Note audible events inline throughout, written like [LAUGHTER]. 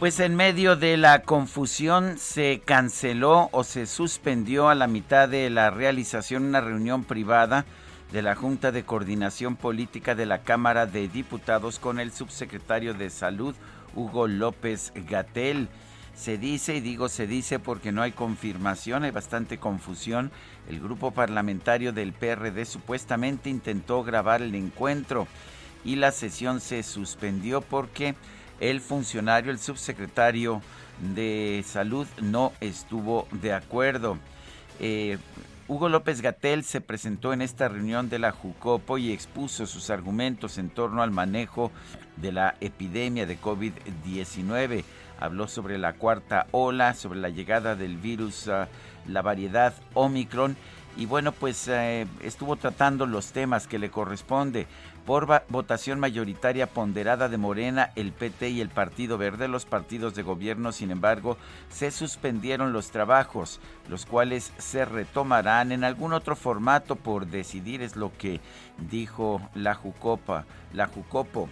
Pues en medio de la confusión se canceló o se suspendió a la mitad de la realización una reunión privada de la Junta de Coordinación Política de la Cámara de Diputados con el subsecretario de Salud, Hugo López Gatel. Se dice, y digo se dice porque no hay confirmación, hay bastante confusión. El grupo parlamentario del PRD supuestamente intentó grabar el encuentro y la sesión se suspendió porque el funcionario, el subsecretario de Salud, no estuvo de acuerdo. Eh, Hugo López Gatel se presentó en esta reunión de la Jucopo y expuso sus argumentos en torno al manejo de la epidemia de COVID-19. Habló sobre la cuarta ola, sobre la llegada del virus, la variedad Omicron y bueno, pues eh, estuvo tratando los temas que le corresponde por votación mayoritaria ponderada de Morena, el PT y el Partido Verde, los partidos de gobierno, sin embargo, se suspendieron los trabajos, los cuales se retomarán en algún otro formato por decidir, es lo que dijo la Jucopa, la Jucopo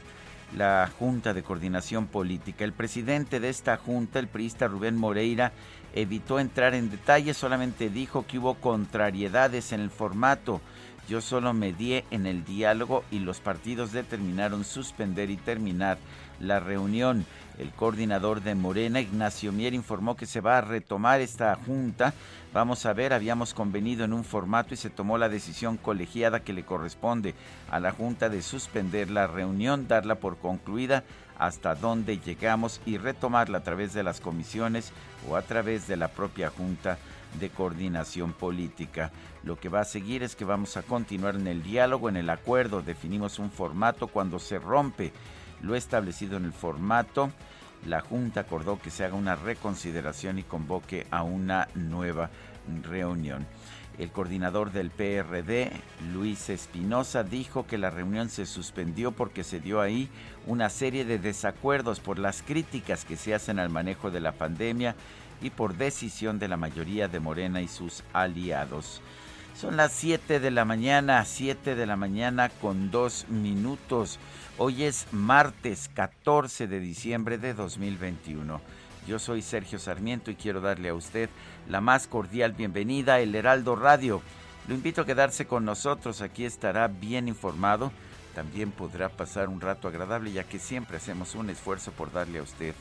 la Junta de Coordinación Política. El presidente de esta junta, el priista Rubén Moreira, evitó entrar en detalles, solamente dijo que hubo contrariedades en el formato yo solo medié en el diálogo y los partidos determinaron suspender y terminar la reunión. El coordinador de Morena, Ignacio Mier, informó que se va a retomar esta junta. Vamos a ver, habíamos convenido en un formato y se tomó la decisión colegiada que le corresponde a la junta de suspender la reunión, darla por concluida hasta donde llegamos y retomarla a través de las comisiones o a través de la propia junta de coordinación política. Lo que va a seguir es que vamos a continuar en el diálogo, en el acuerdo, definimos un formato cuando se rompe lo establecido en el formato. La Junta acordó que se haga una reconsideración y convoque a una nueva reunión. El coordinador del PRD, Luis Espinosa, dijo que la reunión se suspendió porque se dio ahí una serie de desacuerdos por las críticas que se hacen al manejo de la pandemia y por decisión de la mayoría de Morena y sus aliados. Son las 7 de la mañana, 7 de la mañana con dos minutos. Hoy es martes 14 de diciembre de 2021. Yo soy Sergio Sarmiento y quiero darle a usted la más cordial bienvenida El Heraldo Radio. Lo invito a quedarse con nosotros, aquí estará bien informado. También podrá pasar un rato agradable ya que siempre hacemos un esfuerzo por darle a usted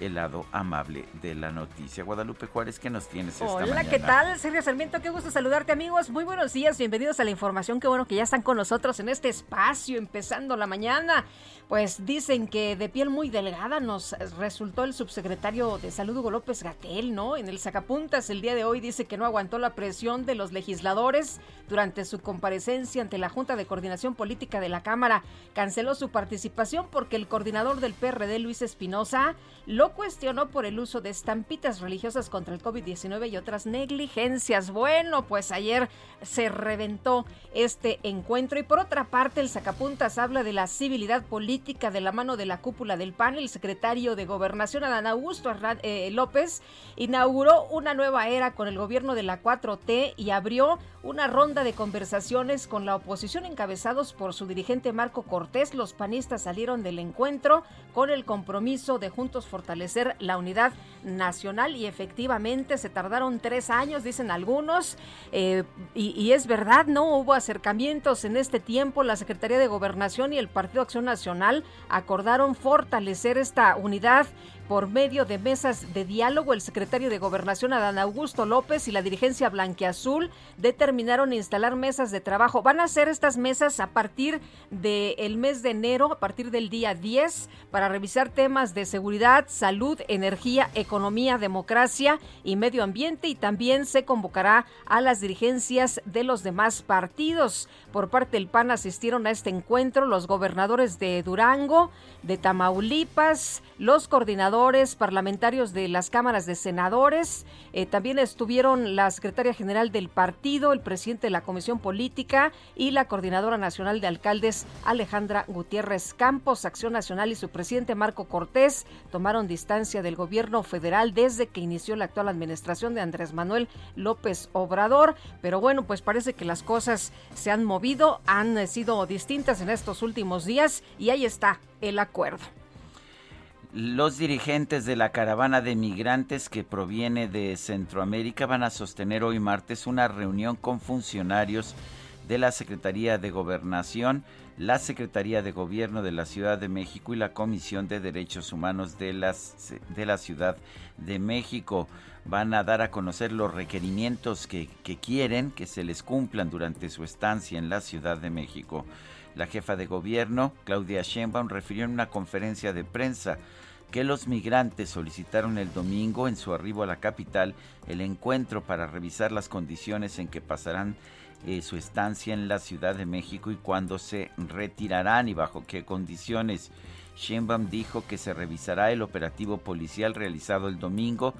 el lado amable de la noticia. Guadalupe Juárez, ¿qué nos tienes esta Hola, ¿qué tal? Sergio Sarmiento, qué gusto saludarte, amigos. Muy buenos días, bienvenidos a la información. Qué bueno que ya están con nosotros en este espacio, empezando la mañana. Pues dicen que de piel muy delgada nos resultó el subsecretario de Salud Hugo López Gatel, ¿no? En el Sacapuntas el día de hoy dice que no aguantó la presión de los legisladores durante su comparecencia ante la Junta de Coordinación Política de la Cámara. Canceló su participación porque el coordinador del PRD, Luis Espinosa, lo cuestionó por el uso de estampitas religiosas contra el COVID-19 y otras negligencias. Bueno, pues ayer se reventó este encuentro y por otra parte el Sacapuntas habla de la civilidad política de la mano de la cúpula del PAN, el secretario de Gobernación, Adán Augusto eh, López, inauguró una nueva era con el gobierno de la 4T y abrió una ronda de conversaciones con la oposición encabezados por su dirigente Marco Cortés. Los panistas salieron del encuentro con el compromiso de juntos fortalecer la unidad nacional y efectivamente se tardaron tres años, dicen algunos, eh, y, es verdad, no hubo acercamientos en este tiempo. La Secretaría de Gobernación y el Partido Acción Nacional acordaron fortalecer esta unidad por medio de mesas de diálogo, el secretario de Gobernación Adán Augusto López y la dirigencia blanqueazul determinaron instalar mesas de trabajo. Van a hacer estas mesas a partir del mes de enero, a partir del día 10, para revisar temas de seguridad, salud, energía, economía, democracia y medio ambiente y también se convocará a las dirigencias de los demás partidos. Por parte del PAN asistieron a este encuentro los gobernadores de Durango, de Tamaulipas, los coordinadores parlamentarios de las cámaras de senadores, eh, también estuvieron la secretaria general del partido, el presidente de la Comisión Política y la coordinadora nacional de alcaldes Alejandra Gutiérrez Campos, Acción Nacional y su presidente Marco Cortés tomaron distancia del gobierno federal desde que inició la actual administración de Andrés Manuel López Obrador, pero bueno, pues parece que las cosas se han movido, han sido distintas en estos últimos días y ahí está el acuerdo. Los dirigentes de la caravana de migrantes que proviene de Centroamérica van a sostener hoy martes una reunión con funcionarios de la Secretaría de Gobernación, la Secretaría de Gobierno de la Ciudad de México y la Comisión de Derechos Humanos de, las, de la Ciudad de México. Van a dar a conocer los requerimientos que, quieren que se les cumplan durante su estancia en la Ciudad de México. La jefa de gobierno, Claudia Sheinbaum, refirió en una conferencia de prensa que los migrantes solicitaron el domingo en su arribo a la capital el encuentro para revisar las condiciones en que pasarán eh, su estancia en la Ciudad de México y cuándo se retirarán y bajo qué condiciones. Sheinbaum dijo que se revisará el operativo policial realizado el domingo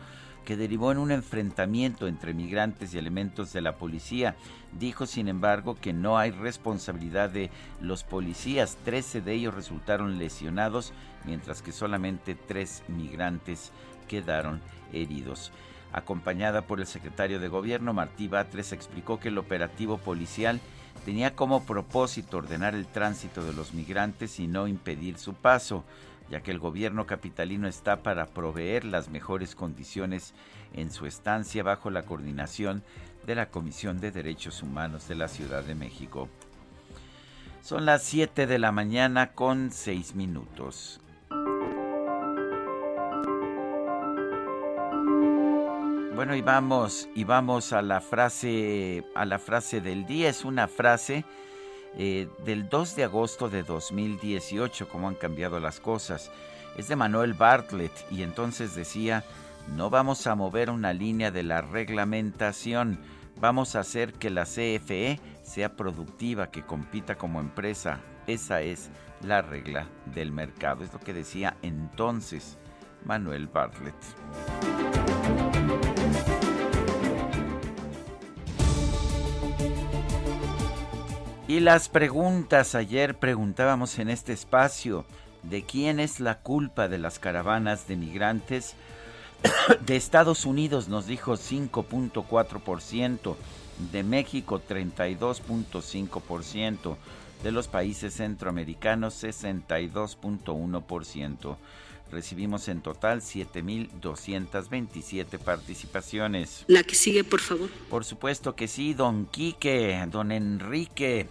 que derivó en un enfrentamiento entre migrantes y elementos de la policía. Dijo, sin embargo, que no hay responsabilidad de los policías. Trece de ellos resultaron lesionados, mientras que solamente tres migrantes quedaron heridos. Acompañada por el secretario de Gobierno, Martí Batres explicó que el operativo policial tenía como propósito ordenar el tránsito de los migrantes y no impedir su paso ya que el gobierno capitalino está para proveer las mejores condiciones en su estancia bajo la coordinación de la Comisión de Derechos Humanos de la Ciudad de México. Son las 7 de la mañana con 6 minutos. Bueno, y vamos, y vamos a la frase, a la frase del día. Es una frase eh, del 2 de agosto de 2018, cómo han cambiado las cosas. Es de Manuel Bartlett y entonces decía, no vamos a mover una línea de la reglamentación, vamos a hacer que la CFE sea productiva, que compita como empresa. Esa es la regla del mercado, es lo que decía entonces Manuel Bartlett. Y las preguntas, ayer preguntábamos en este espacio, ¿de quién es la culpa de las caravanas de migrantes? [COUGHS] De Estados Unidos nos dijo 5.4%, de México 32.5%, de los países centroamericanos 62.1%. Recibimos en total 7.227 participaciones. La que sigue, por favor. Por supuesto que sí, don Quique, don Enrique,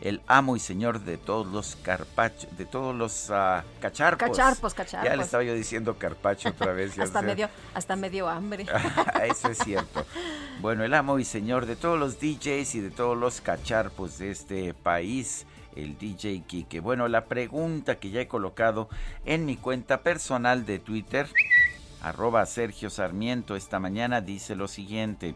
el amo y señor de todos los carpachos, de todos los uh, cacharpos. Cacharpos, cacharpos. Ya le estaba yo diciendo carpacho otra vez. [LAUGHS] hasta, medio, hasta medio hambre. [LAUGHS] Eso es cierto. Bueno, el amo y señor de todos los DJs y de todos los cacharpos de este país el DJ Kike. Bueno, la pregunta que ya he colocado en mi cuenta personal de Twitter, arroba Sergio Sarmiento, esta mañana dice lo siguiente.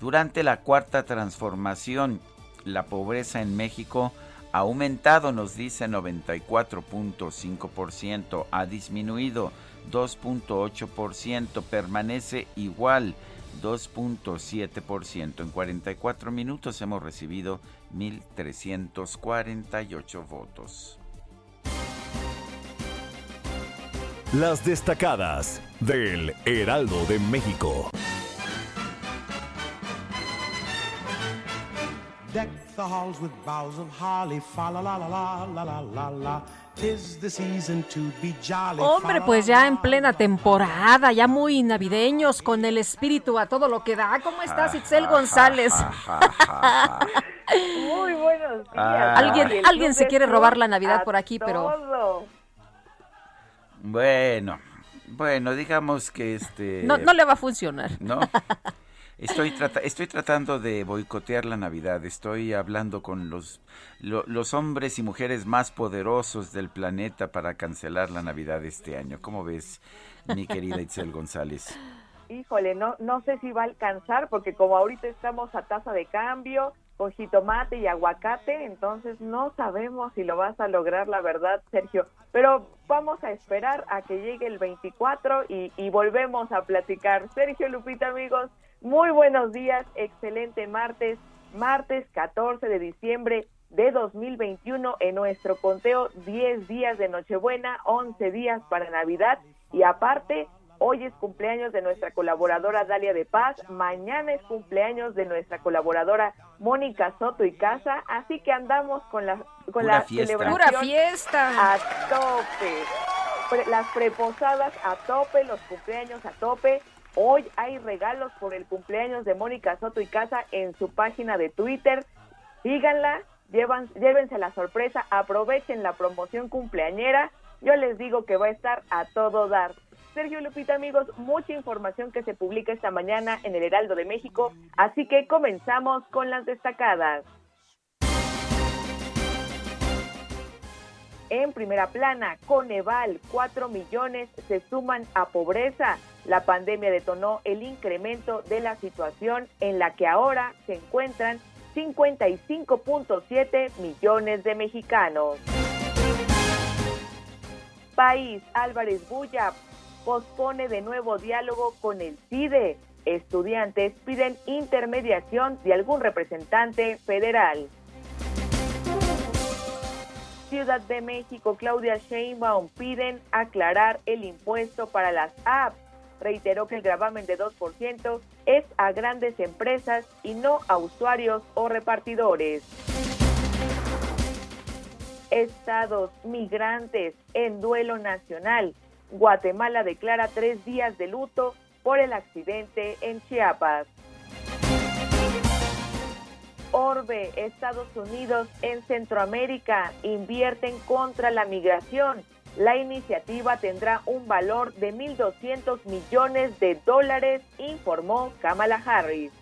Durante la cuarta transformación, la pobreza en México ha aumentado, nos dice 94.5%, ha disminuido 2.8%, permanece igual 2.7%. En 44 minutos hemos recibido 1.348 votos. Las destacadas del Heraldo de México. Deck the halls with boughs of holly, fa la la la la la la la la. Hombre, pues ya en plena temporada, ya muy navideños, con el espíritu a todo lo que da. ¿Cómo estás, Itzel González? [LAUGHS] muy buenos días. alguien alguien se quiere robar la Navidad por aquí, pero... Bueno, bueno, digamos que este... No, no le va a funcionar. No. Estoy, estoy tratando de boicotear la Navidad. Estoy hablando con los, los hombres y mujeres más poderosos del planeta para cancelar la Navidad este año. ¿Cómo ves, mi querida Itzel González? Híjole, no, no sé si va a alcanzar porque como ahorita estamos a tasa de cambio, con jitomate y aguacate, entonces no sabemos si lo vas a lograr, la verdad, Sergio. Pero vamos a esperar a que llegue el 24 y, y volvemos a platicar. Sergio Lupita, amigos, muy buenos días, excelente martes, martes 14 de diciembre de 2021 en nuestro conteo 10 días de Nochebuena, 11 días para Navidad y aparte Hoy es cumpleaños de nuestra colaboradora Dalia de Paz, mañana es cumpleaños de nuestra colaboradora Mónica Soto y Casa, así que andamos con la con la celebración Pura fiesta a tope. Las preposadas a tope, los cumpleaños a tope. Hoy hay regalos por el cumpleaños de Mónica Soto y Casa en su página de Twitter. Síganla, llevan, llévense la sorpresa, aprovechen la promoción cumpleañera. Yo les digo que va a estar a todo dar. Sergio Lupita, amigos, mucha información que se publica esta mañana en el Heraldo de México, así que comenzamos con las destacadas. En primera plana, Coneval, 4 millones se suman a pobreza. La pandemia detonó el incremento de la situación en la que ahora se encuentran 55.7 millones de mexicanos. País, Álvarez Bulla pospone de nuevo diálogo con el CIDE. Estudiantes piden intermediación de algún representante federal. Ciudad de México, Claudia Sheinbaum piden aclarar el impuesto para las apps. Reiteró que el gravamen de 2% es a grandes empresas y no a usuarios o repartidores. Estados migrantes en duelo nacional. Guatemala declara tres días de luto por el accidente en Chiapas. Orbe, Estados Unidos en Centroamérica invierten contra la migración. La iniciativa tendrá un valor de 1.200 millones de dólares, informó Kamala Harris.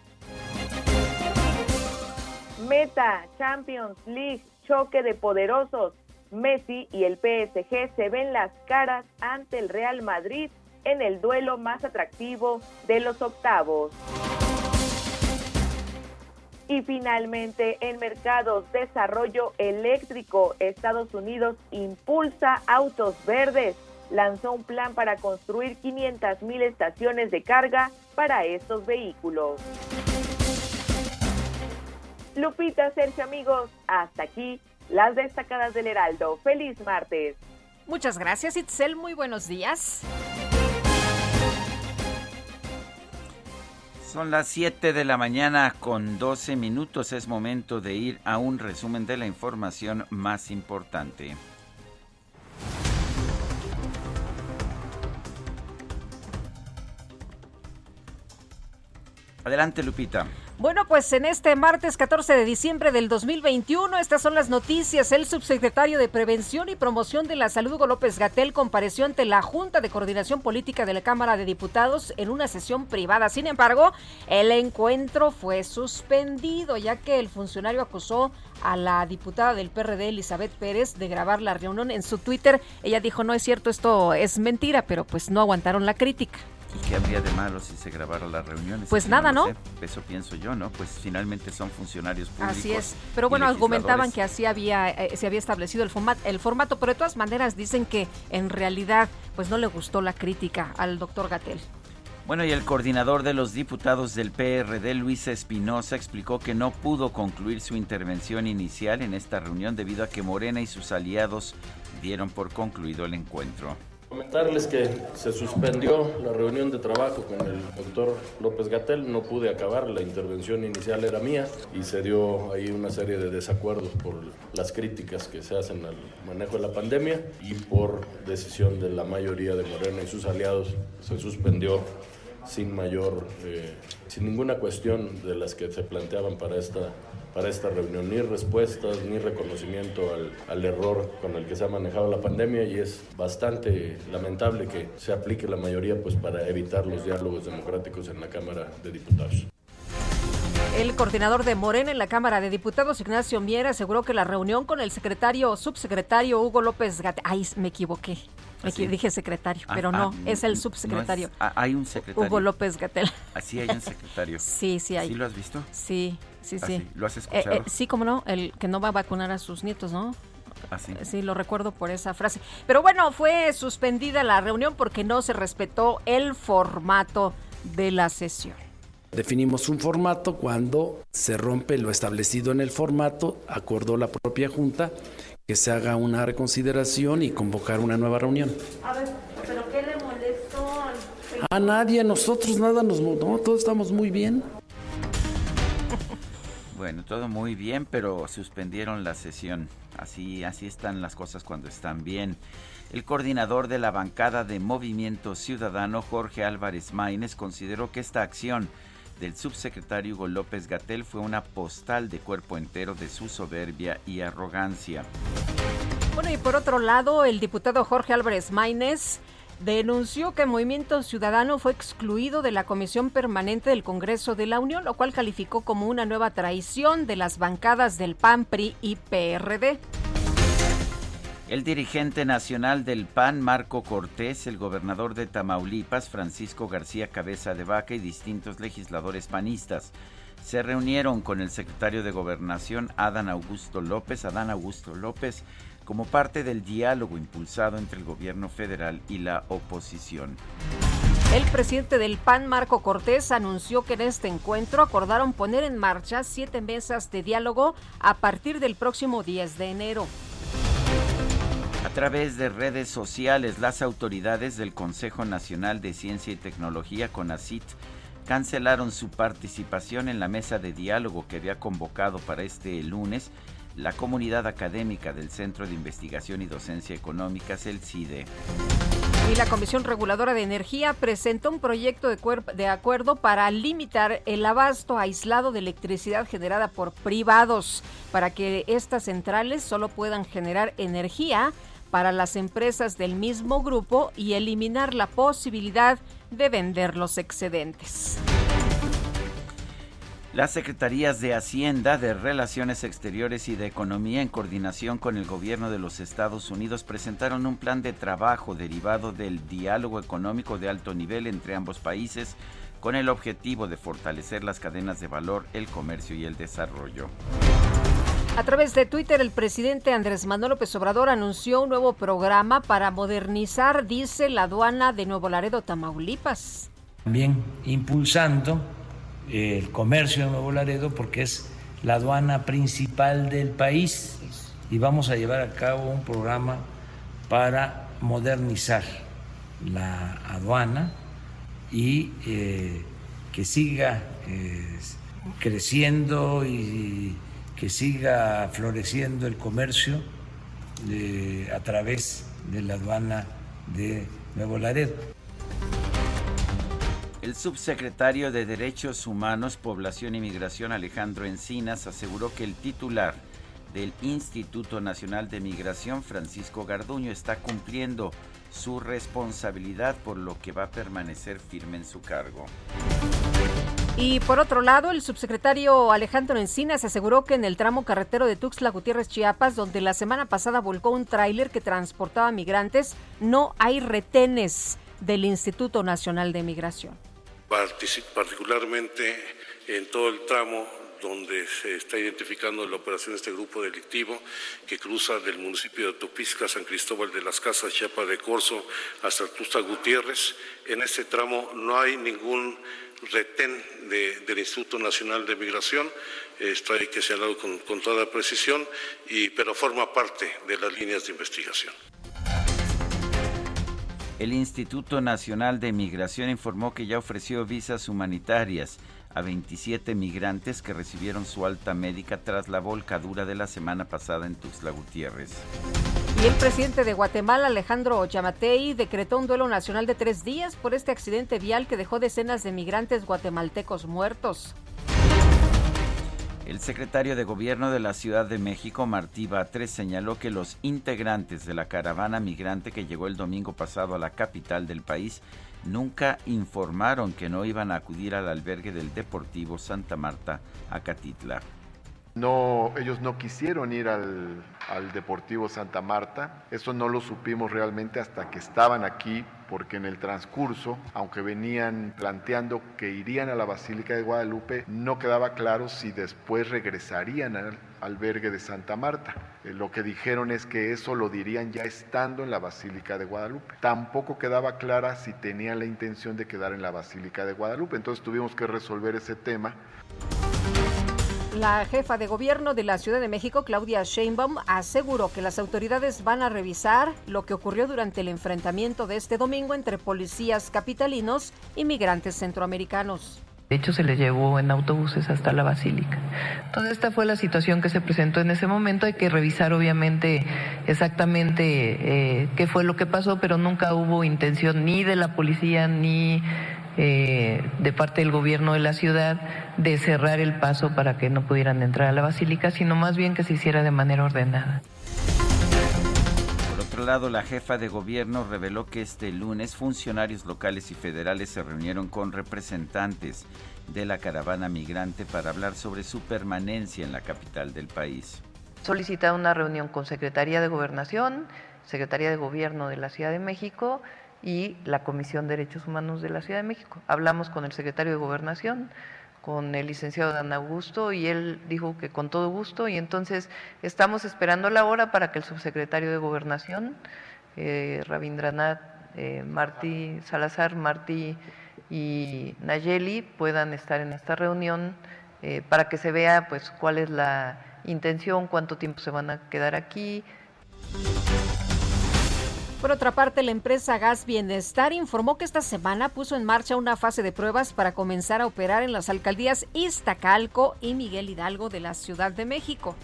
Meta, Champions League, choque de poderosos. Messi y el PSG se ven las caras ante el Real Madrid en el duelo más atractivo de los octavos. Y finalmente, en mercados, desarrollo eléctrico, Estados Unidos impulsa autos verdes. Lanzó un plan para construir 500 mil estaciones de carga para estos vehículos. Lupita, Sergio, amigos, hasta aquí las destacadas del Heraldo. Feliz martes. Muchas gracias, Itzel. Muy buenos días. Son las 7 de la mañana con 12 minutos. Es momento de ir a un resumen de la información más importante. Adelante, Lupita. Bueno, pues en este martes 14 de diciembre del 2021, estas son las noticias. El subsecretario de Prevención y Promoción de la Salud, Hugo López Gatel, compareció ante la Junta de Coordinación Política de la Cámara de Diputados en una sesión privada. Sin embargo, el encuentro fue suspendido, ya que el funcionario acusó a la diputada del PRD, Elizabeth Pérez, de grabar la reunión en su Twitter. Ella dijo, no es cierto, esto es mentira, pero pues no aguantaron la crítica. ¿Y qué habría de malo si se grabaron las reuniones? Pues nada, ¿no? Eso pienso yo, ¿no? Pues finalmente son funcionarios públicos. Así es. Pero bueno, argumentaban que así había eh, se había establecido el, format, el formato, pero de todas maneras dicen que en realidad pues no le gustó la crítica al doctor Gatel. Bueno, y el coordinador de los diputados del PRD, Luis Espinosa, explicó que no pudo concluir su intervención inicial en esta reunión debido a que Morena y sus aliados dieron por concluido el encuentro Comentarles que se suspendió la reunión de trabajo con el doctor López Gatel, no pude acabar, la intervención inicial era mía y se dio ahí una serie de desacuerdos por las críticas que se hacen al manejo de la pandemia y por decisión de la mayoría de Morena y sus aliados se suspendió sin mayor, eh, sin ninguna cuestión de las que se planteaban para esta para esta reunión, ni respuestas, ni reconocimiento al, al, error con el que se ha manejado la pandemia y es bastante lamentable que se aplique la mayoría pues para evitar los diálogos democráticos en la Cámara de Diputados. El coordinador de Morena en la Cámara de Diputados, Ignacio Mier, aseguró que la reunión con el secretario, subsecretario Hugo López Gate, ay, me equivoqué, me dije secretario, pero no, ah, es el subsecretario. No es, hay un secretario. Hugo López Gatel. Así hay un secretario. [LAUGHS] sí, sí hay. ¿Sí lo has visto? Sí, sí, sí. ¿Lo has escuchado? Eh, eh, sí, como no, el que no va a vacunar a sus nietos, ¿no? Así. Sí, lo recuerdo por esa frase. Pero bueno, fue suspendida la reunión porque no se respetó el formato de la sesión. Definimos un formato cuando se rompe lo establecido en el formato, acordó la propia Junta que se haga una reconsideración y convocar una nueva reunión. A ver, ¿pero qué le molestó? A nadie, a nosotros nada nos no, todos estamos muy bien. Bueno, todo muy bien, pero suspendieron la sesión. Así, así están las cosas cuando están bien. El coordinador de la bancada de Movimiento Ciudadano, Jorge Álvarez Maínez, consideró que esta acción del subsecretario Hugo López Gatel fue una postal de cuerpo entero de su soberbia y arrogancia. Bueno, y por otro lado, el diputado Jorge Álvarez Maínez denunció que Movimiento Ciudadano fue excluido de la Comisión Permanente del Congreso de la Unión, lo cual calificó como una nueva traición de las bancadas del PAN, PRI y PRD. El dirigente nacional del PAN, Marco Cortés, el gobernador de Tamaulipas, Francisco García Cabeza de Vaca y distintos legisladores panistas se reunieron con el secretario de Gobernación, Adán Augusto López, Adán Augusto López, como parte del diálogo impulsado entre el gobierno federal y la oposición. El presidente del PAN, Marco Cortés, anunció que en este encuentro acordaron poner en marcha siete mesas de diálogo a partir del próximo 10 de enero. A través de redes sociales, las autoridades del Consejo Nacional de Ciencia y Tecnología, CONACIT, cancelaron su participación en la mesa de diálogo que había convocado para este lunes la comunidad académica del Centro de Investigación y Docencia Económicas, el CIDE. Y la Comisión Reguladora de Energía presentó un proyecto de, de, acuerdo para limitar el abasto aislado de electricidad generada por privados, para que estas centrales solo puedan generar energía para las empresas del mismo grupo y eliminar la posibilidad de vender los excedentes. Las Secretarías de Hacienda, de Relaciones Exteriores y de Economía, en coordinación con el gobierno de los Estados Unidos, presentaron un plan de trabajo derivado del diálogo económico de alto nivel entre ambos países con el objetivo de fortalecer las cadenas de valor, el comercio y el desarrollo. A través de Twitter, el presidente Andrés Manuel López Obrador anunció un nuevo programa para modernizar, dice, la aduana de Nuevo Laredo, Tamaulipas. También impulsando el comercio de Nuevo Laredo porque es la aduana principal del país y vamos a llevar a cabo un programa para modernizar la aduana y eh, que siga eh, creciendo y que siga floreciendo el comercio de, a través de la aduana de Nuevo Laredo. El subsecretario de Derechos Humanos, Población y Migración, Alejandro Encinas, aseguró que el titular del Instituto Nacional de Migración, Francisco Garduño, está cumpliendo su responsabilidad, por lo que va a permanecer firme en su cargo. Y por otro lado, el subsecretario Alejandro Encinas aseguró que en el tramo carretero de Tuxtla Gutiérrez, Chiapas, donde la semana pasada volcó un tráiler que transportaba migrantes, no hay retenes del Instituto Nacional de Migración. Particularmente en todo el tramo donde se está identificando la operación de este grupo delictivo que cruza del municipio de Topisca, San Cristóbal de las Casas, Chiapa de Corzo, hasta Tuxtla Gutiérrez. En este tramo no hay ningún retén del Instituto Nacional de Migración, esto hay que señalarlo con, con toda precisión, y, pero forma parte de las líneas de investigación. El Instituto Nacional de Migración informó que ya ofreció visas humanitarias a 27 migrantes que recibieron su alta médica tras la volcadura de la semana pasada en Tuxtla Gutiérrez. Y el presidente de Guatemala, Alejandro Yamatei, decretó un duelo nacional de tres días por este accidente vial que dejó decenas de migrantes guatemaltecos muertos. El secretario de Gobierno de la Ciudad de México, Martí Batres, señaló que los integrantes de la caravana migrante que llegó el domingo pasado a la capital del país nunca informaron que no iban a acudir al albergue del Deportivo Santa Marta, Acatitla. No, ellos no quisieron ir al, al, Deportivo Santa Marta. Eso no lo supimos realmente hasta que estaban aquí, porque en el transcurso, aunque venían planteando que irían a la Basílica de Guadalupe, no quedaba claro si después regresarían al albergue de Santa Marta. Eh, lo que dijeron es que eso lo dirían ya estando en la Basílica de Guadalupe. Tampoco quedaba clara si tenían la intención de quedar en la Basílica de Guadalupe. Entonces tuvimos que resolver ese tema. La jefa de gobierno de la Ciudad de México, Claudia Sheinbaum, aseguró que las autoridades van a revisar lo que ocurrió durante el enfrentamiento de este domingo entre policías capitalinos y migrantes centroamericanos. De hecho, se le llevó en autobuses hasta la basílica. Toda esta fue la situación que se presentó en ese momento. Hay que revisar, obviamente, exactamente eh, qué fue lo que pasó, pero nunca hubo intención ni de la policía ni eh, de parte del gobierno de la ciudad de cerrar el paso para que no pudieran entrar a la basílica, sino más bien que se hiciera de manera ordenada. Por otro lado, la jefa de gobierno reveló que este lunes funcionarios locales y federales se reunieron con representantes de la caravana migrante para hablar sobre su permanencia en la capital del país. Solicitado una reunión con Secretaría de Gobernación, Secretaría de Gobierno de la Ciudad de México, y la Comisión de Derechos Humanos de la Ciudad de México. Hablamos con el secretario de Gobernación, con el licenciado Dan Augusto, y él dijo que con todo gusto, y entonces estamos esperando la hora para que el subsecretario de Gobernación, eh, Rabindranath eh, Martí, Salazar Martí y Nayeli puedan estar en esta reunión eh, para que se vea pues cuál es la intención, cuánto tiempo se van a quedar aquí. Por otra parte, la empresa Gas Bienestar informó que esta semana puso en marcha una fase de pruebas para comenzar a operar en las alcaldías Iztacalco y Miguel Hidalgo de la Ciudad de México.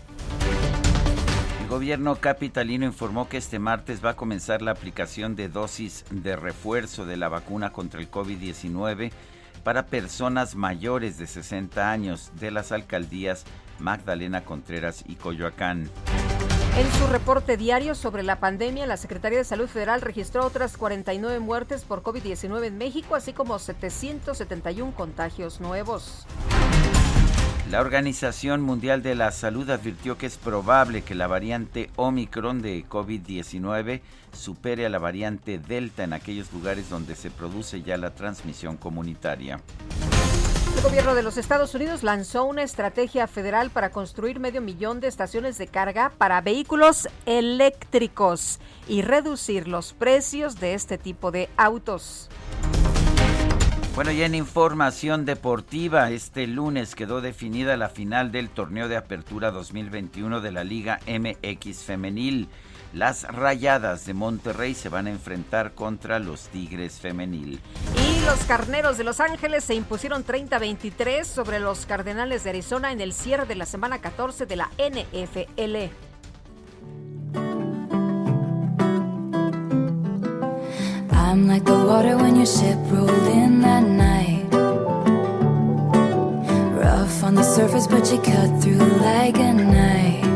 El gobierno capitalino informó que este martes va a comenzar la aplicación de dosis de refuerzo de la vacuna contra el COVID-19 para personas mayores de 60 años de las alcaldías Magdalena Contreras y Coyoacán. En su reporte diario sobre la pandemia, la Secretaría de Salud Federal registró otras 49 muertes por COVID-19 en México, así como 771 contagios nuevos. La Organización Mundial de la Salud advirtió que es probable que la variante Omicron de COVID-19 supere a la variante Delta en aquellos lugares donde se produce ya la transmisión comunitaria. El gobierno de los Estados Unidos lanzó una estrategia federal para construir medio millón de estaciones de carga para vehículos eléctricos y reducir los precios de este tipo de autos. Bueno, ya en información deportiva, este lunes quedó definida la final del torneo de apertura 2021 de la Liga MX Femenil. Las Rayadas de Monterrey se van a enfrentar contra los Tigres Femenil. Y los Carneros de Los Ángeles se impusieron 30-23 sobre los Cardenales de Arizona en el cierre de la semana 14 de la NFL. I'm like the water when your ship rolled in that night. Rough on the surface, but you cut through like a knife.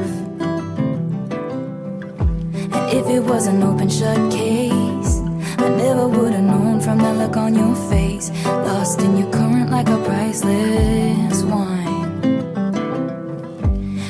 If it was an open shut case, I never would have known from the look on your face. Lost in your current like a priceless wine.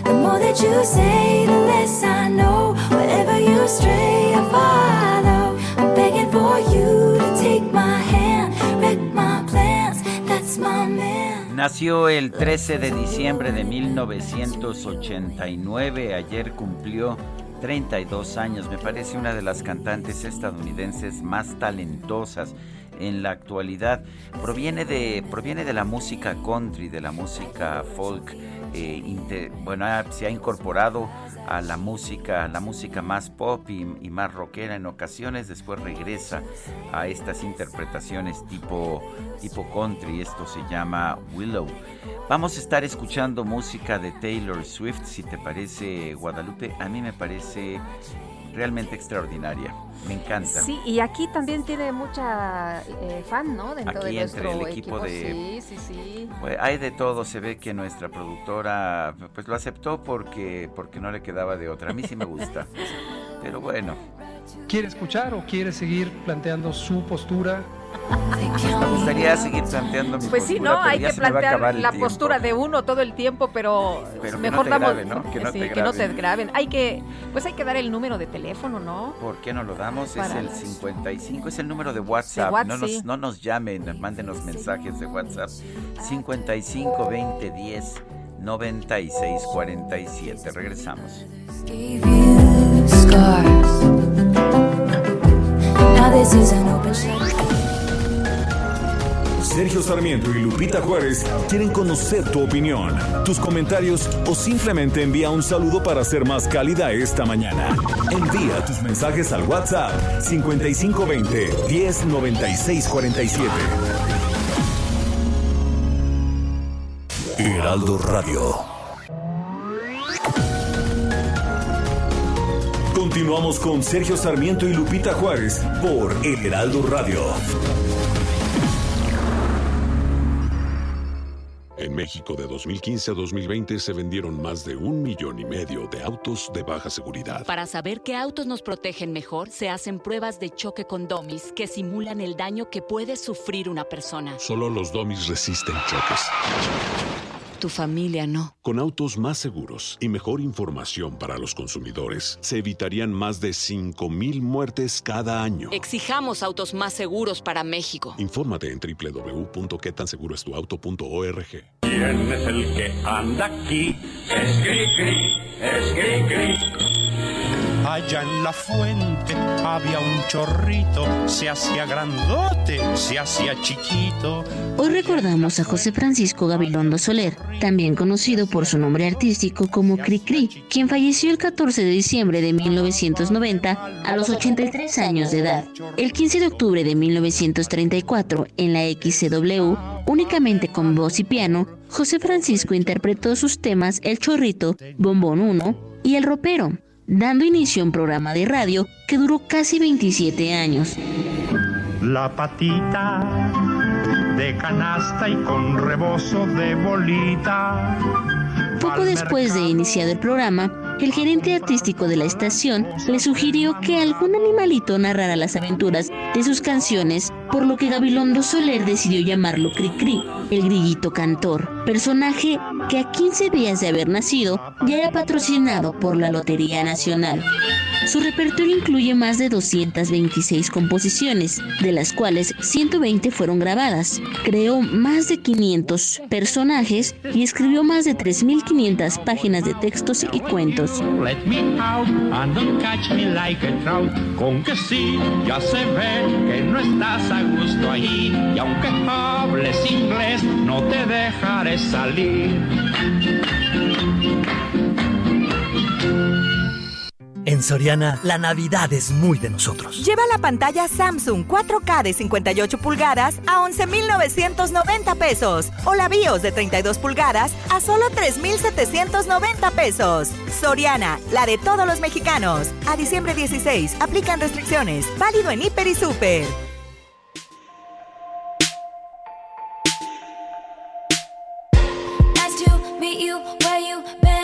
The more that you say, the less I know. Wherever you stray, I follow. I'm begging for you to take my hand, wreck my plans. That's my man. Nació el 13 de diciembre de 1989. Ayer cumplió 32 años. Me parece una de las cantantes estadounidenses más talentosas en la actualidad. Proviene de, proviene de la música country, de la música folk. eh, bueno, se ha incorporado a la música, la música más pop y, más rockera en ocasiones, después regresa a estas interpretaciones tipo, tipo country, esto se llama Willow. Vamos a estar escuchando música de Taylor Swift, si te parece Guadalupe, a mí me parece realmente extraordinaria. Me encanta. Sí, y aquí también tiene mucha eh, fan, ¿no? Dentro aquí de entre el equipo, de... Sí, sí, sí. Pues hay de todo, se ve que nuestra productora pues lo aceptó porque, porque no le quedaba de otra. A mí sí me gusta. [LAUGHS] Pero bueno. ¿Quiere escuchar o quiere seguir planteando su postura? Me gustaría seguir planteando mi Pues sí, no, hay que plantear la postura de uno todo el tiempo, pero, mejor no damos ¿no? que, no, te que no te graben. Hay que pues hay que dar el número de teléfono, ¿no? ¿Por qué no lo damos? Es el 55, es el número de WhatsApp. no, nos, no nos llamen, mándenos mensajes de WhatsApp. 55 20 10 96 47. Regresamos. Sergio Sarmiento y Lupita Juárez quieren conocer tu opinión, tus comentarios o simplemente envía un saludo para ser más cálida esta mañana. Envía tus mensajes al WhatsApp 5520 109647. Heraldo Radio. Continuamos con Sergio Sarmiento y Lupita Juárez por El Heraldo Radio. En México de 2015 a 2020 se vendieron más de un millón y medio de autos de baja seguridad. Para saber qué autos nos protegen mejor, se hacen pruebas de choque con domis que simulan el daño que puede sufrir una persona. Solo los domis resisten choques tu familia no. Con autos más seguros y mejor información para los consumidores, se evitarían más de 5.000 muertes cada año. Exijamos autos más seguros para México. Infórmate en www.quetanseguroestuauto.org. ¿Quién es el que anda aquí? Es Gris, es Gris, Allá en la fuente había un chorrito, se hacía grandote, se hacía chiquito. Hoy recordamos a José Francisco Gabilondo Soler, también conocido por su nombre artístico como Cricri, quien falleció el 14 de diciembre de 1990 a los 83 años de edad. El 15 de octubre de 1934, en la XCW, únicamente con voz y piano, José Francisco interpretó sus temas El Chorrito, Bombón 1 y El Ropero dando inicio a un programa de radio que duró casi 27 años. La patita de canasta y con rebozo de bolita. Poco después de iniciado el programa, el gerente artístico de la estación le sugirió que algún animalito narrara las aventuras de sus canciones, por lo que Gabilondo Soler decidió llamarlo Cricri, el grillito cantor, personaje que a 15 días de haber nacido ya era patrocinado por la Lotería Nacional. Su repertorio incluye más de 226 composiciones, de las cuales 120 fueron grabadas. Creó más de 500 personajes y escribió más de 3.500 páginas de textos y cuentos. Let me out and don't catch me like a trout. Con que sí, ya se ve que no estás a gusto ahí. Y aunque hables inglés, no te dejaré salir. En Soriana, la Navidad es muy de nosotros. Lleva la pantalla Samsung 4K de 58 pulgadas a 11,990 pesos. O la BIOS de 32 pulgadas a solo 3,790 pesos. Soriana, la de todos los mexicanos. A diciembre 16, aplican restricciones. Válido en Hiper y Super. madness,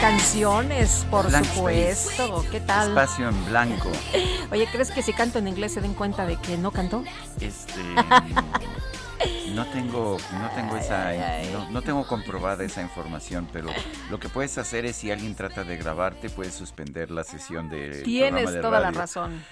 canciones, por Blank supuesto. ¿Qué tal? Espacio en blanco. [LAUGHS] Oye, ¿crees que si canto en inglés se den cuenta de que no cantó? Este [LAUGHS] no tengo no tengo esa no, no tengo comprobada esa información, pero lo que puedes hacer es si alguien trata de grabarte, puedes suspender la sesión de Tienes programa de toda la razón.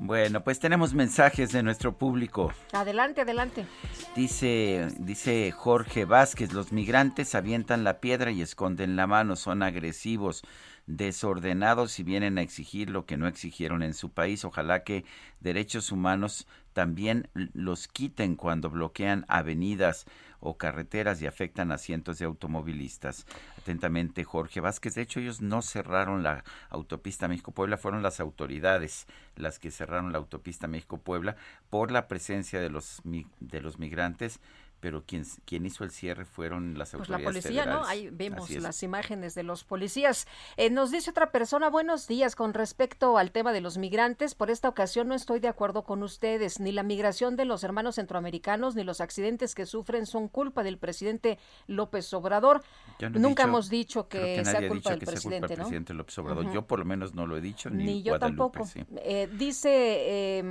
Bueno, pues tenemos mensajes de nuestro público. Adelante, adelante. Dice, dice Jorge Vázquez, los migrantes avientan la piedra y esconden la mano, son agresivos, desordenados y vienen a exigir lo que no exigieron en su país. Ojalá que derechos humanos también los quiten cuando bloquean avenidas o carreteras y afectan a cientos de automovilistas. Atentamente, Jorge Vázquez. De hecho, ellos no cerraron la autopista México-Puebla, fueron las autoridades las que cerraron la autopista México-Puebla por la presencia de los, de los migrantes, pero quien, quien hizo el cierre fueron las Pues la autoridades policía, ¿no? Ahí vemos las imágenes de los policías. Eh, nos dice otra persona, buenos días, con respecto al tema de los migrantes, por esta ocasión no estoy de acuerdo con ustedes. Ni la migración de los hermanos centroamericanos ni los accidentes que sufren son culpa del presidente López Obrador. No he Nunca dicho- hemos dicho que, nadie sea culpa dicho del que sea culpa presidente, del ¿no? presidente López Obrador. Yo por lo menos no lo he dicho, ni, Ni yo Guadalupe, tampoco. sí. Eh, dice, eh,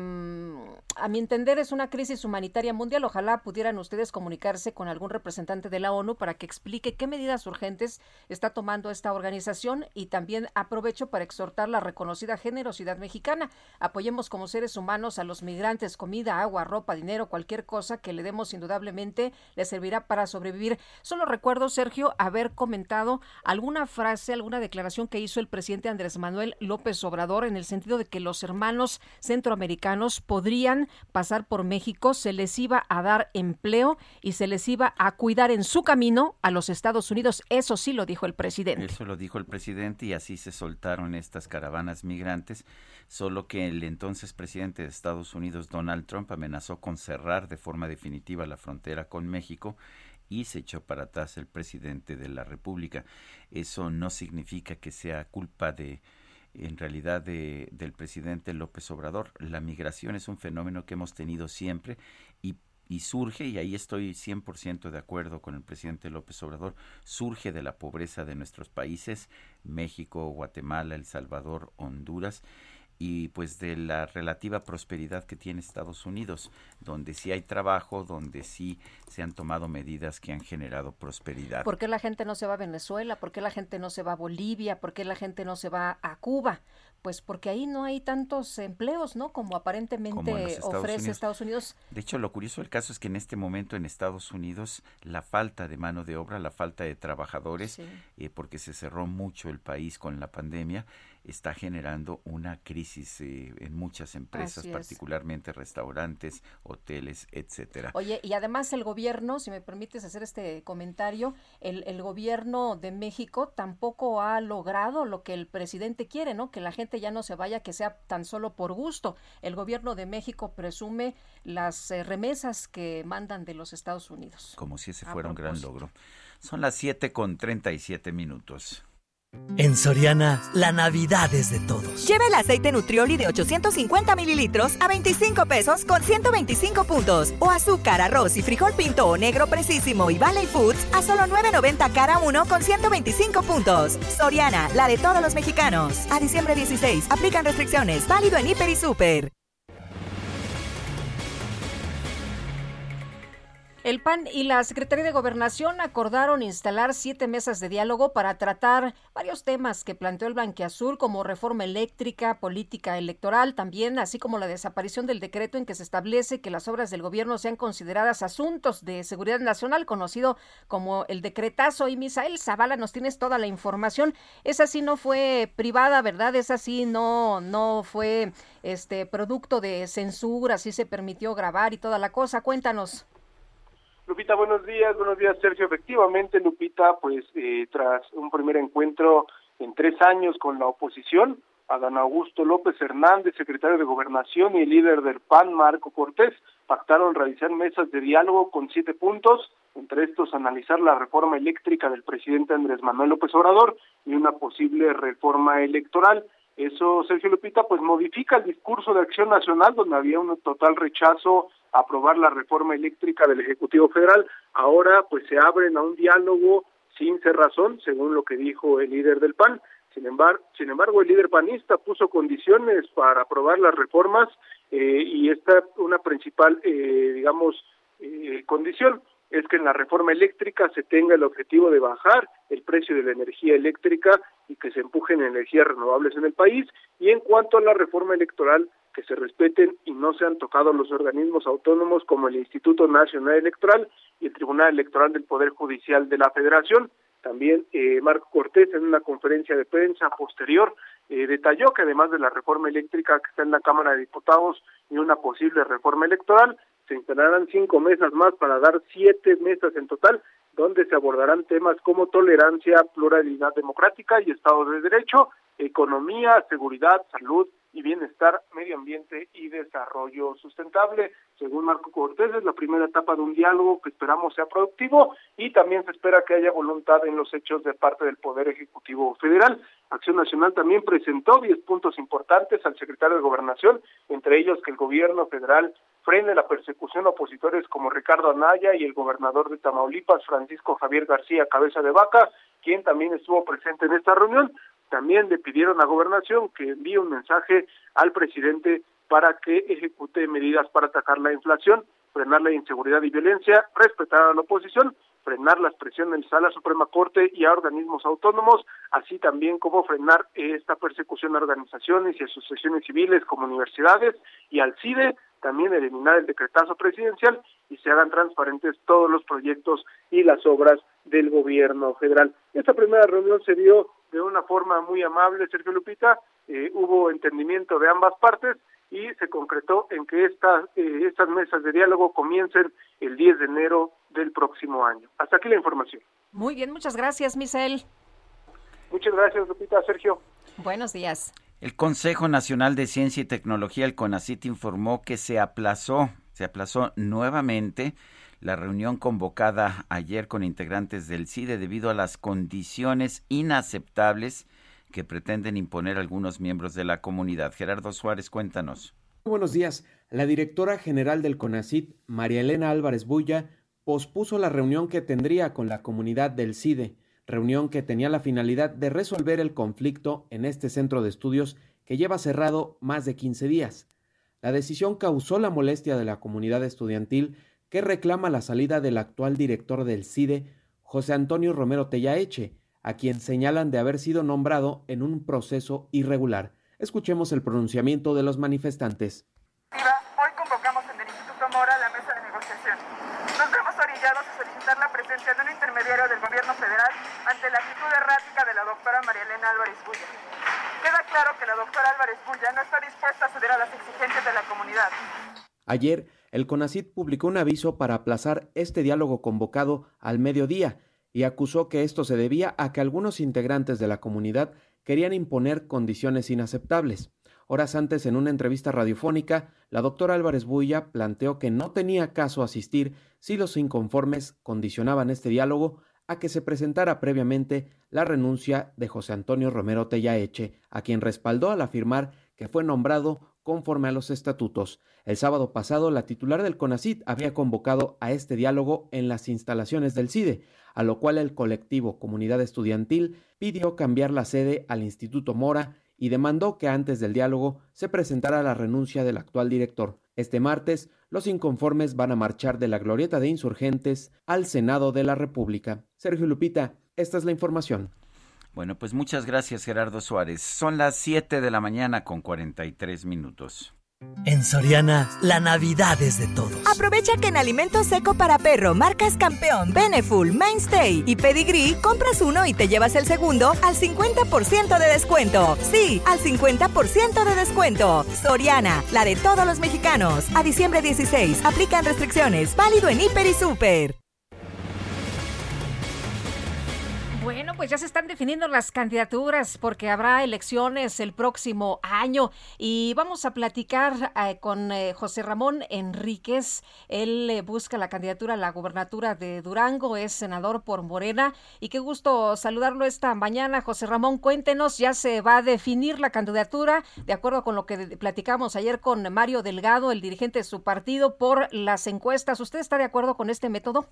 a mi entender es una crisis humanitaria mundial. Ojalá pudieran ustedes comunicarse con algún representante de la ONU para que explique qué medidas urgentes está tomando esta organización y también aprovecho para exhortar la reconocida generosidad mexicana. Apoyemos como seres humanos a los migrantes, comida, agua, ropa, dinero, cualquier cosa que le demos indudablemente les servirá para sobrevivir. Solo recuerdo, Sergio, haber comentado alguna frase, alguna declaración que hizo el presidente Andrés Manuel López Obrador en el sentido de que los hermanos centroamericanos podrían pasar por México, se les iba a dar empleo y se les iba a cuidar en su camino a los Estados Unidos. Eso sí lo dijo el presidente. Eso lo dijo el presidente y así se soltaron estas caravanas migrantes, solo que el entonces presidente de Estados Unidos, Donald Trump, amenazó con cerrar de forma definitiva la frontera con México y se echó para atrás el presidente de la República. Eso no significa que sea culpa de en realidad de, del presidente López Obrador. La migración es un fenómeno que hemos tenido siempre y, surge, y ahí estoy 100% de acuerdo con el presidente López Obrador, surge de la pobreza de nuestros países, México, Guatemala, El Salvador, Honduras, y pues de la relativa prosperidad que tiene Estados Unidos, donde sí hay trabajo, donde sí se han tomado medidas que han generado prosperidad. ¿Por qué la gente no se va a Venezuela? ¿Por qué la gente no se va a Bolivia? ¿Por qué la gente no se va a Cuba? Pues porque ahí no hay tantos empleos, ¿no? Como aparentemente Como Estados ofrece Unidos. Estados Unidos. De hecho, lo curioso del caso es que en este momento en Estados Unidos la falta de mano de obra, la falta de trabajadores, Sí. eh, porque se cerró mucho el país con la pandemia, está generando una crisis eh, en muchas empresas, particularmente restaurantes, hoteles, etcétera. Oye, y además el gobierno, si me permites hacer este comentario, el, el gobierno de México tampoco ha logrado lo que el presidente quiere, ¿no? Que la gente ya no se vaya, que sea tan solo por gusto. El gobierno de México presume las eh, remesas que mandan de los Estados Unidos. Como si ese fuera un gran logro. Son las 7 con 37 minutos. En Soriana, la Navidad es de todos. Lleva el aceite Nutrioli de 850 mililitros a 25 pesos con 125 puntos. O azúcar, arroz y frijol pinto o negro precisísimo y Valley Foods a solo 9.90 cada uno con 125 puntos. Soriana, la de todos los mexicanos. A diciembre 16, aplican restricciones. Válido en Hiper y Super. El PAN y la Secretaría de Gobernación acordaron instalar siete mesas de diálogo para tratar varios temas que planteó el Blanquiazul, como reforma eléctrica, política electoral, también así como la desaparición del decreto en que se establece que las obras del gobierno sean consideradas asuntos de seguridad nacional, conocido como el decretazo. Y Misael Zavala, nos tienes toda la información. Esa sí no fue privada, ¿verdad? Esa sí no, no fue este producto de censura, sí se permitió grabar y toda la cosa. Cuéntanos. Lupita, buenos días, buenos días, Sergio. Efectivamente, Lupita, pues eh, tras un primer encuentro en tres años con la oposición, Adán Augusto López Hernández, secretario de Gobernación, y líder del PAN, Marco Cortés, pactaron realizar mesas de diálogo con siete puntos, entre estos analizar la reforma eléctrica del presidente Andrés Manuel López Obrador y una posible reforma electoral. Eso, Sergio Lupita, pues modifica el discurso de Acción Nacional, donde había un total rechazo a aprobar la reforma eléctrica del Ejecutivo Federal. Ahora, pues se abren a un diálogo sin ser razón, según lo que dijo el líder del PAN. Sin embargo, sin embargo, el líder panista puso condiciones para aprobar las reformas eh, y esta una principal, eh, digamos, eh, condición es que en la reforma eléctrica se tenga el objetivo de bajar el precio de la energía eléctrica y que se empujen energías renovables en el país. Y en cuanto a la reforma electoral, que se respeten y no sean tocados los organismos autónomos como el Instituto Nacional Electoral y el Tribunal Electoral del Poder Judicial de la Federación. También eh, Marco Cortés en una conferencia de prensa posterior eh, detalló que además de la reforma eléctrica que está en la Cámara de Diputados y una posible reforma electoral, se instalarán cinco mesas más para dar siete mesas en total, donde se abordarán temas como tolerancia, pluralidad democrática y Estado de Derecho, economía, seguridad, salud y bienestar, medio ambiente y desarrollo sustentable. Según Marco Cortés, es la primera etapa de un diálogo que esperamos sea productivo y también se espera que haya voluntad en los hechos de parte del Poder Ejecutivo Federal. Acción Nacional también presentó 10 puntos importantes al secretario de Gobernación, entre ellos que el gobierno federal frene la persecución a opositores como Ricardo Anaya y el gobernador de Tamaulipas, Francisco Javier García Cabeza de Vaca, quien también estuvo presente en esta reunión. También le pidieron a Gobernación que envíe un mensaje al presidente para que ejecute medidas para atacar la inflación, frenar la inseguridad y violencia, respetar a la oposición, frenar las presiones a la Suprema Corte y a organismos autónomos, así también como frenar esta persecución a organizaciones y asociaciones civiles como universidades y al CIDE, también eliminar el decretazo presidencial y se hagan transparentes todos los proyectos y las obras del gobierno federal. Esta primera reunión se dio de una forma muy amable, Sergio Lupita, eh, hubo entendimiento de ambas partes y se concretó en que estas, eh, estas mesas de diálogo comiencen el 10 de enero del próximo año. Hasta aquí la información. Muy bien, muchas gracias, Misael. Muchas gracias, Lupita, Sergio. Buenos días. El Consejo Nacional de Ciencia y Tecnología, el CONACIT, informó que se aplazó, se aplazó nuevamente la reunión convocada ayer con integrantes del CIDE debido a las condiciones inaceptables que pretenden imponer algunos miembros de la comunidad. Gerardo Suárez, cuéntanos. buenos días. La directora general del CONACIT, María Elena Álvarez Bulla, pospuso la reunión que tendría con la comunidad del CIDE, reunión que tenía la finalidad de resolver el conflicto en este centro de estudios que lleva cerrado más de 15 días. La decisión causó la molestia de la comunidad estudiantil que reclama la salida del actual director del CIDE, José Antonio Romero Tellaeche, a quien señalan de haber sido nombrado en un proceso irregular. Escuchemos el pronunciamiento de los manifestantes. Hoy convocamos en el Instituto Mora la mesa de negociación. Nos vemos orillados a solicitar la presencia de un intermediario del gobierno federal ante la actitud errática de la doctora María Elena Álvarez Bulla. Queda claro que la doctora Álvarez Bulla no está dispuesta a ceder a las exigencias de la comunidad. Ayer, el CONACIT publicó un aviso para aplazar este diálogo convocado al mediodía y acusó que esto se debía a que algunos integrantes de la comunidad querían imponer condiciones inaceptables. Horas antes, en una entrevista radiofónica, la doctora Álvarez Bulla planteó que no tenía caso asistir si los inconformes condicionaban este diálogo a que se presentara previamente la renuncia de José Antonio Romero Tellaeche, a quien respaldó al afirmar que fue nombrado conforme a los estatutos. El sábado pasado, la titular del CONACIT había convocado a este diálogo en las instalaciones del CIDE, a lo cual el colectivo Comunidad Estudiantil pidió cambiar la sede al Instituto Mora y demandó que antes del diálogo se presentara la renuncia del actual director. Este martes, los inconformes van a marchar de la glorieta de insurgentes al Senado de la República. Sergio Lupita, esta es la información. Bueno, pues muchas gracias Gerardo Suárez. Son las 7 de la mañana con 43 minutos. En Soriana, la Navidad es de todos. Aprovecha que en Alimento Seco para Perro, marcas Campeón, Beneful, Mainstay y Pedigree, compras uno y te llevas el segundo al 50% de descuento. Sí, al 50% de descuento. Soriana, la de todos los mexicanos. A diciembre 16, aplican restricciones. Válido en Hiper y Super. Bueno, pues ya se están definiendo las candidaturas porque habrá elecciones el próximo año y vamos a platicar eh, con eh, José Ramón Enríquez. Él eh, busca la candidatura a la gubernatura de Durango, es senador por Morena y qué gusto saludarlo esta mañana. José Ramón, cuéntenos, ya se va a definir la candidatura de acuerdo con lo que platicamos ayer con Mario Delgado, el dirigente de su partido, por las encuestas. ¿Usted está de acuerdo con este método?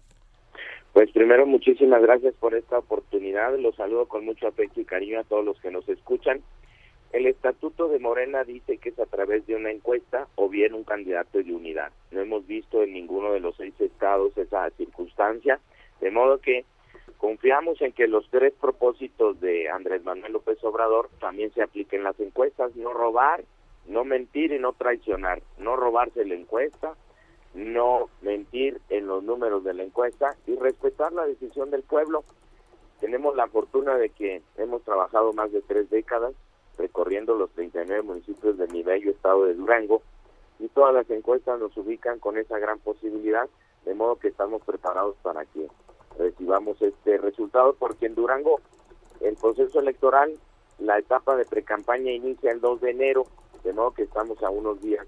Pues primero, muchísimas gracias por esta oportunidad. Los saludo con mucho afecto y cariño a todos los que nos escuchan. El estatuto de Morena dice que es a través de una encuesta o bien un candidato de unidad. No hemos visto en ninguno de los seis estados esa circunstancia, de modo que confiamos en que los tres propósitos de Andrés Manuel López Obrador también se apliquen en las encuestas, no robar, no mentir y no traicionar, no robarse la encuesta, no mentir en los números de la encuesta y respetar la decisión del pueblo. Tenemos la fortuna de que hemos trabajado más de tres décadas recorriendo los 39 municipios de mi bello estado de Durango y todas las encuestas nos ubican con esa gran posibilidad, de modo que estamos preparados para que recibamos este resultado, porque en Durango el proceso electoral, la etapa de precampaña inicia el 2 de enero, de modo que estamos a unos días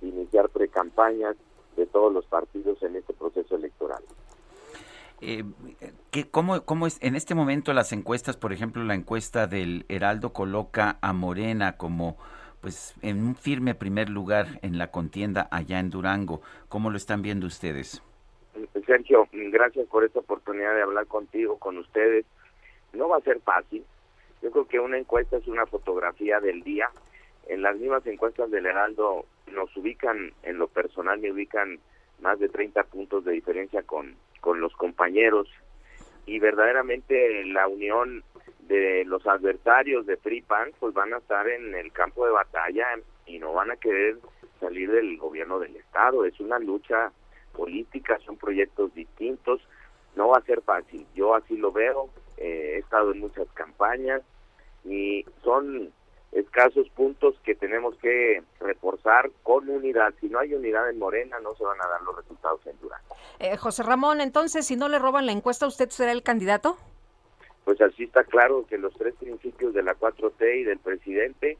de iniciar precampañas de todos los partidos en este proceso electoral. Eh, ¿qué, cómo, ¿Cómo es en este momento las encuestas, por ejemplo, la encuesta del Heraldo coloca a Morena como pues en un firme primer lugar en la contienda allá en Durango? ¿Cómo lo están viendo ustedes? Sergio, gracias por esta oportunidad de hablar contigo, con ustedes. No va a ser fácil. Yo creo que una encuesta es una fotografía del día. En las mismas encuestas del Heraldo nos ubican, en lo personal me ubican más de 30 puntos de diferencia con, con los compañeros. Y verdaderamente la unión de los adversarios de Free Pan pues van a estar en el campo de batalla y no van a querer salir del gobierno del estado. Es una lucha política son proyectos distintos. No va a ser fácil. Yo así lo veo. Eh, he estado en muchas campañas y son escasos puntos que tenemos que reforzar con unidad. Si no hay unidad en Morena, no se van a dar los resultados en Durango. Eh, José Ramón, entonces, si no le roban la encuesta, ¿usted será el candidato? Pues así está claro que los tres principios de la 4T y del presidente,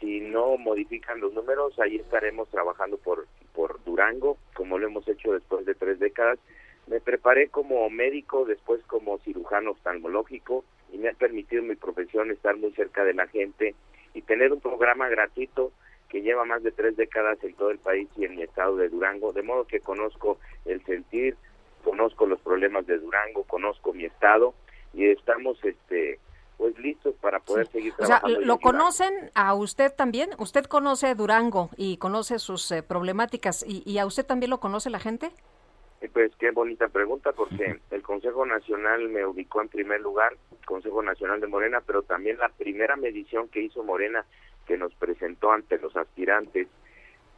si no modifican los números, ahí estaremos trabajando por, por Durango, como lo hemos hecho después de tres décadas. Me preparé como médico, después como cirujano oftalmológico y me ha permitido mi profesión estar muy cerca de la gente y tener un programa gratuito que lleva más de tres décadas en todo el país y en mi estado de Durango, de modo que conozco el sentir, conozco los problemas de Durango, conozco mi estado y estamos este pues listos para poder seguir trabajando. O sea, ¿lo conocen a usted también? ¿Usted conoce Durango y conoce sus eh, problemáticas y, y a usted también lo conoce la gente? Pues qué bonita pregunta, porque [LAUGHS] el Consejo Nacional me ubicó en primer lugar, Consejo Nacional de Morena, pero también la primera medición que hizo Morena, que nos presentó ante los aspirantes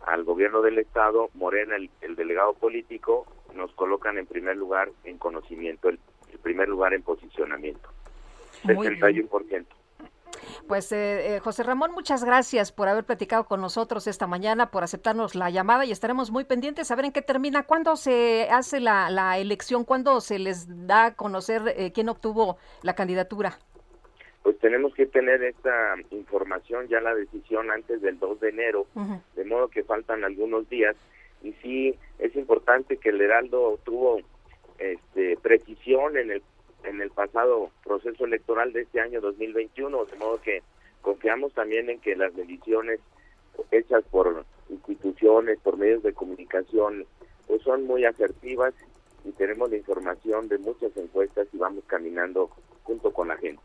al gobierno del Estado, Morena, el, el delegado político, nos colocan en primer lugar en conocimiento, el, el primer lugar en posicionamiento, Muy 61%. Pues eh, eh, José Ramón, muchas gracias por haber platicado con nosotros esta mañana, por aceptarnos la llamada y estaremos muy pendientes a ver en qué termina, cuándo se hace la, la elección, cuándo se les da a conocer eh, quién obtuvo la candidatura. Pues tenemos que tener esta información, ya la decisión antes del 2 de enero, de modo que faltan algunos días y sí es importante que el Heraldo tuvo este, precisión en el en el pasado proceso electoral de este año 2021, de modo que confiamos también en que las mediciones hechas por instituciones, por medios de comunicación, pues son muy asertivas y tenemos la información de muchas encuestas y vamos caminando junto con la gente.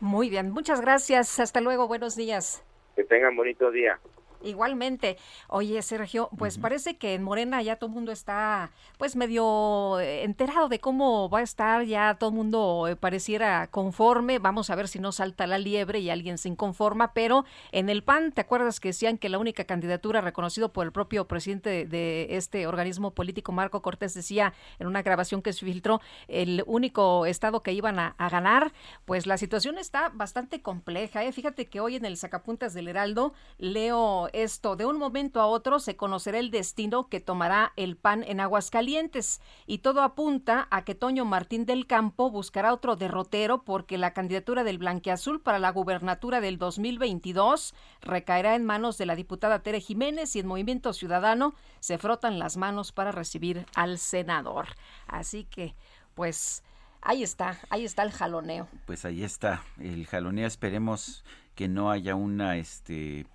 Muy bien, muchas gracias. Hasta luego, buenos días. Que tengan bonito día. Igualmente. Oye, Sergio, pues parece que en Morena ya todo el mundo está pues medio eh, enterado de cómo va a estar, ya todo el mundo eh, pareciera conforme, vamos a ver si no salta la liebre y alguien se inconforma, pero en el PAN, ¿te acuerdas que decían que la única candidatura reconocido por el propio presidente de, de este organismo político, Marco Cortés, decía en una grabación que se filtró, el único estado que iban a, a ganar? Pues la situación está bastante compleja, ¿eh? Fíjate que hoy en el Sacapuntas del Heraldo leo esto, de un momento a otro se conocerá el destino que tomará el PAN en Aguascalientes y todo apunta a que Toño Martín del Campo buscará otro derrotero porque la candidatura del Blanquiazul para la gubernatura del 2022 recaerá en manos de la diputada Tere Jiménez y en Movimiento Ciudadano se frotan las manos para recibir al senador. Así que, pues, ahí está, ahí está el jaloneo. Pues ahí está el jaloneo. Esperemos que no haya una, este,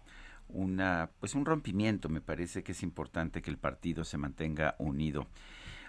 una, pues un rompimiento. Me parece que es importante que el partido se mantenga unido.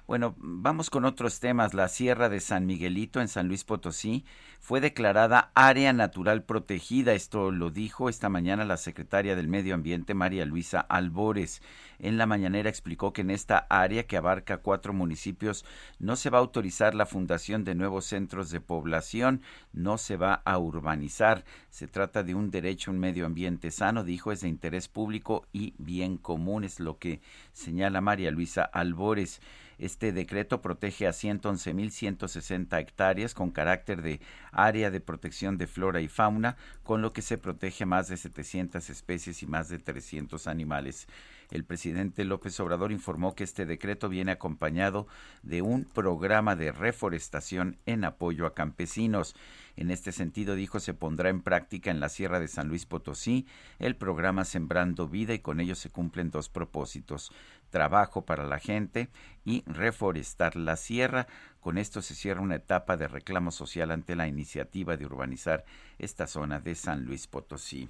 Bueno, vamos con otros temas. La Sierra de San Miguelito en San Luis Potosí fue declarada área natural protegida. Esto lo dijo esta mañana la secretaria del Medio Ambiente, María Luisa Albores. En la mañanera explicó que en esta área, que abarca cuatro municipios, no se va a autorizar la fundación de nuevos centros de población, no se va a urbanizar. Se trata de un derecho un medio ambiente sano, dijo, es de interés público y bien común, es lo que señala María Luisa Albores. Este decreto protege a 111.160 hectáreas con carácter de área de protección de flora y fauna, con lo que se protege más de 700 especies y más de 300 animales. El presidente López Obrador informó que este decreto viene acompañado de un programa de reforestación en apoyo a campesinos. En este sentido, dijo, se pondrá en práctica en la Sierra de San Luis Potosí el programa Sembrando Vida y con ello se cumplen dos propósitos trabajo para la gente y reforestar la sierra. Con esto se cierra una etapa de reclamo social ante la iniciativa de urbanizar esta zona de San Luis Potosí.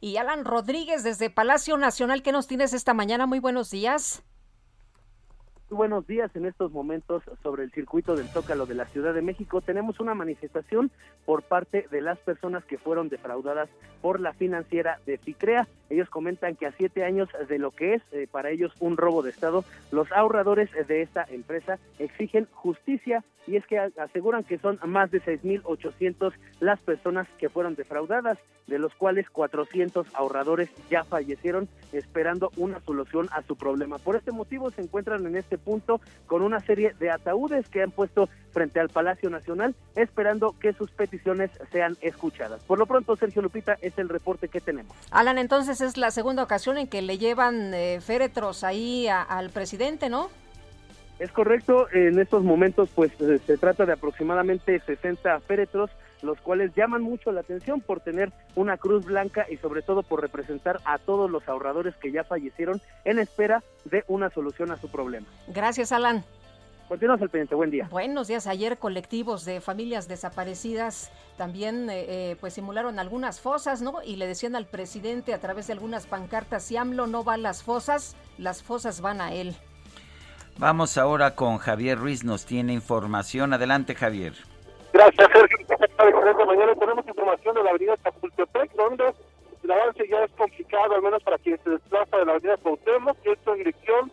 Y Alan Rodríguez desde Palacio Nacional, ¿qué nos tienes esta mañana? Muy buenos días buenos días. En estos momentos sobre el circuito del Zócalo de la Ciudad de México tenemos una manifestación por parte de las personas que fueron defraudadas por la financiera de FICREA. Ellos comentan que a siete años de lo que es eh, para ellos un robo de Estado, los ahorradores de esta empresa exigen justicia y es que aseguran que son más de 6.800 las personas que fueron defraudadas, de los cuales 400 ahorradores ya fallecieron esperando una solución a su problema. Por este motivo se encuentran en este punto con una serie de ataúdes que han puesto frente al Palacio Nacional esperando que sus peticiones sean escuchadas. Por lo pronto, Sergio Lupita, es el reporte que tenemos. Alan, entonces es la segunda ocasión en que le llevan eh, féretros ahí al presidente, ¿no? Es correcto, en estos momentos pues eh, se trata de aproximadamente 60 féretros, los cuales llaman mucho la atención por tener una cruz blanca y sobre todo por representar a todos los ahorradores que ya fallecieron en espera de una solución a su problema. Gracias, Alan. Continuamos al pendiente, buen día. Buenos días. Ayer colectivos de familias desaparecidas también eh, eh, pues simularon algunas fosas, ¿no? Y le decían al presidente a través de algunas pancartas, si AMLO no va a las fosas, las fosas van a él. Vamos ahora con Javier Ruiz, nos tiene información. Adelante, Javier. Gracias, Sergio. Mañana tenemos información de la avenida Chapultepec, donde el avance ya es complicado, al menos para quien se desplaza de la avenida Cuauhtémoc, y esto en dirección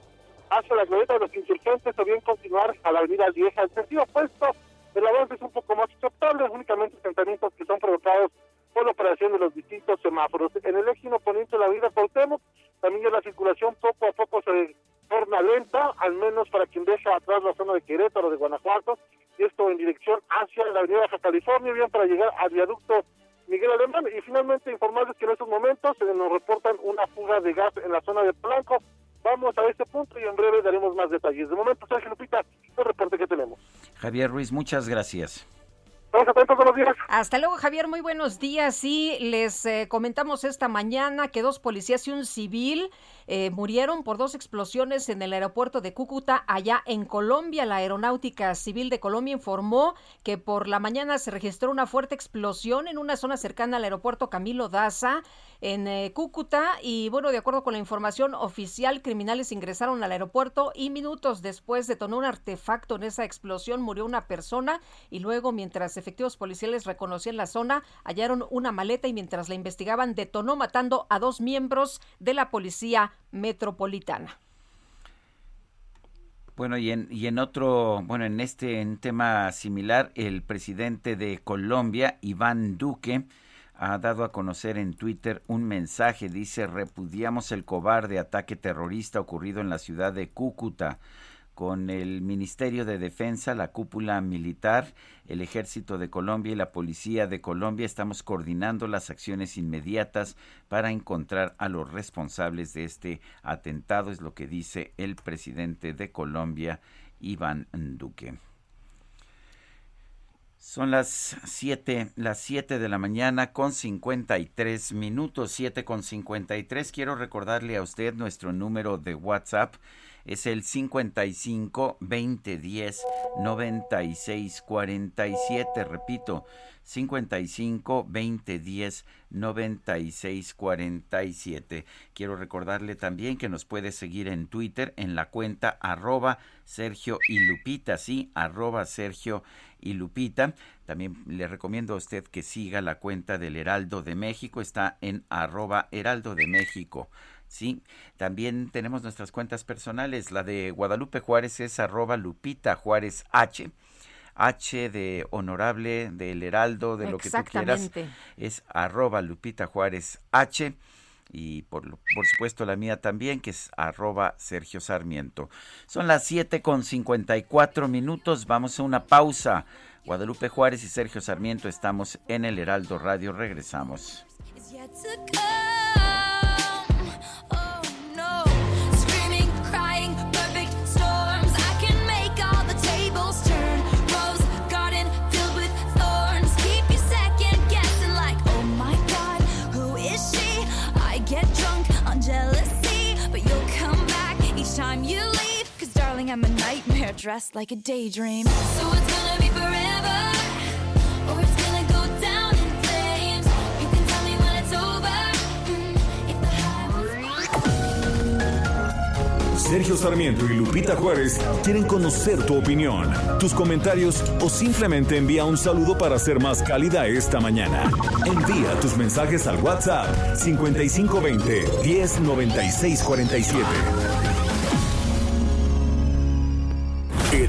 hacia la glorieta de los insurgentes, o bien continuar a la avenida Vieja. En sentido opuesto, el avance es un poco más aceptable, únicamente asentamientos que son provocados por la operación de los distintos semáforos. En el eje poniente de la avenida Cuauhtémoc, también la circulación poco a poco se torna lenta, al menos para quien deja atrás la zona de Querétaro, de Guanajuato, y esto en dirección hacia la avenida Baja California, bien para llegar al viaducto Miguel Alemán. Y finalmente informarles que en estos momentos se nos reportan una fuga de gas en la zona de Blanco. Vamos a este punto y en breve daremos más detalles. De momento, Sergio Lupita, el reporte que tenemos. Javier Ruiz, muchas gracias. Hasta luego, Javier. Muy buenos días. Y les eh, comentamos esta mañana que dos policías y un civil eh, murieron por dos explosiones en el aeropuerto de Cúcuta, allá en Colombia. La Aeronáutica Civil de Colombia informó que por la mañana se registró una fuerte explosión en una zona cercana al aeropuerto Camilo Daza, en eh, Cúcuta. Y bueno, de acuerdo con la información oficial, criminales ingresaron al aeropuerto y minutos después detonó un artefacto en esa explosión. Murió una persona y luego, mientras policiales reconocían la zona, hallaron una maleta y mientras la investigaban, detonó matando a dos miembros de la policía metropolitana. Bueno, y en, y en otro, bueno, en este en tema similar, el presidente de Colombia, Iván Duque, ha dado a conocer en Twitter un mensaje. Dice, repudiamos el cobarde ataque terrorista ocurrido en la ciudad de Cúcuta con el Ministerio de Defensa, la cúpula militar, el Ejército de Colombia y la Policía de Colombia estamos coordinando las acciones inmediatas para encontrar a los responsables de este atentado, es lo que dice el presidente de Colombia, Iván Duque. Son las 7, las 7 de la mañana con 53 minutos, 7 con 53. Quiero recordarle a usted nuestro número de WhatsApp es el 55 20 10 96 47. Repito, 55 20 10 96 47. Quiero recordarle también que nos puede seguir en Twitter en la cuenta arroba Sergio y Lupita, sí, arroba Sergio y Lupita. También le recomiendo a usted que siga la cuenta del Heraldo de México, está en arroba Heraldo de México. Sí, también tenemos nuestras cuentas personales. La de Guadalupe Juárez es arroba Lupita Juárez H. H de honorable, del heraldo, de lo que tú quieras. Exactamente. Es arroba Lupita Juárez H. Y por, lo- por supuesto la mía también, que es arroba Sergio Sarmiento. Son las 7 con 54 minutos. Vamos a una pausa. Guadalupe Juárez y Sergio Sarmiento estamos en el Heraldo Radio. Regresamos. Dressed like a daydream. So it's gonna be forever. Or it's gonna go down in flames. You can tell me when it's over. Mm, Sergio Sarmiento y Lupita Juárez quieren conocer tu opinión, tus comentarios o simplemente envía un saludo para ser más cálida esta mañana. Envía tus mensajes al WhatsApp 5520 109647.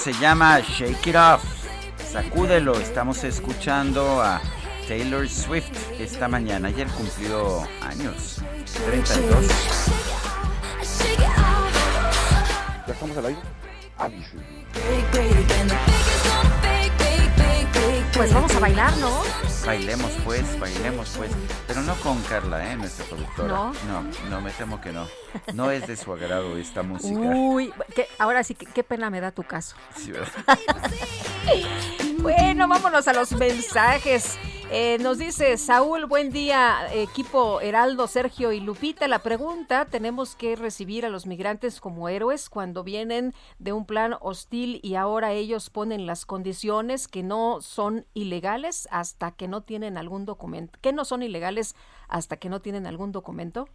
Se llama Shake It Off. Sacúdelo. Estamos escuchando a Taylor Swift esta mañana. Ayer cumplió años. 32. ¿Ya estamos al aire? Pues vamos a bailar, ¿no? Bailemos pues, bailemos pues. Pero no con Carla, ¿eh? Nuestra productora. ¿No? No, no, me temo que no. No es de su agrado esta música. Uy, que- ahora sí, qué pena me da tu caso. Sí, ¿verdad? [LAUGHS] Bueno, vámonos a los mensajes. Eh, nos dice Saúl, buen día, equipo Heraldo, Sergio y Lupita. La pregunta, ¿tenemos que recibir a los migrantes como héroes cuando vienen de un plan hostil y ahora ellos ponen las condiciones que no son ilegales hasta que no tienen algún documento? ¿Que no son ilegales hasta que no tienen algún documento?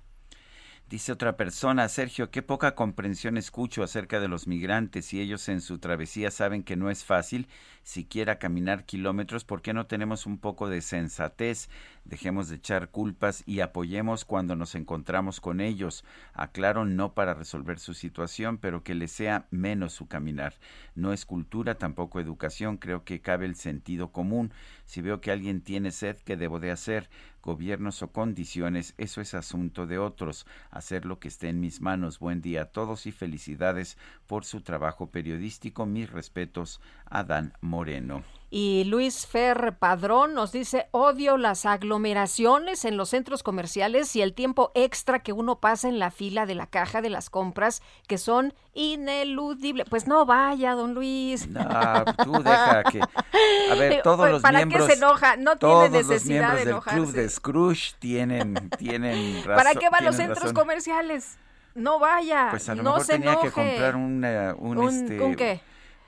Dice otra persona, Sergio, qué poca comprensión escucho acerca de los migrantes y ellos en su travesía saben que no es fácil siquiera caminar kilómetros. ¿Por qué no tenemos un poco de sensatez? Dejemos de echar culpas y apoyemos cuando nos encontramos con ellos. Aclaro, no para resolver su situación, pero que les sea menos su caminar. No es cultura, tampoco educación, creo que cabe el sentido común. Si veo que alguien tiene sed, ¿qué debo de hacer? Gobiernos o condiciones, eso es asunto de otros. Hacer lo que esté en mis manos. Buen día a todos y felicidades por su trabajo periodístico. Mis respetos a Dan Moreno. Y Luis Fer Padrón nos dice, odio las aglomeraciones en los centros comerciales y el tiempo extra que uno pasa en la fila de la caja de las compras, que son ineludibles. Pues no vaya, don Luis. No, tú deja que... A ver, [LAUGHS] todos los ¿Para miembros... qué se enoja? No tiene los necesidad de del enojarse. club de Scrooge tienen, tienen razón. [LAUGHS] ¿Para qué van los centros razón. comerciales? No vaya, Pues a lo no mejor se tenía enoje. que comprar un, eh, un, ¿Un- este, un qué?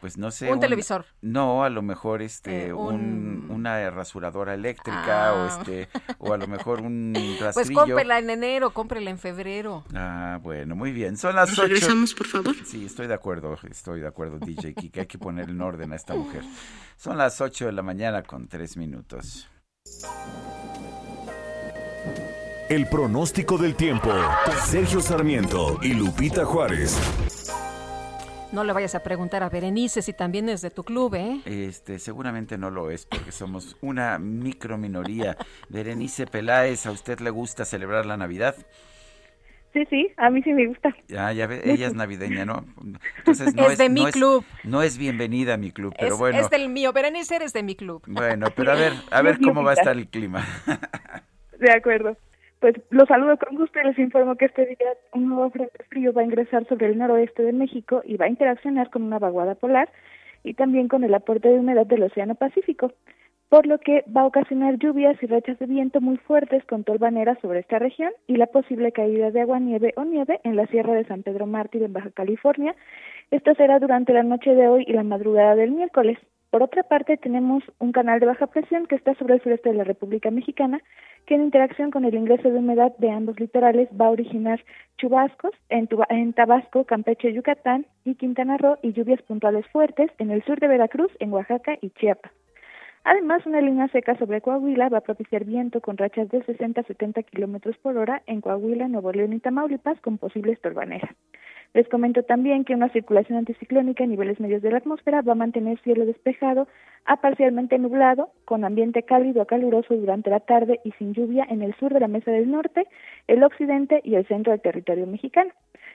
Pues no sé. Un televisor. No, a lo mejor este Eh, un, una rasuradora eléctrica o Ah. este o a lo mejor un [LAUGHS] Pues rastrillo. cómprela en enero, cómprela en febrero. Ah, bueno, muy bien. Son las ¿Nos ocho. regresamos, por favor? Sí, estoy de acuerdo, estoy de acuerdo, DJ Kike. Hay que poner en orden a esta mujer. Son las 8 de la mañana con tres minutos. El pronóstico del tiempo. Sergio Sarmiento y Lupita Juárez. No le vayas a preguntar a Berenice si también es de tu club, ¿eh? Este, seguramente no lo es porque somos una microminoría. [LAUGHS] Berenice Peláez, ¿a usted le gusta celebrar la Navidad? Sí, sí, a mí sí me gusta. Ya, ya ve, ella es navideña, ¿no? Entonces no Es es, de mi no es- club. no es bienvenida a mi club, pero es, bueno. es del mío. Berenice, eres de mi club. Bueno, pero a ver, a ver cómo va a estar el clima. [LAUGHS] De acuerdo. Pues los saludo con gusto y les informo que este día un nuevo frente frío va a ingresar sobre el noroeste de México y va a interaccionar con una vaguada polar y también con el aporte de humedad del Océano Pacífico, por lo que va a ocasionar lluvias y rachas de viento muy fuertes con tolvaneras sobre esta región y la posible caída de agua, nieve o nieve en la Sierra de San Pedro Mártir en Baja California. Esto será durante la noche de hoy y la madrugada del miércoles. Por otra parte, tenemos un canal de baja presión que está sobre el sureste de la República Mexicana, que en interacción con el ingreso de humedad de ambos litorales va a originar chubascos en, Tabasco, Campeche, Yucatán y Quintana Roo y lluvias puntuales fuertes en el sur de Veracruz, en Oaxaca y Chiapas. Además, una línea seca sobre Coahuila va a propiciar viento con rachas de 60 a 70 kilómetros por hora en Coahuila, Nuevo León y Tamaulipas con posibles torbaneras. Les comento también que una circulación anticiclónica en niveles medios de la atmósfera va a mantener cielo despejado a parcialmente nublado, con ambiente cálido a caluroso durante la tarde y sin lluvia en el sur de la Mesa del Norte, el occidente y el centro del territorio mexicano.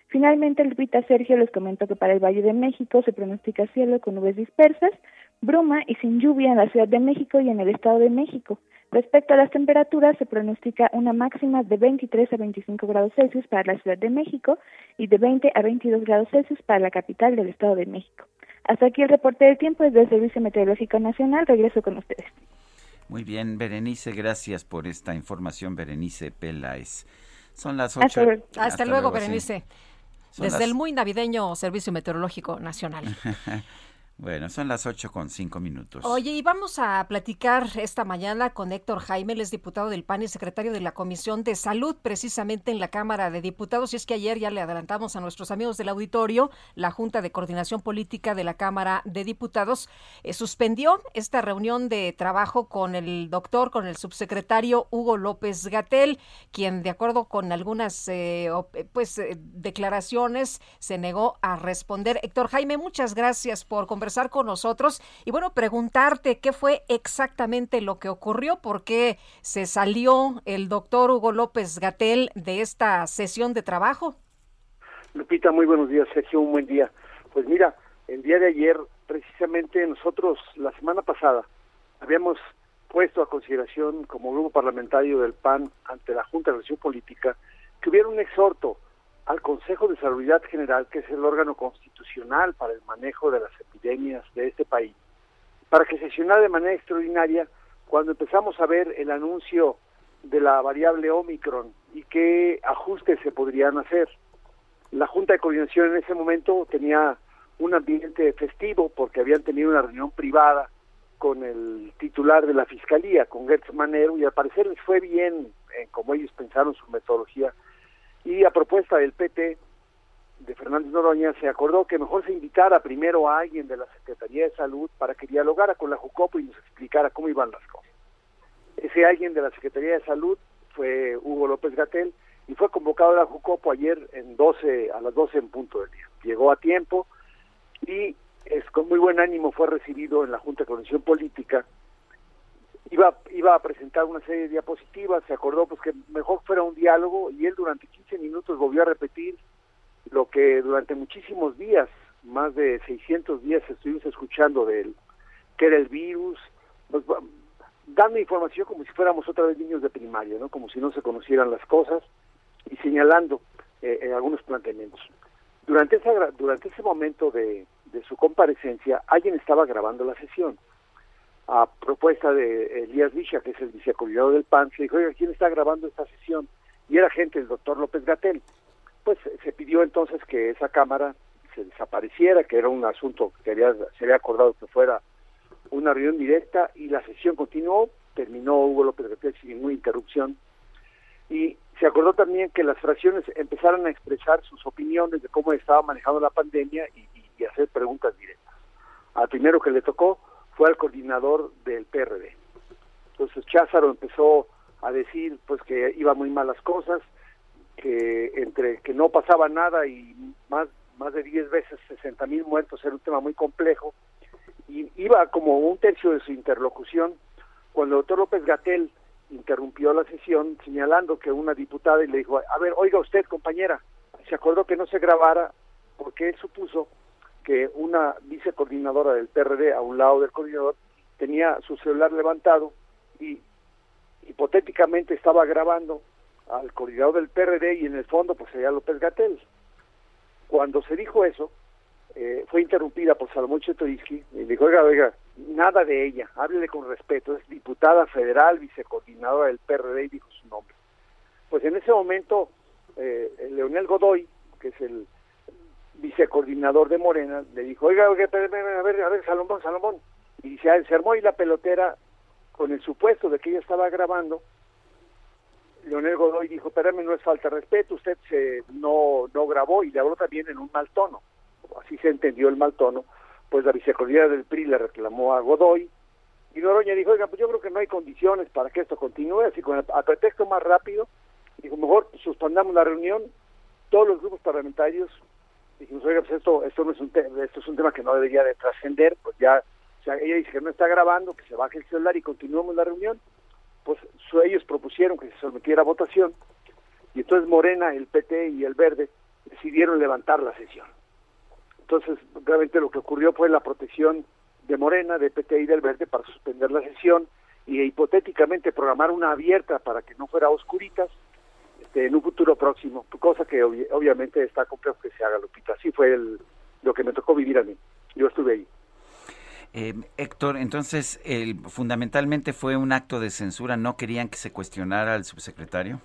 Finalmente, Lupita Sergio les comento que para el Valle de México se pronostica cielo con nubes dispersas, bruma y sin lluvia en la Ciudad de México y en el Estado de México. Respecto a las temperaturas, se pronostica una máxima de 23 a 25 grados Celsius para la Ciudad de México y de 20 a 22 grados Celsius para la capital del Estado de México. Hasta aquí el reporte del tiempo desde el Servicio Meteorológico Nacional. Regreso con ustedes. Muy bien, Berenice, gracias por esta información, Berenice Peláez. Son las Hasta 8. luego. Hasta, luego, sí. Berenice. Desde las- el muy navideño Servicio Meteorológico Nacional. [LAUGHS] Bueno, son las 8 con 5 minutos. Oye, y vamos a platicar esta mañana con Héctor Jaime, él es diputado del PAN y secretario de la Comisión de Salud, precisamente en la Cámara de Diputados. Y es que ayer ya le adelantamos a nuestros amigos del auditorio, la Junta de Coordinación Política de la Cámara de Diputados eh, suspendió esta reunión de trabajo con el doctor, con el subsecretario Hugo López Gatel, quien de acuerdo con algunas eh, eh, pues eh, declaraciones se negó a responder. Héctor Jaime, muchas gracias por conversar con nosotros y bueno, preguntarte qué fue exactamente lo que ocurrió, por qué se salió el doctor Hugo López Gatel de esta sesión de trabajo. Lupita, muy buenos días, Sergio, un buen día. Pues mira, el día de ayer, precisamente nosotros, la semana pasada, habíamos puesto a consideración como grupo parlamentario del PAN ante la Junta de Relación Política que hubiera un exhorto al Consejo de Salud General, que es el órgano constitucional para el manejo de las epidemias de este país, para que sesionara de manera extraordinaria cuando empezamos a ver el anuncio de la variable Omicron y qué ajustes se podrían hacer. La Junta de Coordinación en ese momento tenía un ambiente festivo porque habían tenido una reunión privada con el titular de la Fiscalía, con Gertz Manero, y al parecer les fue bien en como ellos pensaron su metodología. Y a propuesta del PT, de Fernández Noroña, se acordó que mejor se invitara primero a alguien de la Secretaría de Salud para que dialogara con la Jucopo y nos explicara cómo iban las cosas. Ese alguien de la Secretaría de Salud fue Hugo López Gatel y fue convocado a la Jucopo ayer en 12, a las 12 en punto del día. Llegó a tiempo y es con muy buen ánimo fue recibido en la Junta de Coordinación Política. Iba, iba a presentar una serie de diapositivas, se acordó pues que mejor fuera un diálogo y él durante 15 minutos volvió a repetir lo que durante muchísimos días, más de 600 días estuvimos escuchando de él, que era el virus, pues, dando información como si fuéramos otra vez niños de primaria, ¿no? Como si no se conocieran las cosas y señalando eh, eh, algunos planteamientos. Durante esa durante ese momento de su comparecencia, alguien estaba grabando la sesión. A propuesta de Elías Villa, que es el vicecoordinador del PAN, se dijo, oiga, ¿quién está grabando esta sesión? Y era gente del doctor López Gatel. Pues se pidió entonces que esa cámara se desapareciera, que era un asunto que había, se había acordado que fuera una reunión directa y la sesión continuó, terminó Hugo López Gatel sin ninguna interrupción y se acordó también que las fracciones empezaran a expresar sus opiniones de cómo estaba manejando la pandemia y hacer preguntas directas. Al primero que le tocó fue al coordinador del PRD. Entonces Cházaro empezó a decir pues que iba muy mal las cosas, que entre que no pasaba nada y más más de 10 veces 60 mil muertos era un tema muy complejo y iba como un tercio de su interlocución cuando el doctor López Gatel interrumpió la sesión señalando que una diputada y le dijo, a ver, oiga usted compañera, se acordó que no se grabara porque él supuso que una vicecoordinadora del PRD a un lado del coordinador tenía su celular levantado y hipotéticamente estaba grabando al coordinador del PRD y en el fondo pues sería López Gatel. Cuando se dijo eso, eh, fue interrumpida por Salomón Chetorisky y dijo, oiga, oiga, nada de ella, háblele con respeto, es diputada federal, vicecoordinadora del PRD y dijo su nombre. Pues en ese momento, eh, Leonel Godoy, que es el vicecoordinador de Morena, le dijo, oiga, oiga, a ver, a ver, Salomón, Salomón. Y se, se armó ahí la pelotera con el supuesto de que ella estaba grabando. Leonel Godoy dijo, espérame, no es falta de respeto, usted se, no, no grabó y le habló también en un mal tono. Así se entendió el mal tono. Pues la vicecoordinadora del PRI le reclamó a Godoy y Noroña dijo, oiga, pues yo creo que no hay condiciones para que esto continúe, así con el, a pretexto más rápido, dijo, mejor suspendamos la reunión, todos los grupos parlamentarios dijimos, oiga, pues esto, esto no es un esto es un tema que no debería de trascender, pues ya, ella dice que no está grabando, que se baje el celular y continuemos la reunión, pues su- ellos propusieron que se sometiera a votación, y entonces Morena, el PT y el Verde decidieron levantar la sesión. Entonces, realmente lo que ocurrió fue la protección de Morena, de PT y del Verde para suspender la sesión y hipotéticamente programar una abierta para que no fuera oscuritas este, en un futuro próximo, cosa que obvi- obviamente está complejo que se haga, Lupita. Así fue el, lo que me tocó vivir a mí. Yo estuve ahí. Eh, Héctor, entonces, el, fundamentalmente fue un acto de censura, ¿no querían que se cuestionara al subsecretario?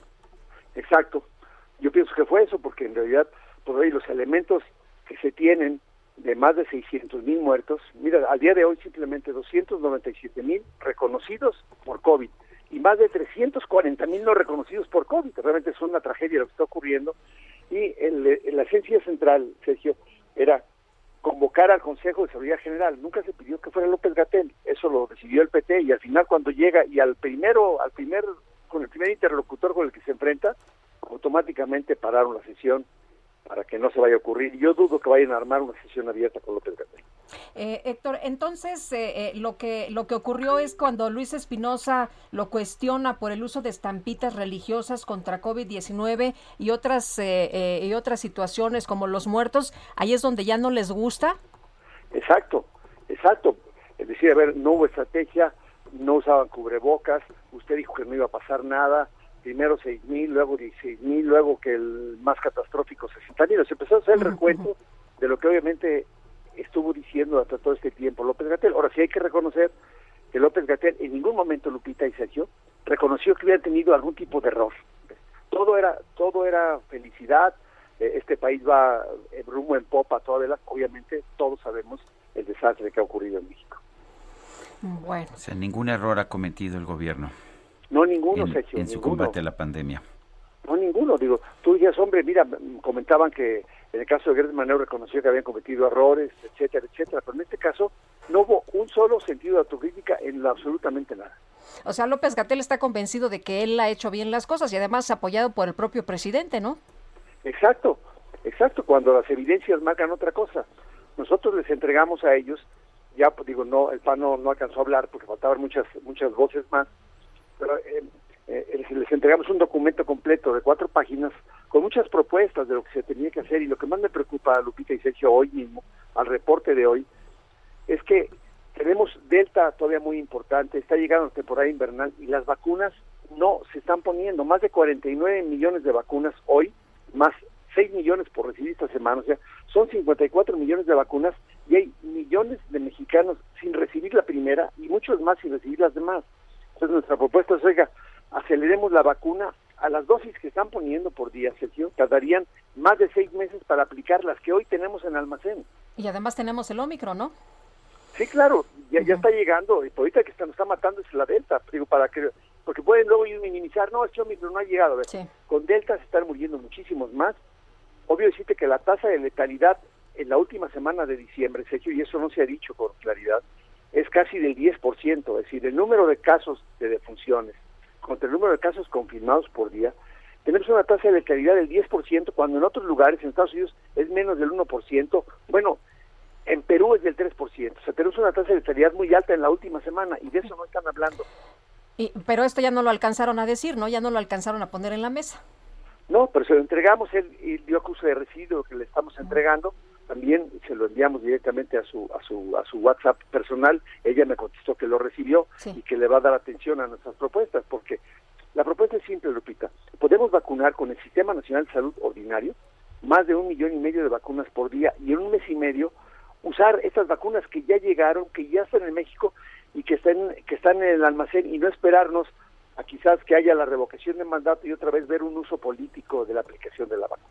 Exacto. Yo pienso que fue eso, porque en realidad, por hoy los elementos que se tienen de más de 600 mil muertos, mira, al día de hoy simplemente 297 mil reconocidos por COVID y más de 340 mil no reconocidos por COVID. Realmente es una tragedia lo que está ocurriendo. Y el, la esencia central, Sergio, era convocar al Consejo de Seguridad General. Nunca se pidió que fuera López Gatel. Eso lo decidió el PT y al final cuando llega y al primero, al primer, con el primer interlocutor con el que se enfrenta, automáticamente pararon la sesión para que no se vaya a ocurrir. Yo dudo que vayan a armar una sesión abierta con López Gatel. Eh, Héctor, entonces eh, eh, lo que lo que ocurrió es cuando Luis Espinosa lo cuestiona por el uso de estampitas religiosas contra COVID-19 y otras eh, eh, y otras situaciones como los muertos, ahí es donde ya no les gusta. Exacto, exacto. Es decir, a ver, no hubo estrategia, no usaban cubrebocas, usted dijo que no iba a pasar nada, primero seis mil, luego 16 mil, luego que el más catastrófico 60 mil. Se empezó a hacer el recuento de lo que obviamente estuvo diciendo durante todo este tiempo López Gatel. Ahora sí hay que reconocer que López Gatel en ningún momento, Lupita y Sergio, reconoció que hubiera tenido algún tipo de error. Todo era, todo era felicidad, eh, este país va eh, rumbo en popa toda vela, obviamente todos sabemos el desastre que ha ocurrido en México. Bueno. O sea, ningún error ha cometido el gobierno No ninguno, en, Sergio, en su ninguno. combate a la pandemia. No ninguno, digo, tú dices, hombre, mira, m- comentaban que en el caso de Gertz reconoció que habían cometido errores, etcétera, etcétera, pero en este caso no hubo un solo sentido de autocrítica en absolutamente nada. O sea, López Gatel está convencido de que él ha hecho bien las cosas y además apoyado por el propio presidente, ¿no? Exacto, exacto, cuando las evidencias marcan otra cosa. Nosotros les entregamos a ellos, ya pues, digo, no, el PAN no, no alcanzó a hablar porque faltaban muchas, muchas voces más, pero eh, eh, les, les entregamos un documento completo de cuatro páginas con muchas propuestas de lo que se tenía que hacer y lo que más me preocupa, Lupita y Sergio, hoy mismo, al reporte de hoy, es que tenemos Delta todavía muy importante, está llegando la temporada invernal y las vacunas no se están poniendo, más de 49 millones de vacunas hoy, más 6 millones por recibir esta semana, o sea, son 54 millones de vacunas y hay millones de mexicanos sin recibir la primera y muchos más sin recibir las demás. Entonces nuestra propuesta es, oiga, aceleremos la vacuna a las dosis que están poniendo por día, Sergio, tardarían más de seis meses para aplicar las que hoy tenemos en almacén. Y además tenemos el Omicron, ¿no? Sí, claro, ya, ya está llegando, y ahorita que está, nos está matando es la Delta, digo, para que, porque pueden luego ir minimizar, no, este Omicron no ha llegado, a ver, con Delta se están muriendo muchísimos más, obvio decirte que la tasa de letalidad en la última semana de diciembre, Sergio, y eso no se ha dicho con claridad, es casi del 10%, es decir, el número de casos de defunciones contra el número de casos confirmados por día, tenemos una tasa de letalidad del 10%, cuando en otros lugares, en Estados Unidos, es menos del 1%. Bueno, en Perú es del 3%. O sea, tenemos una tasa de letalidad muy alta en la última semana y de eso no están hablando. Y, pero esto ya no lo alcanzaron a decir, ¿no? Ya no lo alcanzaron a poner en la mesa. No, pero se lo entregamos, él, él dio acuso de residuo que le estamos entregando, también se lo enviamos directamente a su a su a su WhatsApp personal, ella me contestó que lo recibió y que le va a dar atención a nuestras propuestas, porque la propuesta es simple, Lupita. Podemos vacunar con el Sistema Nacional de Salud Ordinario más de un millón y medio de vacunas por día y en un mes y medio usar estas vacunas que ya llegaron, que ya están en México y que están, que están en el almacén y no esperarnos a quizás que haya la revocación de mandato y otra vez ver un uso político de la aplicación de la vacuna.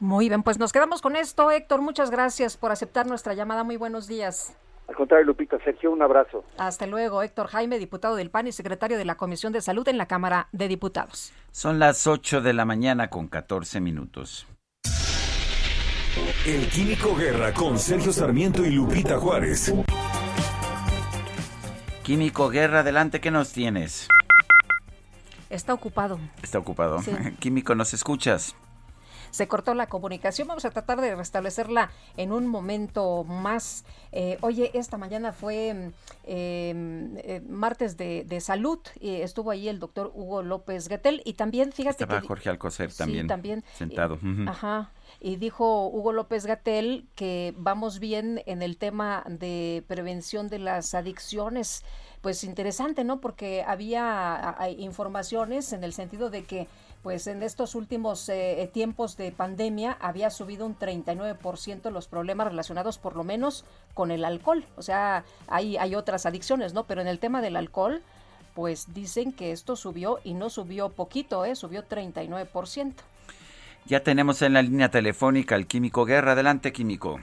Muy bien, pues nos quedamos con esto, Héctor. Muchas gracias por aceptar nuestra llamada. Muy buenos días. Al contrario, Lupita, Sergio, un abrazo. Hasta luego, Héctor Jaime, diputado del PAN y secretario de la Comisión de Salud en la Cámara de Diputados. Son las 8 de la mañana con 14 minutos. El Químico Guerra con Sergio Sarmiento y Lupita Juárez. Químico Guerra, adelante, ¿qué nos tienes? Está ocupado. Está ocupado. Sí. [LAUGHS] Químico, ¿nos escuchas? Se cortó la comunicación. Vamos a tratar de restablecerla en un momento más. Eh, oye, esta mañana fue eh, eh, martes de, de salud y estuvo ahí el doctor Hugo López Gatel y también, fíjate Estaba que... Jorge Alcocer también, sí, también sentado. y- Ajá. Y dijo Hugo López Gatel que vamos bien en el tema de prevención de las adicciones. Pues interesante, ¿no? Porque había a- a- informaciones en el sentido de que pues en estos últimos eh, tiempos de pandemia había subido un 39% los problemas relacionados por lo menos con el alcohol. O sea, hay, hay otras adicciones, ¿no? Pero en el tema del alcohol, pues dicen que esto subió y no subió poquito, ¿eh? Subió 39%. Ya tenemos en la línea telefónica al Químico Guerra. Adelante, Químico.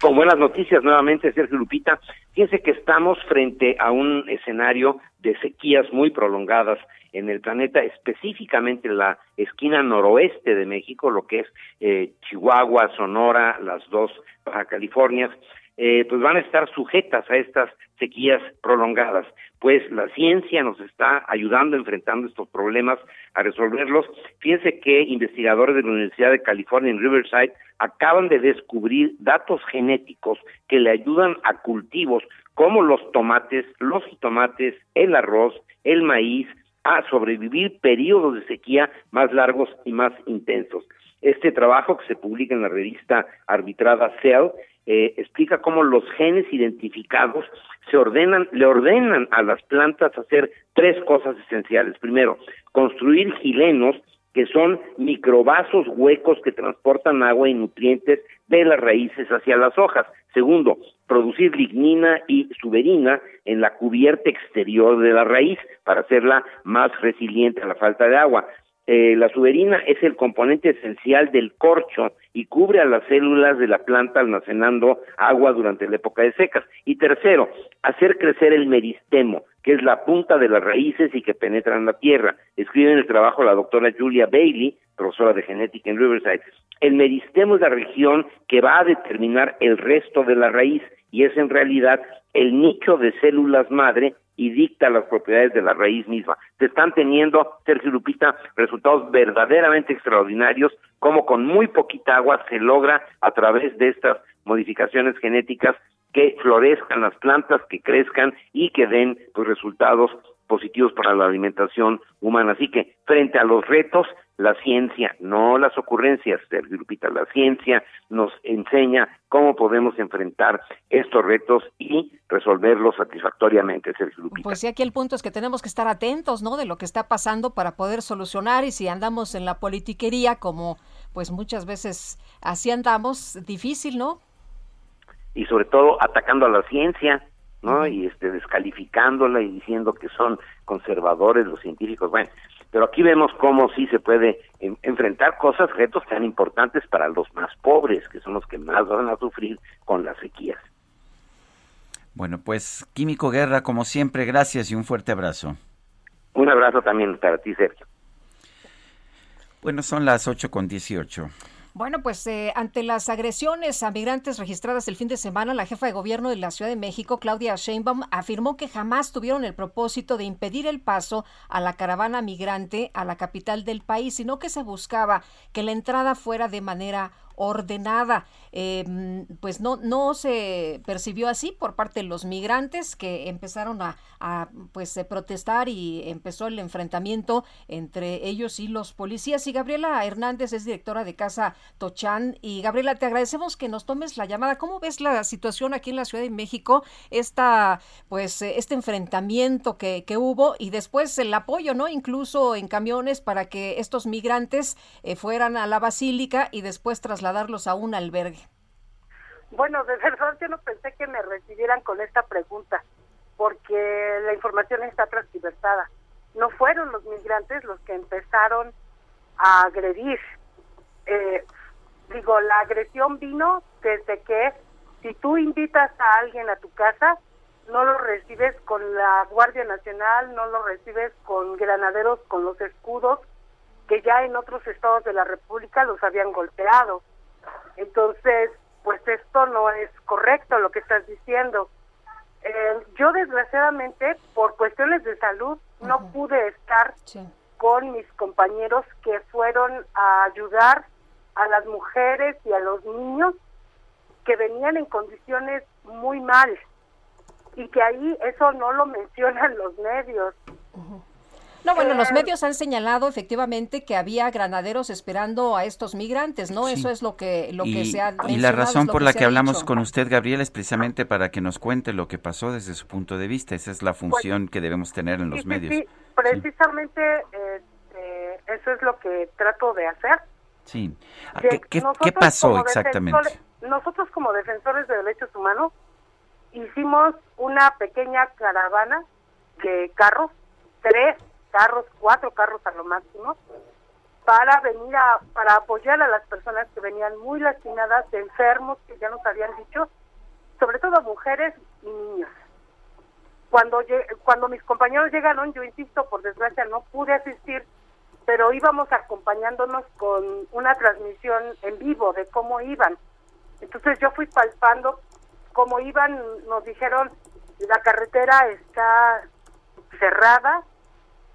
Con buenas noticias nuevamente, Sergio Lupita. Fíjense que estamos frente a un escenario de sequías muy prolongadas en el planeta, específicamente en la esquina noroeste de México, lo que es eh, Chihuahua, Sonora, las dos Baja Californias, eh, pues van a estar sujetas a estas sequías prolongadas. Pues la ciencia nos está ayudando enfrentando estos problemas, a resolverlos. Fíjense que investigadores de la Universidad de California en Riverside acaban de descubrir datos genéticos que le ayudan a cultivos como los tomates, los jitomates, el arroz, el maíz, a sobrevivir periodos de sequía más largos y más intensos. Este trabajo que se publica en la revista arbitrada Cell eh, explica cómo los genes identificados se ordenan, le ordenan a las plantas hacer tres cosas esenciales. Primero, construir gilenos que son microvasos huecos que transportan agua y nutrientes de las raíces hacia las hojas. Segundo, producir lignina y suberina en la cubierta exterior de la raíz para hacerla más resiliente a la falta de agua. Eh, la suberina es el componente esencial del corcho y cubre a las células de la planta almacenando agua durante la época de secas. Y tercero, hacer crecer el meristemo, que es la punta de las raíces y que penetra en la tierra. Escribe en el trabajo la doctora Julia Bailey, profesora de genética en Riverside. El meristemo es la región que va a determinar el resto de la raíz y es en realidad el nicho de células madre y dicta las propiedades de la raíz misma. Se están teniendo, Sergio Lupita, resultados verdaderamente extraordinarios, como con muy poquita agua se logra a través de estas modificaciones genéticas que florezcan las plantas, que crezcan y que den pues, resultados positivos para la alimentación humana. Así que frente a los retos, la ciencia, no las ocurrencias, Sergio Lupita, la ciencia nos enseña cómo podemos enfrentar estos retos y resolverlos satisfactoriamente, Sergio Lupita. Pues sí, aquí el punto es que tenemos que estar atentos, ¿no? De lo que está pasando para poder solucionar y si andamos en la politiquería, como pues muchas veces así andamos, difícil, ¿no? y sobre todo atacando a la ciencia, ¿no? Y este descalificándola y diciendo que son conservadores los científicos. Bueno, pero aquí vemos cómo sí se puede en- enfrentar cosas, retos tan importantes para los más pobres, que son los que más van a sufrir con las sequías. Bueno, pues Químico Guerra, como siempre, gracias y un fuerte abrazo. Un abrazo también para ti, Sergio. Bueno, son las 8 con 18. Bueno, pues eh, ante las agresiones a migrantes registradas el fin de semana, la jefa de gobierno de la Ciudad de México, Claudia Sheinbaum, afirmó que jamás tuvieron el propósito de impedir el paso a la caravana migrante a la capital del país, sino que se buscaba que la entrada fuera de manera ordenada. Eh, pues no, no se percibió así por parte de los migrantes que empezaron a, a, pues eh, protestar y empezó el enfrentamiento entre ellos y los policías. Y Gabriela Hernández es directora de Casa Tochán. Y Gabriela, te agradecemos que nos tomes la llamada. ¿Cómo ves la situación aquí en la Ciudad de México? Esta, pues, eh, este enfrentamiento que, que hubo y después el apoyo, ¿no? Incluso en camiones para que estos migrantes fueran a la basílica y después trasladarlos a un albergue. Bueno, de verdad yo no pensé que me recibieran con esta pregunta, porque la información está transversada. No fueron los migrantes los que empezaron a agredir. Eh, digo, la agresión vino desde que si tú invitas a alguien a tu casa, no lo recibes con la Guardia Nacional, no lo recibes con granaderos con los escudos que ya en otros estados de la República los habían golpeado. Entonces, pues esto no es correcto lo que estás diciendo. Eh, yo desgraciadamente, por cuestiones de salud, no pude estar con mis compañeros que fueron a ayudar a las mujeres y a los niños que venían en condiciones muy mal y que ahí eso no lo [LAUGHS] mencionan los medios. No, bueno, los Eh, medios han señalado efectivamente que había granaderos esperando a estos migrantes, ¿no? Sí. Eso es lo que lo que se ha y la razón por la que ha hablamos dicho. con usted, Gabriel, es precisamente para que nos cuente lo que pasó desde su punto de vista. Esa es la función que debemos tener en los Sí, medios. sí, precisamente este, eso es lo que trato de hacer. Sí. Ah, ¿Qué, qué- nosotros qué pasó como exactamente? defensores- nosotros como defensores de derechos humanos hicimos una pequeña caravana de carros, tres carros, cuatro carros a lo máximo, para venir a para apoyar a las personas que venían muy lastimadas, enfermos, que ya nos habían dicho, sobre todo mujeres y niños. Cuando cuando mis compañeros llegaron, yo insisto, por desgracia no pude asistir, pero íbamos acompañándonos con una transmisión en vivo de cómo iban. Entonces yo fui palpando cómo iban, nos dijeron, la carretera está cerrada,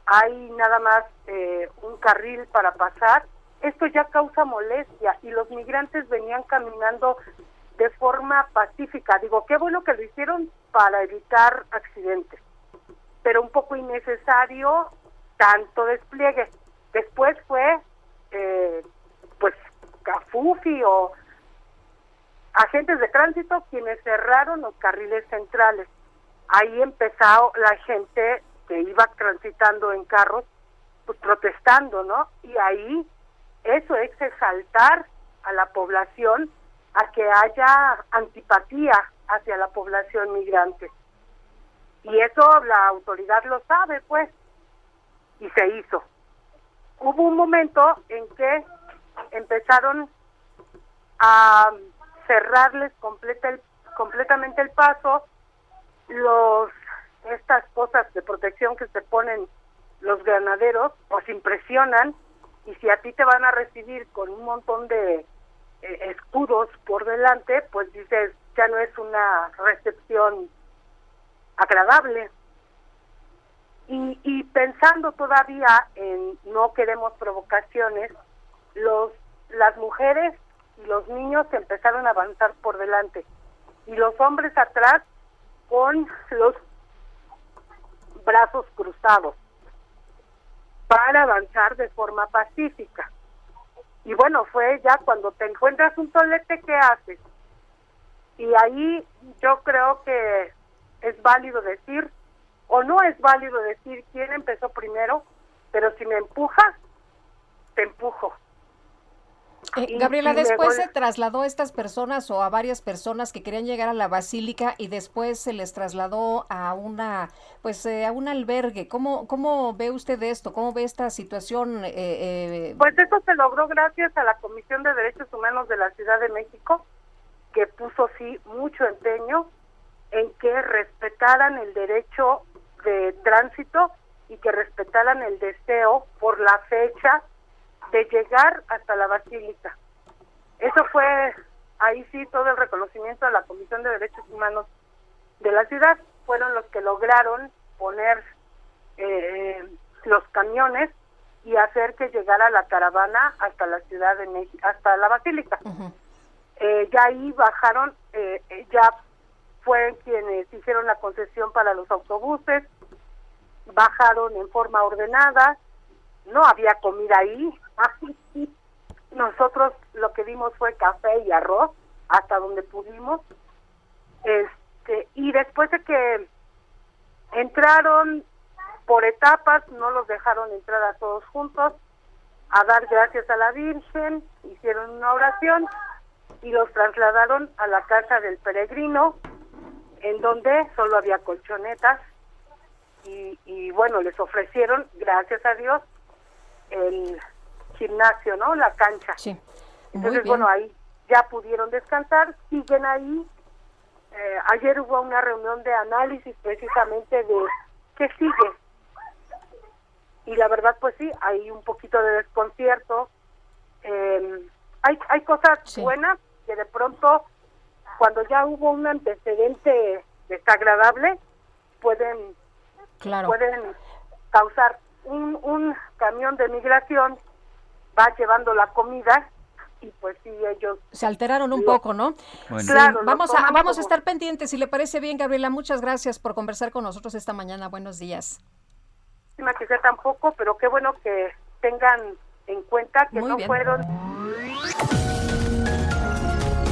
hay nada más eh, un carril para pasar. Esto ya causa molestia y los migrantes venían caminando de forma pacífica. Digo, qué bueno que lo hicieron para evitar accidentes, pero un poco innecesario tanto despliegue. Después fue, eh, pues, Cafufi o agentes de tránsito quienes cerraron los carriles centrales. Ahí empezó la gente que iba transitando en carros, pues protestando, ¿no? Y ahí eso es exaltar a la población a que haya antipatía hacia la población migrante. Y eso la autoridad lo sabe, pues, y se hizo. Hubo un momento en que empezaron a cerrarles completa el- completamente el paso, los estas cosas de protección que se ponen los granaderos, pues impresionan, y si a ti te van a recibir con un montón de eh, escudos por delante, pues dices, ya no es una recepción agradable. Y, y pensando todavía en no queremos provocaciones, los las mujeres y los niños empezaron a avanzar por delante y los hombres atrás con los brazos cruzados para avanzar de forma pacífica. Y bueno, fue ya cuando te encuentras un tolete, ¿qué haces? Y ahí yo creo que es válido decir, o no es válido decir quién empezó primero, pero si me empujas, te empujo. Eh, Y- Gabriela, y después se trasladó a estas personas o a varias personas que querían llegar a la basílica y después se les trasladó a una, pues, eh, a un albergue. ¿Cómo, cómo ve usted esto? ¿Cómo ve esta situación? eh, eh, Pues eso se logró gracias a la Comisión de Derechos Humanos de la Ciudad de México, que puso sí mucho empeño en que respetaran el derecho de tránsito y que respetaran el deseo por la fecha de llegar hasta la basílica. Eso fue ahí sí todo el reconocimiento a la Comisión de Derechos Humanos de la ciudad. Fueron los que lograron poner eh, los camiones y hacer que llegara la caravana hasta la ciudad de México, hasta la basílica. Eh, ya ahí bajaron, eh, eh, ya fueron quienes hicieron la concesión para los autobuses, bajaron en forma ordenada, no había comida ahí. Nosotros lo que dimos fue café y arroz hasta donde pudimos. Este, y después de que entraron por etapas, no los dejaron entrar a todos juntos, a dar gracias a la Virgen, hicieron una oración y los trasladaron a la casa del peregrino, en donde solo había colchonetas y, y bueno, les ofrecieron, gracias a Dios, el gimnasio, ¿no? La cancha. Sí. Entonces, bueno, ahí ya pudieron descansar, siguen ahí. Eh, ayer hubo una reunión de análisis precisamente de qué sigue. Y la verdad, pues sí, hay un poquito de desconcierto. Eh, hay, hay cosas buenas que de pronto, cuando ya hubo un antecedente desagradable, pueden, Claro. pueden causar un, un camión de migración, va llevando la comida y pues sí, ellos se alteraron un Lo- poco, ¿no? Bueno. Sí, Claro, vamos a vamos a estar pendientes. Si le parece bien, Gabriela, muchas gracias por conversar con nosotros esta mañana. Buenos días. lástima que sea tampoco, pero qué bueno que tengan en cuenta que Muy no bien. fueron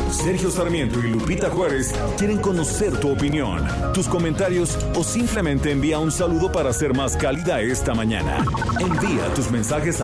Sergio Sarmiento y Lupita Juárez quieren conocer tu opinión, tus comentarios o simplemente envía un saludo para ser más cálida esta mañana. Envía tus mensajes a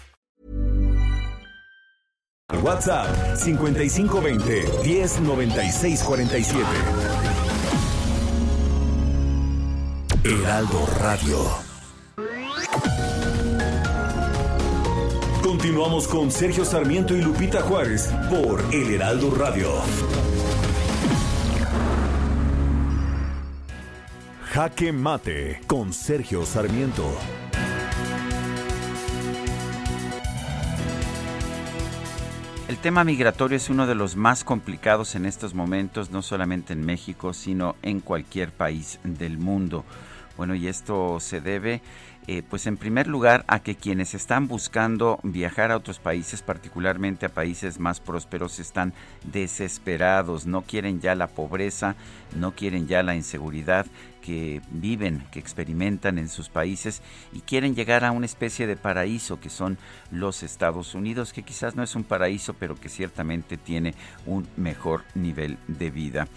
WhatsApp 5520 109647. Heraldo Radio. Continuamos con Sergio Sarmiento y Lupita Juárez por El Heraldo Radio. Jaque Mate con Sergio Sarmiento. El tema migratorio es uno de los más complicados en estos momentos, no solamente en México, sino en cualquier país del mundo. Bueno, y esto se debe, eh, pues en primer lugar, a que quienes están buscando viajar a otros países, particularmente a países más prósperos, están desesperados, no quieren ya la pobreza, no quieren ya la inseguridad que viven, que experimentan en sus países y quieren llegar a una especie de paraíso que son los Estados Unidos, que quizás no es un paraíso, pero que ciertamente tiene un mejor nivel de vida.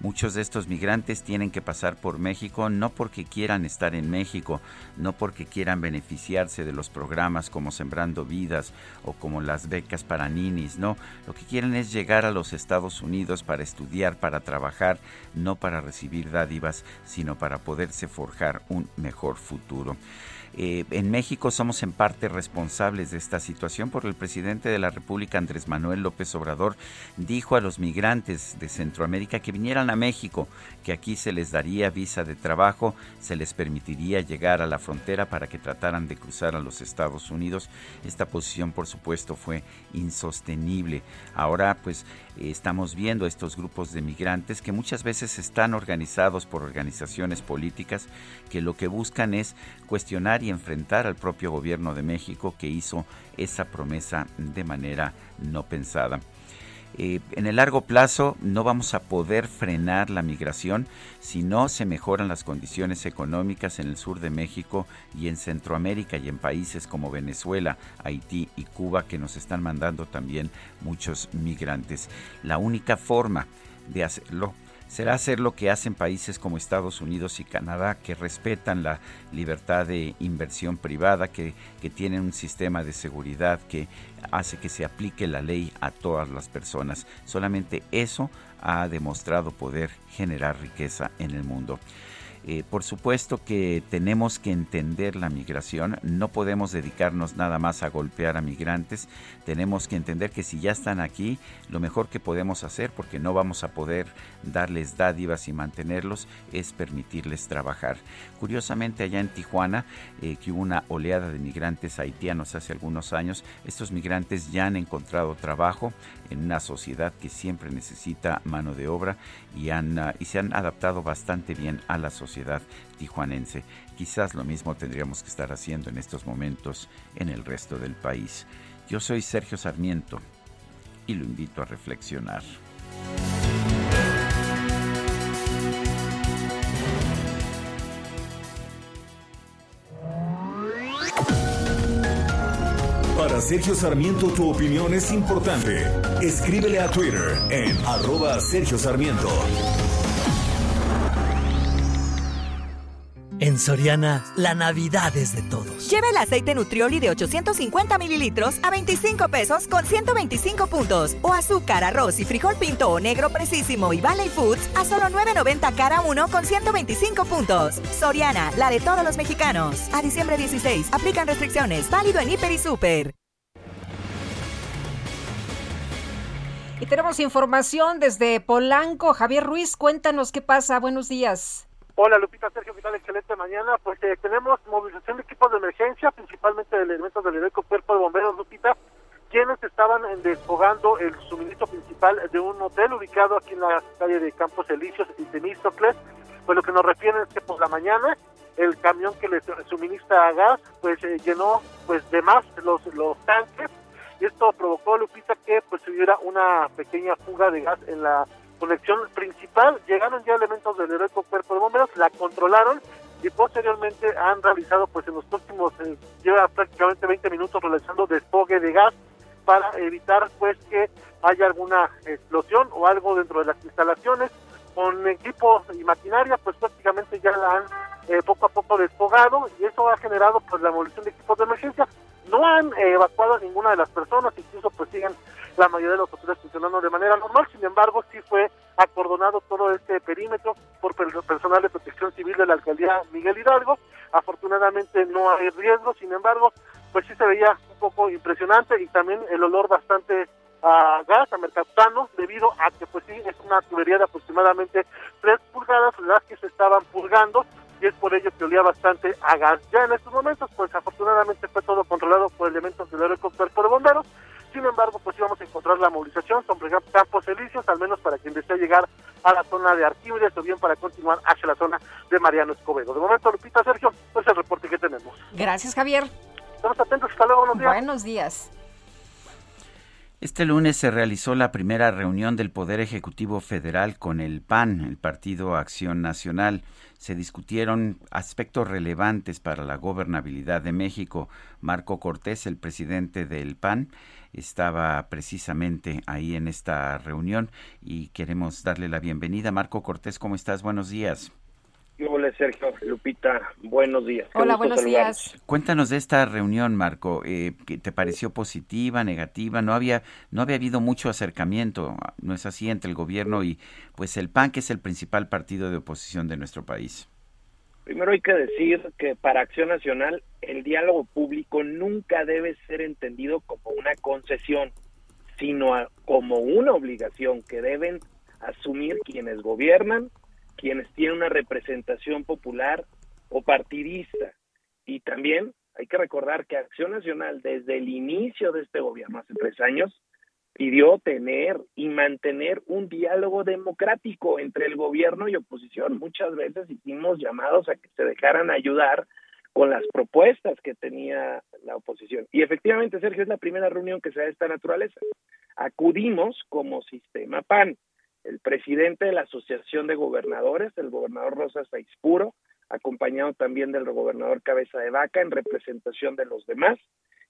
Muchos de estos migrantes tienen que pasar por México no porque quieran estar en México, no porque quieran beneficiarse de los programas como Sembrando Vidas o como las becas para ninis, no, lo que quieren es llegar a los Estados Unidos para estudiar, para trabajar, no para recibir dádivas, sino para poderse forjar un mejor futuro. Eh, en México somos en parte responsables de esta situación porque el presidente de la República, Andrés Manuel López Obrador, dijo a los migrantes de Centroamérica que vinieran a México, que aquí se les daría visa de trabajo, se les permitiría llegar a la frontera para que trataran de cruzar a los Estados Unidos. Esta posición, por supuesto, fue insostenible. Ahora, pues, estamos viendo estos grupos de migrantes que muchas veces están organizados por organizaciones políticas que lo que buscan es cuestionar y enfrentar al propio gobierno de México que hizo esa promesa de manera no pensada. Eh, en el largo plazo no vamos a poder frenar la migración si no se mejoran las condiciones económicas en el sur de México y en Centroamérica y en países como Venezuela, Haití y Cuba que nos están mandando también muchos migrantes. La única forma de hacerlo será hacer lo que hacen países como Estados Unidos y Canadá, que respetan la libertad de inversión privada, que, que, tienen un sistema de seguridad que hace que se aplique la ley a todas las personas. Solamente eso ha demostrado poder generar riqueza en el mundo. Eh, por supuesto que tenemos que entender la migración, no podemos dedicarnos nada más a golpear a migrantes, tenemos que entender que si ya están aquí, lo mejor que podemos hacer, porque no vamos a poder darles dádivas y mantenerlos, es permitirles trabajar. Curiosamente, allá en Tijuana, eh, que hubo una oleada de migrantes haitianos hace algunos años, estos migrantes ya han encontrado trabajo en una sociedad que siempre necesita mano de obra y, han, uh, y se han adaptado bastante bien a la sociedad tijuanense. Quizás lo mismo tendríamos que estar haciendo en estos momentos en el resto del país. Yo soy Sergio Sarmiento y lo invito a reflexionar. Para Sergio Sarmiento tu opinión es importante. Escríbele a Twitter en arroba Sergio Sarmiento. En Soriana, la Navidad es de todos. Lleva el aceite Nutrioli de 850 mililitros a 25 pesos con 125 puntos. O azúcar, arroz y frijol pinto o negro precisísimo y Valley Foods a solo 9.90 cada uno con 125 puntos. Soriana, la de todos los mexicanos. A diciembre 16, aplican restricciones. Válido en Hiper y Super. Y tenemos información desde Polanco. Javier Ruiz, cuéntanos qué pasa. Buenos días. Hola Lupita, Sergio, ¿qué tal? Excelente mañana. Pues eh, tenemos movilización de equipos de emergencia, principalmente de elementos del heroico cuerpo de bomberos, Lupita, quienes estaban desfogando el suministro principal de un hotel ubicado aquí en la calle de Campos Elíseos y Temístocles. Pues lo que nos refieren es que por la mañana el camión que les suministra gas pues eh, llenó pues de más los, los tanques y esto provocó, Lupita, que pues hubiera una pequeña fuga de gas en la conexión principal, llegaron ya elementos del heroico cuerpo de bomberos, la controlaron y posteriormente han realizado pues en los próximos, eh, lleva prácticamente 20 minutos realizando desfogue de gas para evitar pues que haya alguna explosión o algo dentro de las instalaciones. Con equipo y maquinaria pues prácticamente ya la han eh, poco a poco desfogado y eso ha generado pues la movilización de equipos de emergencia no han eh, evacuado a ninguna de las personas incluso pues siguen la mayoría de los hoteles funcionando de manera normal, sin embargo sí fue acordonado todo este perímetro por personal de protección civil de la alcaldía Miguel Hidalgo, afortunadamente no hay riesgo, sin embargo pues sí se veía un poco impresionante y también el olor bastante a gas, a mercaptano, debido a que pues sí es una tubería de aproximadamente 3 pulgadas las que se estaban purgando y es por ello que olía bastante a gas. Ya en estos momentos pues afortunadamente fue todo controlado por elementos del aeropuerto de bomberos, sin embargo, pues íbamos a encontrar la movilización sobre Campos Elíseos, al menos para quien desea llegar a la zona de Arquímedes o bien para continuar hacia la zona de Mariano Escobedo. De momento, Lupita, Sergio, pues el reporte que tenemos. Gracias, Javier. Estamos atentos, hasta luego, buenos días. Buenos días. Este lunes se realizó la primera reunión del Poder Ejecutivo Federal con el PAN, el Partido Acción Nacional. Se discutieron aspectos relevantes para la gobernabilidad de México. Marco Cortés, el presidente del PAN, estaba precisamente ahí en esta reunión y queremos darle la bienvenida. Marco Cortés, ¿cómo estás? Buenos días. Hola Sergio, Lupita, buenos días. Qué Hola, buenos días. Cuéntanos de esta reunión, Marco. Eh, ¿Te pareció positiva, negativa? No había, no había habido mucho acercamiento, ¿no es así?, entre el gobierno y pues el PAN, que es el principal partido de oposición de nuestro país. Primero hay que decir que para Acción Nacional el diálogo público nunca debe ser entendido como una concesión, sino como una obligación que deben asumir quienes gobiernan, quienes tienen una representación popular o partidista. Y también hay que recordar que Acción Nacional, desde el inicio de este gobierno, hace tres años, pidió tener y mantener un diálogo democrático entre el gobierno y oposición. Muchas veces hicimos llamados a que se dejaran ayudar con las propuestas que tenía la oposición. Y efectivamente, Sergio, es la primera reunión que se da de esta naturaleza. Acudimos como sistema PAN, el presidente de la Asociación de Gobernadores, el gobernador Rosa Saispuro, acompañado también del gobernador Cabeza de Vaca en representación de los demás,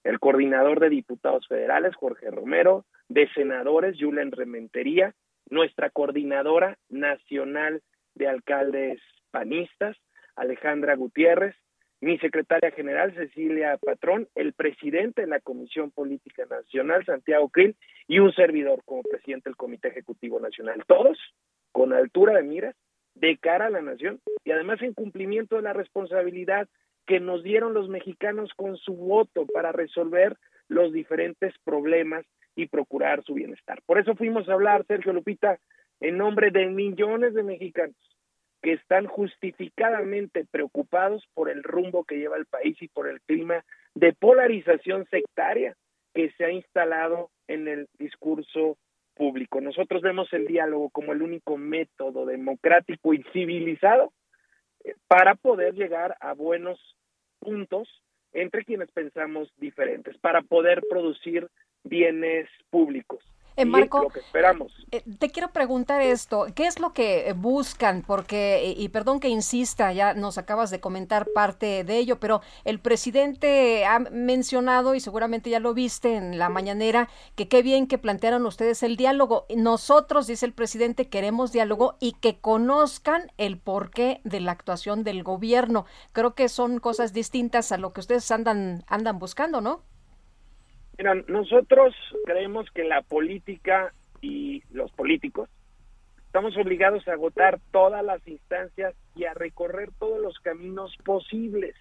el coordinador de diputados federales, Jorge Romero, de senadores, Julen Rementería, nuestra coordinadora nacional de alcaldes panistas, Alejandra Gutiérrez, mi secretaria general, Cecilia Patrón, el presidente de la Comisión Política Nacional, Santiago Krill, y un servidor como presidente del Comité Ejecutivo Nacional. Todos con altura de miras, de cara a la nación y además en cumplimiento de la responsabilidad que nos dieron los mexicanos con su voto para resolver los diferentes problemas y procurar su bienestar. Por eso fuimos a hablar, Sergio Lupita, en nombre de millones de mexicanos que están justificadamente preocupados por el rumbo que lleva el país y por el clima de polarización sectaria que se ha instalado en el discurso público. Nosotros vemos el diálogo como el único método democrático y civilizado eh, para poder llegar a buenos puntos entre quienes pensamos diferentes, para poder producir bienes públicos. En Marco, esperamos. Eh, te quiero preguntar esto, ¿qué es lo que buscan? Porque, y, perdón que insista, ya nos acabas de comentar parte de ello, pero el presidente ha mencionado, y seguramente ya lo viste en la mañanera, que qué bien que plantearon ustedes el diálogo. Nosotros, dice el presidente, queremos diálogo y que conozcan el porqué de la actuación del gobierno. Creo que son cosas distintas a lo que ustedes andan, andan buscando, ¿no? Mira, nosotros creemos que la política y los políticos estamos obligados a agotar todas las instancias y a recorrer todos los caminos posibles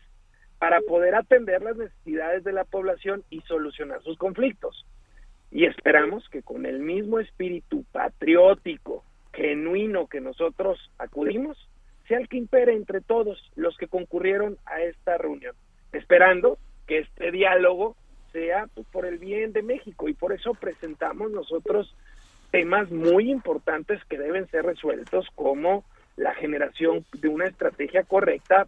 para poder atender las necesidades de la población y solucionar sus conflictos. Y esperamos que con el mismo espíritu patriótico, genuino que nosotros acudimos, sea el que impere entre todos los que concurrieron a esta reunión, esperando que este diálogo sea pues, por el bien de México. Y por eso presentamos nosotros temas muy importantes que deben ser resueltos como la generación de una estrategia correcta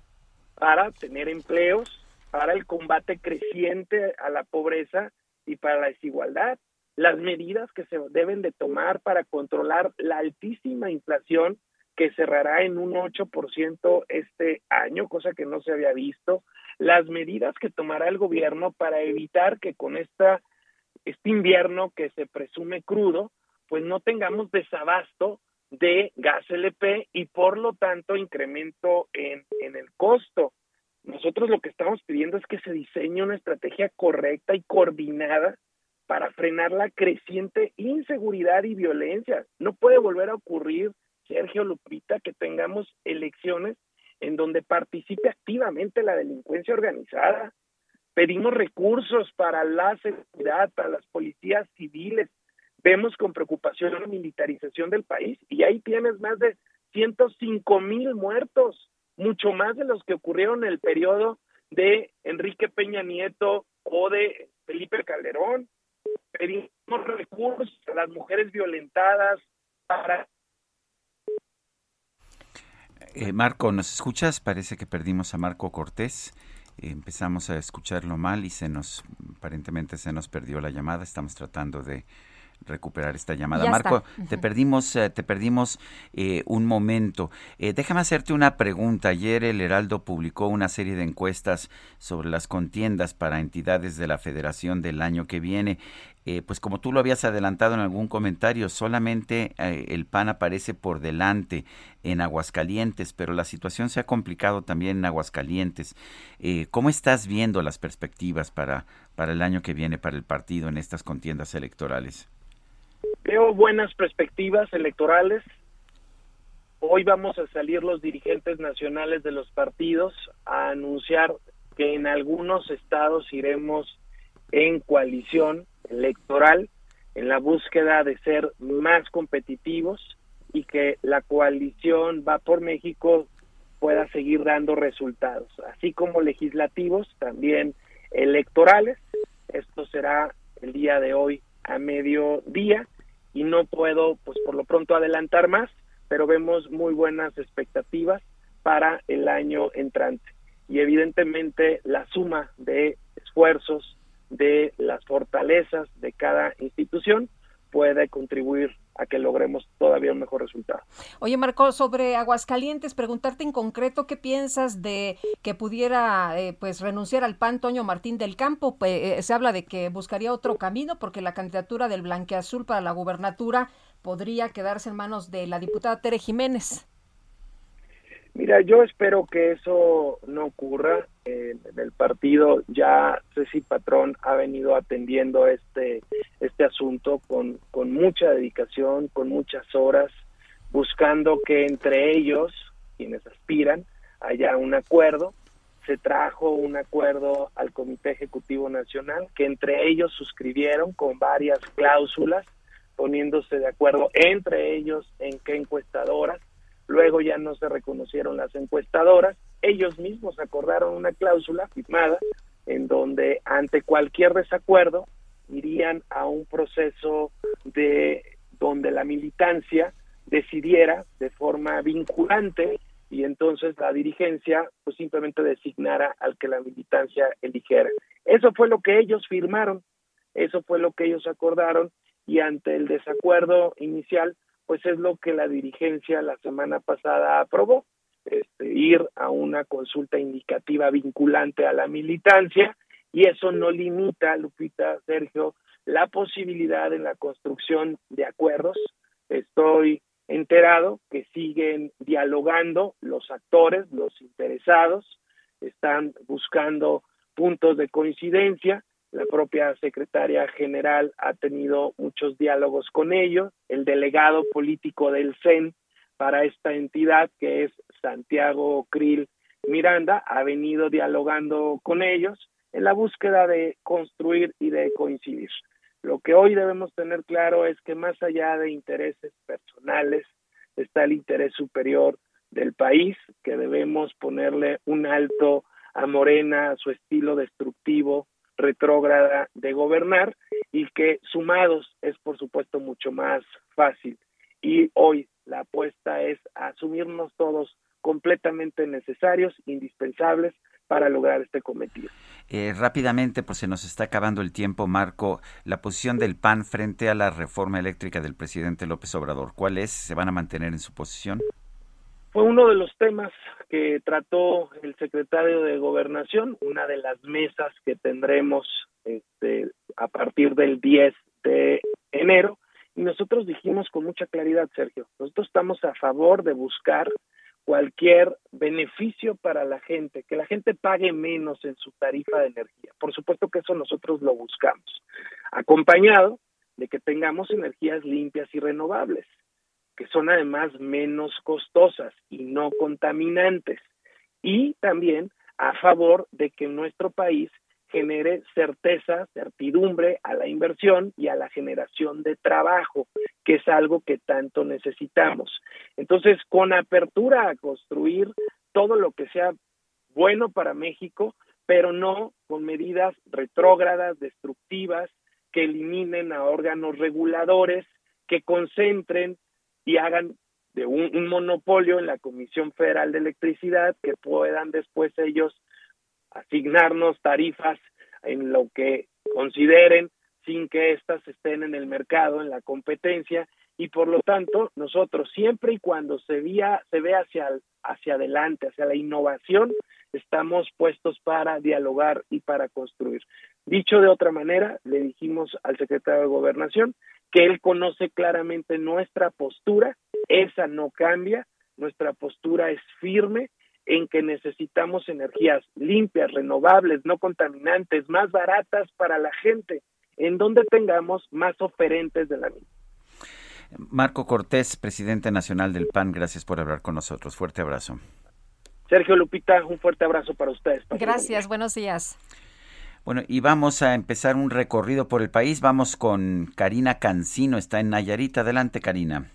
para tener empleos, para el combate creciente a la pobreza y para la desigualdad, las medidas que se deben de tomar para controlar la altísima inflación que cerrará en un 8% este año, cosa que no se había visto, las medidas que tomará el gobierno para evitar que con esta este invierno que se presume crudo, pues no tengamos desabasto de gas LP y por lo tanto incremento en, en el costo. Nosotros lo que estamos pidiendo es que se diseñe una estrategia correcta y coordinada para frenar la creciente inseguridad y violencia. No puede volver a ocurrir, Sergio Lupita, que tengamos elecciones en donde participe activamente la delincuencia organizada. Pedimos recursos para la seguridad, para las policías civiles. Vemos con preocupación la militarización del país y ahí tienes más de 105 mil muertos, mucho más de los que ocurrieron en el periodo de Enrique Peña Nieto o de Felipe Calderón. Pedimos recursos a las mujeres violentadas para eh, Marco, ¿nos escuchas? Parece que perdimos a Marco Cortés. empezamos a escucharlo mal y se nos, aparentemente se nos perdió la llamada. Estamos tratando de recuperar esta llamada. Marco, te perdimos, eh, te perdimos eh, un momento. Eh, déjame hacerte una pregunta. Ayer el Heraldo publicó una serie de encuestas sobre las contiendas para entidades de la Federación del año que viene. Pues como tú lo habías adelantado en algún comentario, solamente el PAN aparece por delante en Aguascalientes, pero la situación se ha complicado también en Aguascalientes. ¿Cómo estás viendo las perspectivas para, para el año que viene para el partido en estas contiendas electorales? Veo buenas perspectivas electorales. Hoy vamos a salir los dirigentes nacionales de los partidos a anunciar que en algunos estados iremos en coalición electoral en la búsqueda de ser más competitivos y que la coalición va por México pueda seguir dando resultados, así como legislativos, también electorales. Esto será el día de hoy a mediodía y no puedo, pues por lo pronto adelantar más, pero vemos muy buenas expectativas para el año entrante. Y evidentemente la suma de esfuerzos, de las fortalezas de cada institución puede contribuir a que logremos todavía un mejor resultado. Oye, Marco, sobre Aguascalientes, preguntarte en concreto qué piensas de que pudiera eh, pues renunciar al PAN Toño Martín del Campo. Eh, se habla de que buscaría otro camino porque la candidatura del Blanqueazul para la gubernatura podría quedarse en manos de la diputada Tere Jiménez. Mira, yo espero que eso no ocurra. en el partido ya Ceci Patrón ha venido atendiendo este este asunto con, con mucha dedicación, con muchas horas, buscando que entre ellos, quienes aspiran, haya un acuerdo. Se trajo un acuerdo al Comité Ejecutivo Nacional que entre ellos suscribieron con varias cláusulas, poniéndose de acuerdo entre ellos en qué encuestadoras luego ya no se reconocieron las encuestadoras, ellos mismos acordaron una cláusula firmada en donde ante cualquier desacuerdo irían a un proceso de donde la militancia decidiera de forma vinculante y entonces la dirigencia pues simplemente designara al que la militancia eligiera. Eso fue lo que ellos firmaron, eso fue lo que ellos acordaron y ante el desacuerdo inicial pues es lo que la dirigencia la semana pasada aprobó, este, ir a una consulta indicativa vinculante a la militancia y eso no limita, Lupita, Sergio, la posibilidad en la construcción de acuerdos. Estoy enterado que siguen dialogando los actores, los interesados, están buscando puntos de coincidencia la propia secretaria general ha tenido muchos diálogos con ellos, el delegado político del CEN para esta entidad, que es Santiago Krill Miranda, ha venido dialogando con ellos en la búsqueda de construir y de coincidir. Lo que hoy debemos tener claro es que más allá de intereses personales está el interés superior del país, que debemos ponerle un alto a Morena, a su estilo destructivo, retrógrada de gobernar y que sumados es por supuesto mucho más fácil. Y hoy la apuesta es asumirnos todos completamente necesarios, indispensables para lograr este cometido. Eh, rápidamente, pues se nos está acabando el tiempo, Marco, la posición del PAN frente a la reforma eléctrica del presidente López Obrador. ¿Cuál es? ¿Se van a mantener en su posición? Fue uno de los temas que trató el secretario de Gobernación, una de las mesas que tendremos este, a partir del 10 de enero. Y nosotros dijimos con mucha claridad, Sergio, nosotros estamos a favor de buscar cualquier beneficio para la gente, que la gente pague menos en su tarifa de energía. Por supuesto que eso nosotros lo buscamos, acompañado de que tengamos energías limpias y renovables que son además menos costosas y no contaminantes. Y también a favor de que nuestro país genere certeza, certidumbre a la inversión y a la generación de trabajo, que es algo que tanto necesitamos. Entonces, con apertura a construir todo lo que sea bueno para México, pero no con medidas retrógradas, destructivas, que eliminen a órganos reguladores, que concentren y hagan de un, monopolio en la Comisión Federal de Electricidad que puedan después ellos asignarnos tarifas en lo que consideren sin que éstas estén en el mercado, en la competencia, y por lo tanto nosotros siempre y cuando se vea, se ve hacia, hacia adelante, hacia la innovación, estamos puestos para dialogar y para construir. Dicho de otra manera, le dijimos al secretario de Gobernación que él conoce claramente nuestra postura, esa no cambia, nuestra postura es firme en que necesitamos energías limpias, renovables, no contaminantes, más baratas para la gente, en donde tengamos más oferentes de la misma. Marco Cortés, presidente nacional del PAN, gracias por hablar con nosotros. Fuerte abrazo. Sergio Lupita, un fuerte abrazo para ustedes. Gracias, buenos días. Bueno, y vamos a empezar un recorrido por el país. Vamos con Karina Cancino, está en Nayarit. Adelante, Karina.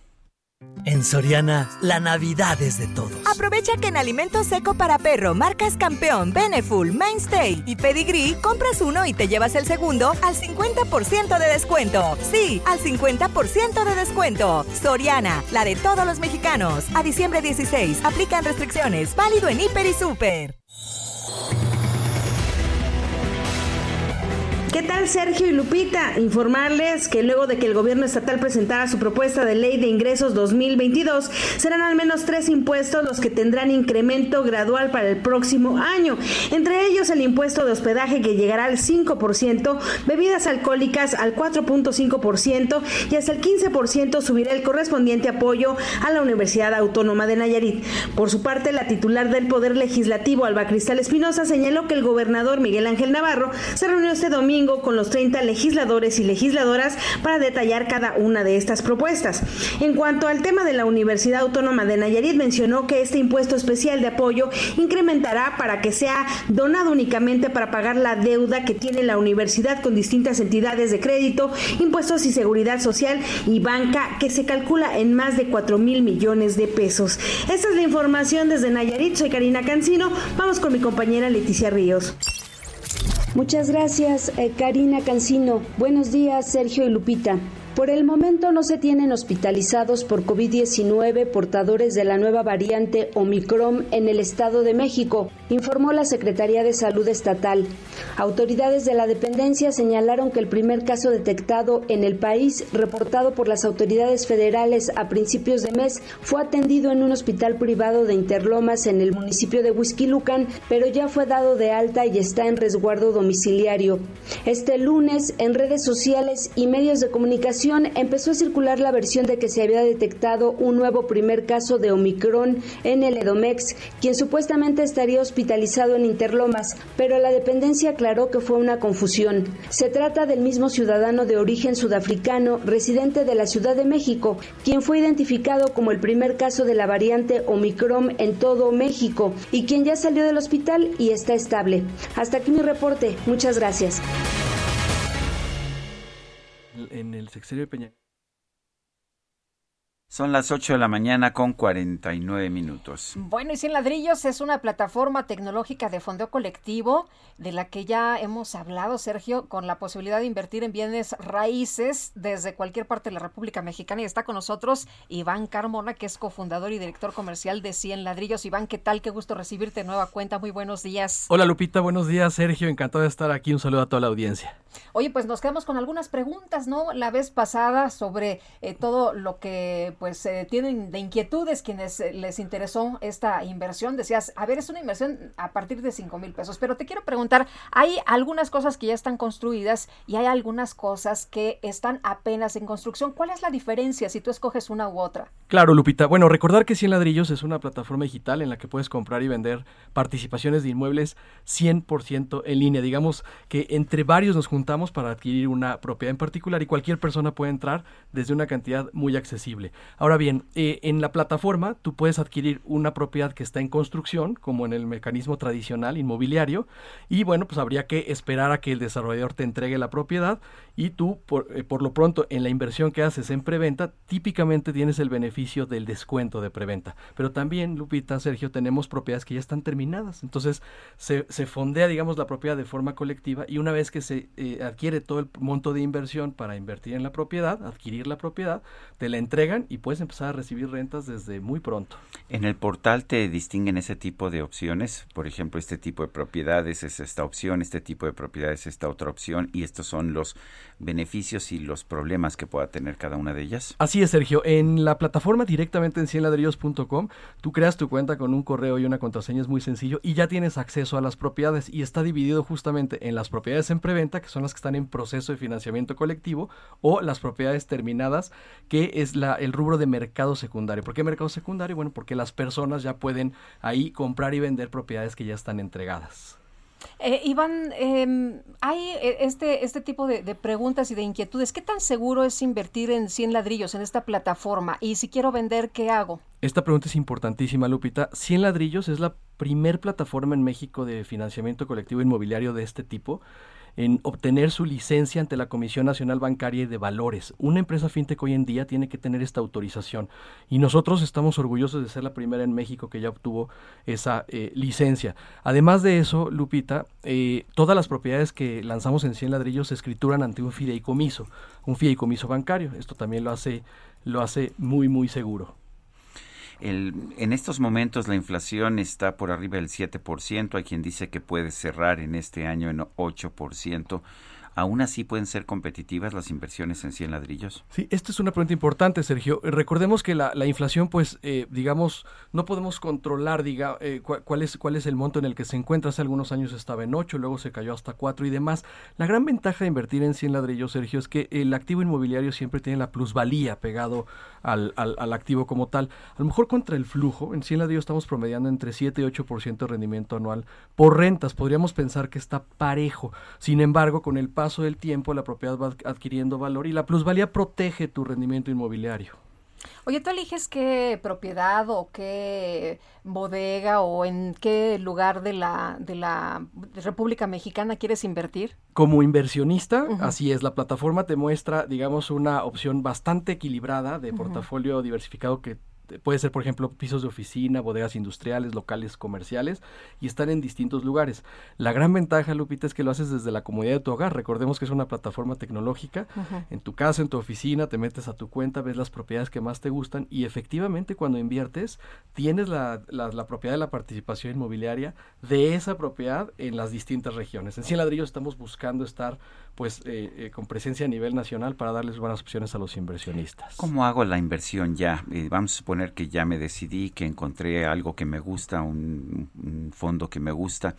En Soriana, la Navidad es de todos. Aprovecha que en alimento seco para perro, marcas Campeón, Beneful, Mainstay y Pedigree, compras uno y te llevas el segundo al 50% de descuento. Sí, al 50% de descuento. Soriana, la de todos los mexicanos. A diciembre 16, aplican restricciones. Válido en Hiper y Super. ¿Qué tal Sergio y Lupita? Informarles que luego de que el gobierno estatal presentara su propuesta de ley de ingresos 2022, serán al menos tres impuestos los que tendrán incremento gradual para el próximo año. Entre ellos el impuesto de hospedaje que llegará al 5%, bebidas alcohólicas al 4.5% y hasta el 15% subirá el correspondiente apoyo a la Universidad Autónoma de Nayarit. Por su parte, la titular del Poder Legislativo, Alba Cristal Espinosa, señaló que el gobernador Miguel Ángel Navarro se reunió este domingo con los 30 legisladores y legisladoras para detallar cada una de estas propuestas. En cuanto al tema de la Universidad Autónoma de Nayarit, mencionó que este impuesto especial de apoyo incrementará para que sea donado únicamente para pagar la deuda que tiene la universidad con distintas entidades de crédito, impuestos y seguridad social y banca que se calcula en más de 4 mil millones de pesos. Esta es la información desde Nayarit. Soy Karina Cancino. Vamos con mi compañera Leticia Ríos. Muchas gracias, eh, Karina Cancino. Buenos días, Sergio y Lupita. Por el momento no se tienen hospitalizados por COVID-19 portadores de la nueva variante Omicron en el Estado de México, informó la Secretaría de Salud Estatal. Autoridades de la dependencia señalaron que el primer caso detectado en el país, reportado por las autoridades federales a principios de mes, fue atendido en un hospital privado de Interlomas en el municipio de Huizquilucan, pero ya fue dado de alta y está en resguardo domiciliario. Este lunes, en redes sociales y medios de comunicación, empezó a circular la versión de que se había detectado un nuevo primer caso de Omicron en el Edomex, quien supuestamente estaría hospitalizado en Interlomas, pero la dependencia aclaró que fue una confusión. Se trata del mismo ciudadano de origen sudafricano, residente de la Ciudad de México, quien fue identificado como el primer caso de la variante Omicron en todo México y quien ya salió del hospital y está estable. Hasta aquí mi reporte. Muchas gracias en el de Peña. Son las 8 de la mañana con 49 minutos. Bueno, y Cien Ladrillos es una plataforma tecnológica de fondeo colectivo de la que ya hemos hablado, Sergio, con la posibilidad de invertir en bienes raíces desde cualquier parte de la República Mexicana. Y está con nosotros Iván Carmona, que es cofundador y director comercial de Cien Ladrillos. Iván, ¿qué tal? Qué gusto recibirte de nueva cuenta. Muy buenos días. Hola Lupita, buenos días Sergio, encantado de estar aquí. Un saludo a toda la audiencia. Oye, pues nos quedamos con algunas preguntas, ¿no? La vez pasada sobre eh, todo lo que pues eh, tienen de inquietudes quienes eh, les interesó esta inversión. Decías, a ver, es una inversión a partir de 5 mil pesos, pero te quiero preguntar, hay algunas cosas que ya están construidas y hay algunas cosas que están apenas en construcción. ¿Cuál es la diferencia si tú escoges una u otra? Claro, Lupita. Bueno, recordar que 100 ladrillos es una plataforma digital en la que puedes comprar y vender participaciones de inmuebles 100% en línea. Digamos que entre varios nos juntamos para adquirir una propiedad en particular y cualquier persona puede entrar desde una cantidad muy accesible. Ahora bien, eh, en la plataforma tú puedes adquirir una propiedad que está en construcción, como en el mecanismo tradicional inmobiliario, y bueno, pues habría que esperar a que el desarrollador te entregue la propiedad y tú, por, eh, por lo pronto, en la inversión que haces en preventa, típicamente tienes el beneficio del descuento de preventa. Pero también, Lupita, Sergio, tenemos propiedades que ya están terminadas. Entonces, se, se fondea, digamos, la propiedad de forma colectiva y una vez que se eh, adquiere todo el monto de inversión para invertir en la propiedad, adquirir la propiedad, te la entregan y puedes empezar a recibir rentas desde muy pronto. En el portal te distinguen ese tipo de opciones, por ejemplo, este tipo de propiedades es esta opción, este tipo de propiedades es esta otra opción y estos son los beneficios y los problemas que pueda tener cada una de ellas. Así es, Sergio. En la plataforma directamente en cienladrillos.com, tú creas tu cuenta con un correo y una contraseña, es muy sencillo, y ya tienes acceso a las propiedades y está dividido justamente en las propiedades en preventa, que son las que están en proceso de financiamiento colectivo, o las propiedades terminadas, que es el rubro de mercado secundario. ¿Por qué mercado secundario? Bueno, porque las personas ya pueden ahí comprar y vender propiedades que ya están entregadas. Eh, Iván, eh, hay este, este tipo de, de, preguntas y de inquietudes. ¿Qué tan seguro es invertir en 100 ladrillos en esta plataforma? Y si quiero vender, ¿qué hago? Esta pregunta es importantísima, Lupita. 100 ladrillos es la primer plataforma en México de financiamiento colectivo inmobiliario de este tipo. En obtener su licencia ante la Comisión Nacional Bancaria y de Valores. Una empresa fintech hoy en día tiene que tener esta autorización y nosotros estamos orgullosos de ser la primera en México que ya obtuvo esa eh, licencia. Además de eso, Lupita, eh, todas las propiedades que lanzamos en 100 ladrillos se escrituran ante un fideicomiso, un fideicomiso bancario. Esto también lo hace, lo hace muy, muy seguro. El, en estos momentos la inflación está por arriba del 7%, hay quien dice que puede cerrar en este año en 8%. ¿Aún así pueden ser competitivas las inversiones en 100 ladrillos? Sí, esta es una pregunta importante, Sergio. Recordemos que la, la inflación, pues, eh, digamos, no podemos controlar diga, eh, cu cuál, es, cuál es el monto en el que se encuentra. Hace algunos años estaba en 8, luego se cayó hasta 4 y demás. La gran ventaja de invertir en 100 ladrillos, Sergio, es que el activo inmobiliario siempre tiene la plusvalía pegado al, al, al activo como tal. A lo mejor contra el flujo, en 100 ladrillos estamos promediando entre 7 y 8% de rendimiento anual por rentas. Podríamos pensar que está parejo. Sin embargo, con el paso del tiempo la propiedad va adquiriendo valor y la plusvalía protege tu rendimiento inmobiliario. Oye, ¿tú eliges qué propiedad o qué bodega o en qué lugar de la, de la República Mexicana quieres invertir? Como inversionista, uh -huh. así es, la plataforma te muestra, digamos, una opción bastante equilibrada de portafolio uh -huh. diversificado que puede ser, por ejemplo, pisos de oficina, bodegas industriales, locales comerciales y están en distintos lugares. La gran ventaja, Lupita, es que lo haces desde la comodidad de tu hogar. Recordemos que es una plataforma tecnológica. Uh -huh. En tu casa, en tu oficina, te metes a tu cuenta, ves las propiedades que más te gustan y efectivamente cuando inviertes tienes la, la, la propiedad de la participación inmobiliaria de esa propiedad en las distintas regiones. En Cien Ladrillos estamos buscando estar pues eh, eh, con presencia a nivel nacional para darles buenas opciones a los inversionistas. ¿Cómo hago la inversión ya? Eh, vamos a suponer que ya me decidí, que encontré algo que me gusta, un, un fondo que me gusta,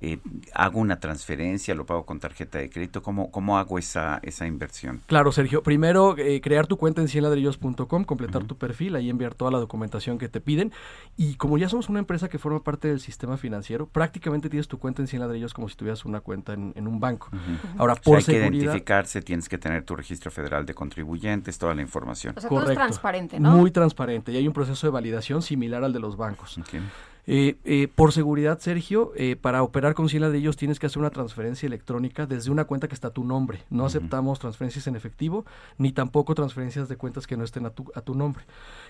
eh, hago una transferencia, lo pago con tarjeta de crédito, ¿cómo, cómo hago esa, esa inversión? Claro, Sergio, primero eh, crear tu cuenta en cienladrillos.com, completar uh -huh. tu perfil, ahí enviar toda la documentación que te piden y como ya somos una empresa que forma parte del sistema financiero, prácticamente tienes tu cuenta en Cien Ladrillos como si tuvieras una cuenta en, en un banco. Uh -huh. Ahora, por hay seguridad, que identificarse, tienes que tener tu registro federal de contribuyentes, toda la información. O sea, Correcto. todo es transparente, ¿no? Muy transparente y hay un proceso de validación similar al de los bancos. Okay. Eh, eh, por seguridad, Sergio, eh, para operar con Ciela de ellos tienes que hacer una transferencia electrónica desde una cuenta que está a tu nombre. No uh -huh. aceptamos transferencias en efectivo, ni tampoco transferencias de cuentas que no estén a tu, a tu nombre.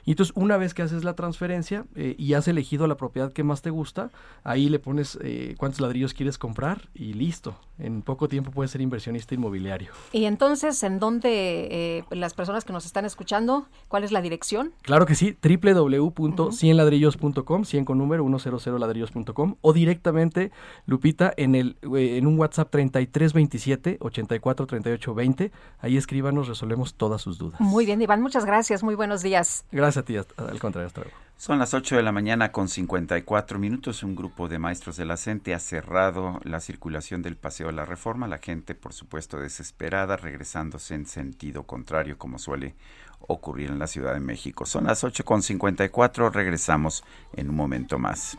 Y entonces, una vez que haces la transferencia eh, y has elegido la propiedad que más te gusta, ahí le pones eh, cuántos ladrillos quieres comprar y listo. En poco tiempo puedes ser inversionista inmobiliario. Y entonces, ¿en dónde eh, las personas que nos están escuchando, cuál es la dirección? Claro que sí, www.cienladrillos.com, 100 con número 100ladrillos.com o directamente, Lupita, en, el, en un WhatsApp 3327 84 38 20. Ahí escríbanos, resolvemos todas sus dudas. Muy bien, Iván, muchas gracias. Muy buenos días. Gracias a ti, al contrario, hasta luego. Son las 8 de la mañana con 54 minutos. Un grupo de maestros de la CENTE ha cerrado la circulación del Paseo de la Reforma. La gente, por supuesto, desesperada, regresándose en sentido contrario, como suele ocurrir en la Ciudad de México. Son las 8.54, regresamos en un momento más.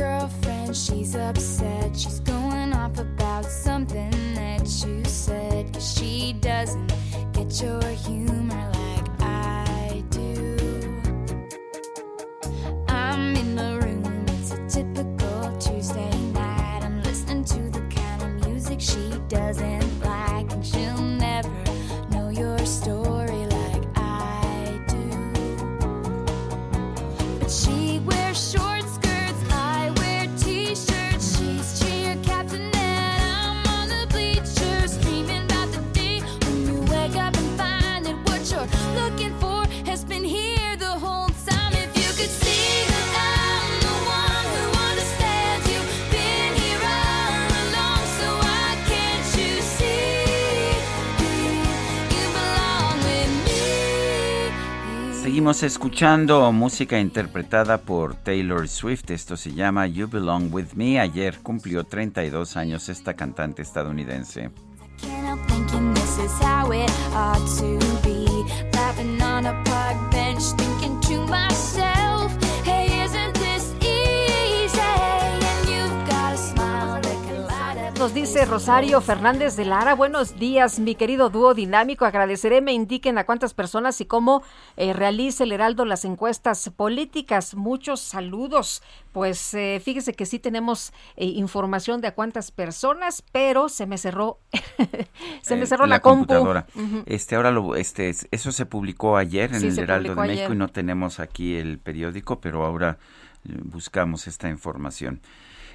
Girlfriend. She's upset. She's going off about something that you said. Cause she doesn't get your humor like I do. I'm in the Seguimos escuchando música interpretada por Taylor Swift. Esto se llama You Belong With Me. Ayer cumplió 32 años esta cantante estadounidense. Nos dice Rosario Fernández de Lara, buenos días, mi querido dúo dinámico. Agradeceré me indiquen a cuántas personas y cómo eh, realiza el Heraldo las encuestas políticas. Muchos saludos. Pues eh, fíjese que sí tenemos eh, información de a cuántas personas, pero se me cerró, [LAUGHS] se me Eh, cerró la, compu. computadora. Este ahora lo este es- eso se publicó ayer en Sí, el Heraldo de México ayer. y no tenemos aquí el periódico, pero ahora eh, buscamos esta información.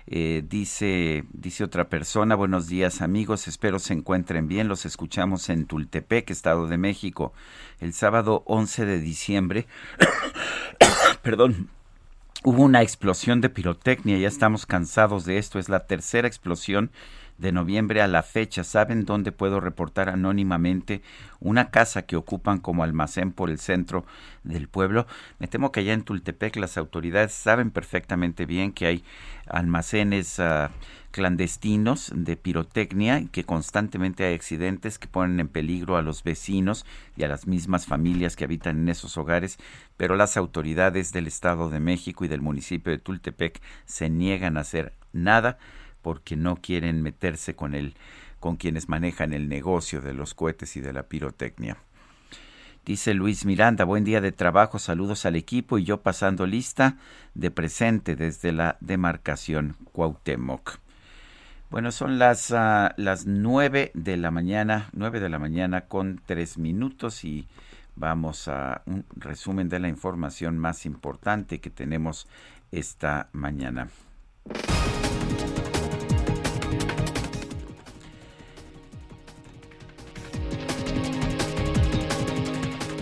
Eh, dice dice otra persona, buenos días amigos, espero se encuentren bien, los escuchamos en Tultepec, Estado de México, el sábado 11 de diciembre. [COUGHS] Perdón, Hubo una explosión de pirotecnia, ya estamos cansados de esto, es la tercera explosión de noviembre a la fecha. ¿Saben dónde puedo reportar anónimamente una casa que ocupan como almacén por el centro del pueblo? Me temo que allá en Tultepec las autoridades saben perfectamente bien que hay almacenes ah, clandestinos de pirotecnia y que constantemente hay accidentes que ponen en peligro a los vecinos y a las mismas familias que habitan en esos hogares, pero las autoridades del Estado de México y del municipio de Tultepec se niegan a hacer nada porque no quieren meterse con el con quienes manejan el negocio de los cohetes y de la pirotecnia. Dice Luis Miranda, buen día de trabajo, saludos al equipo y yo pasando lista de presente desde la demarcación Cuauhtémoc. Bueno, son las, ah, las 9 de la mañana, 9 de la mañana con tres minutos y vamos a un resumen de la información más importante que tenemos esta mañana.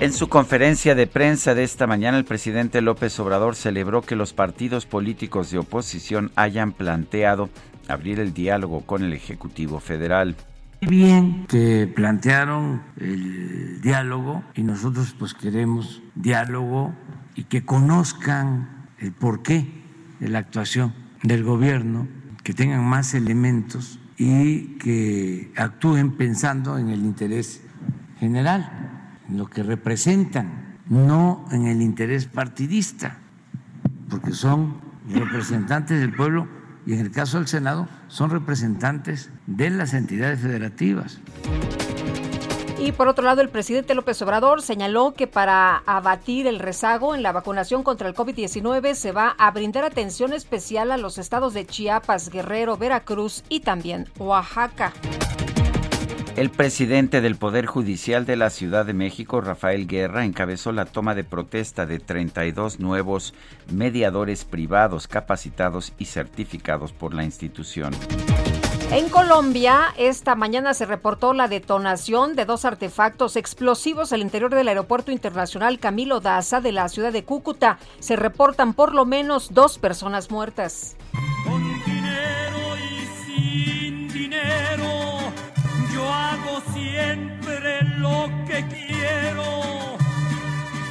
En su conferencia de prensa de esta mañana, el presidente López Obrador celebró que los partidos políticos de oposición hayan planteado abrir el diálogo con el Ejecutivo Federal. Bien que plantearon el diálogo y nosotros pues queremos diálogo y que conozcan el porqué de la actuación del gobierno, que tengan más elementos y que actúen pensando en el interés general, en lo que representan, no en el interés partidista, porque son representantes del pueblo y en el caso del Senado son representantes de las entidades federativas. Y por otro lado, el presidente López Obrador señaló que para abatir el rezago en la vacunación contra el COVID-19 se va a brindar atención especial a los estados de Chiapas, Guerrero, Veracruz y también Oaxaca. El presidente del Poder Judicial de la Ciudad de México, Rafael Guerra, encabezó la toma de protesta de 32 nuevos mediadores privados capacitados y certificados por la institución. En Colombia, esta mañana se reportó la detonación de dos artefactos explosivos al interior del Aeropuerto Internacional Camilo Daza de la ciudad de Cúcuta. Se reportan por lo menos dos personas muertas. Siempre lo que quiero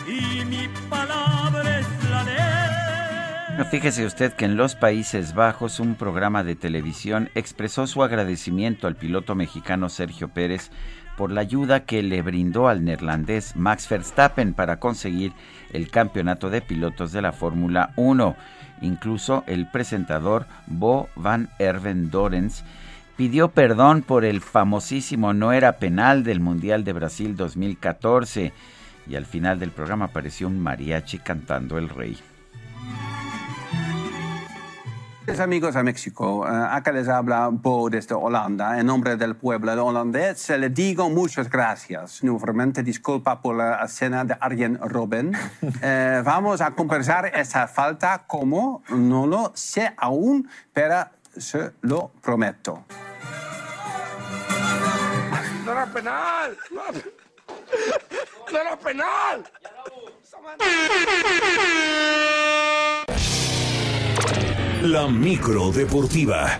y mi palabra es la Fíjese usted que en los Países Bajos un programa de televisión expresó su agradecimiento al piloto mexicano Sergio Pérez por la ayuda que le brindó al neerlandés Max Verstappen para conseguir el campeonato de pilotos de la Fórmula 1. Incluso el presentador Bo van Erven Dorens pidió perdón por el famosísimo no era penal del Mundial de Brasil 2014 y al final del programa apareció un mariachi cantando el rey. Amigos de México, eh, acá les habla Bo desde Holanda. En nombre del pueblo holandés le digo muchas gracias. Nuevamente disculpa por la escena de Arjen Robben. [LAUGHS] Eh, vamos a compensar esa falta como no lo sé aún, pero se lo prometo penal. No penal. La micro deportiva.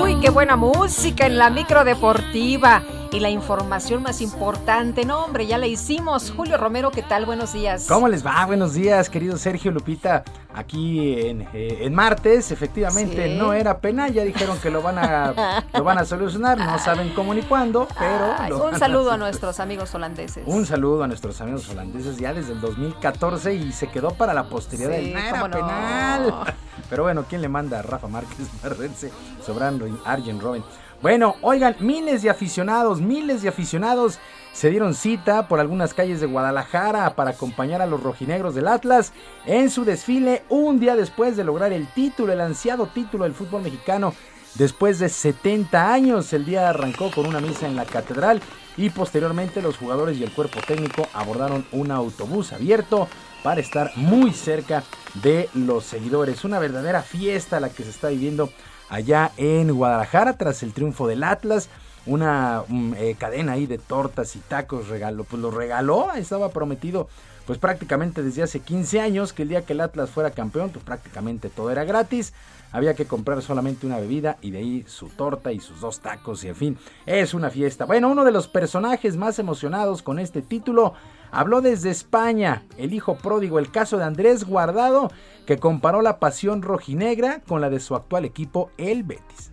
Uy, qué buena música en la micro deportiva y la información más importante. No, hombre, ya la hicimos. Julio Romero, ¿qué tal? Buenos días. ¿Cómo les va? Buenos días, querido Sergio Lupita. Aquí en, eh, en martes, efectivamente, Sí. no era pena. Ya dijeron que lo van a, [LAUGHS] lo van a solucionar. No saben cómo ni cuándo, pero. Ay, un a saludo a nuestros amigos holandeses. Un saludo a nuestros amigos holandeses ya desde el 2014 y se quedó para la posteridad Sí, del no era cómo no. penal. [LAUGHS] Pero bueno, ¿quién le manda a Rafa Márquez Marrense sobrando Arjen Robben? Bueno, oigan, miles de aficionados, miles de aficionados se dieron cita por algunas calles de Guadalajara para acompañar a los rojinegros del Atlas en su desfile un día después de lograr el título, el ansiado título del fútbol mexicano. Después de 70 años, el día arrancó con una misa en la catedral y posteriormente los jugadores y el cuerpo técnico abordaron un autobús abierto para estar muy cerca de los seguidores. Una verdadera fiesta la que se está viviendo allá en Guadalajara tras el triunfo del Atlas. Una mm, eh, cadena ahí de tortas y tacos regaló, pues lo regaló, estaba prometido pues prácticamente desde hace 15 años que el día que el Atlas fuera campeón, pues prácticamente todo era gratis. Había que comprar solamente una bebida y de ahí su torta y sus dos tacos y en fin, es una fiesta. Bueno, uno de los personajes más emocionados con este título habló desde España, el hijo pródigo, el caso de Andrés Guardado, que comparó la pasión rojinegra con la de su actual equipo, el Betis.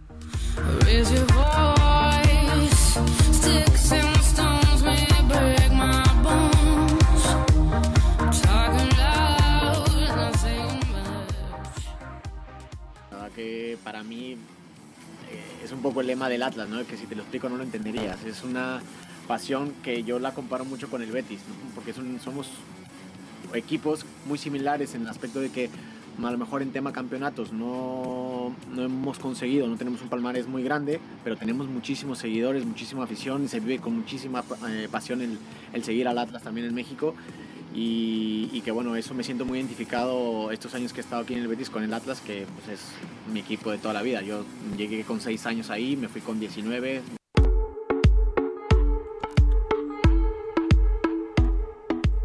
Que para mí eh, es un poco el lema del Atlas, ¿no? Que si te lo explico no lo entenderías. Es una pasión que yo la comparo mucho con el Betis, ¿no? Porque son- somos equipos muy similares en el aspecto de que a lo mejor en tema campeonatos no, no hemos conseguido, no tenemos un palmarés muy grande, pero tenemos muchísimos seguidores, muchísima afición y se vive con muchísima eh, pasión el, el seguir al Atlas también en México. Y, que bueno, eso me siento muy identificado estos años que he estado aquí en el Betis con el Atlas, que pues es mi equipo de toda la vida. Yo llegué con 6 años ahí, me fui con 19,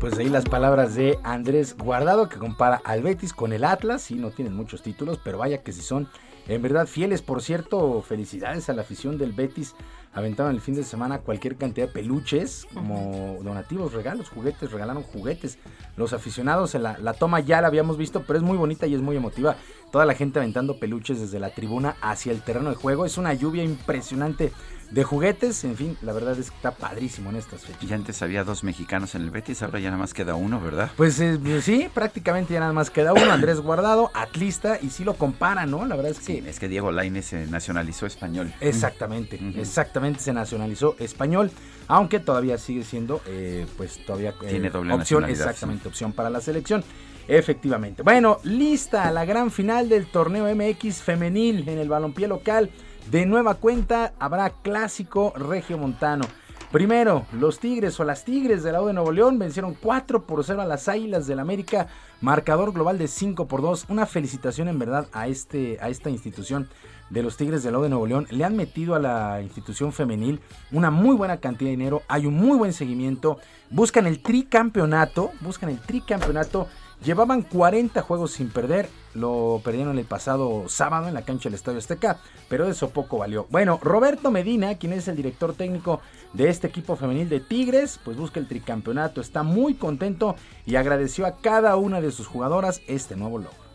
Pues ahí las palabras de Andrés Guardado que compara al Betis con el Atlas. Sí, no tienen muchos títulos, pero vaya que si son en verdad fieles. Por cierto, felicidades a la afición del Betis. Aventaron el fin de semana cualquier cantidad de peluches como donativos, regalos, juguetes, regalaron juguetes. Los aficionados la, la toma ya la habíamos visto, pero es muy bonita y es muy emotiva. Toda la gente aventando peluches desde la tribuna hacia el terreno de juego. Es una lluvia impresionante de juguetes. En fin, la verdad es que está padrísimo en estas fechas. Y antes había dos mexicanos en el Betis, ahora ya nada más queda uno, ¿verdad? Pues eh, sí, prácticamente ya nada más queda uno, Andrés Guardado, atlista, y sí lo compara, ¿no? La verdad es que... Es que Diego Lainez se nacionalizó español. Exactamente, exactamente se nacionalizó español, aunque todavía sigue siendo, eh, pues todavía eh, Tiene doble opción, nacionalidad, exactamente, opción para la selección. Efectivamente. Bueno, lista la gran final del torneo MX femenil en el balompié local. De nueva cuenta habrá clásico regiomontano. Primero, los Tigres o las Tigres de la U de Nuevo León vencieron 4 por 0 a las Águilas del América, marcador global de 5 por 2. Una felicitación en verdad a, este, a esta institución de los Tigres de la U de Nuevo León. Le han metido a la institución femenil una muy buena cantidad de dinero, hay un muy buen seguimiento. Buscan el tricampeonato, buscan el tricampeonato. Llevaban 40 juegos sin perder, lo perdieron el pasado sábado en la cancha del Estadio Azteca, pero eso poco valió. Bueno, Roberto Medina, quien es el director técnico de este equipo femenil de Tigres, pues busca el tricampeonato, está muy contento y agradeció a cada una de sus jugadoras este nuevo logro.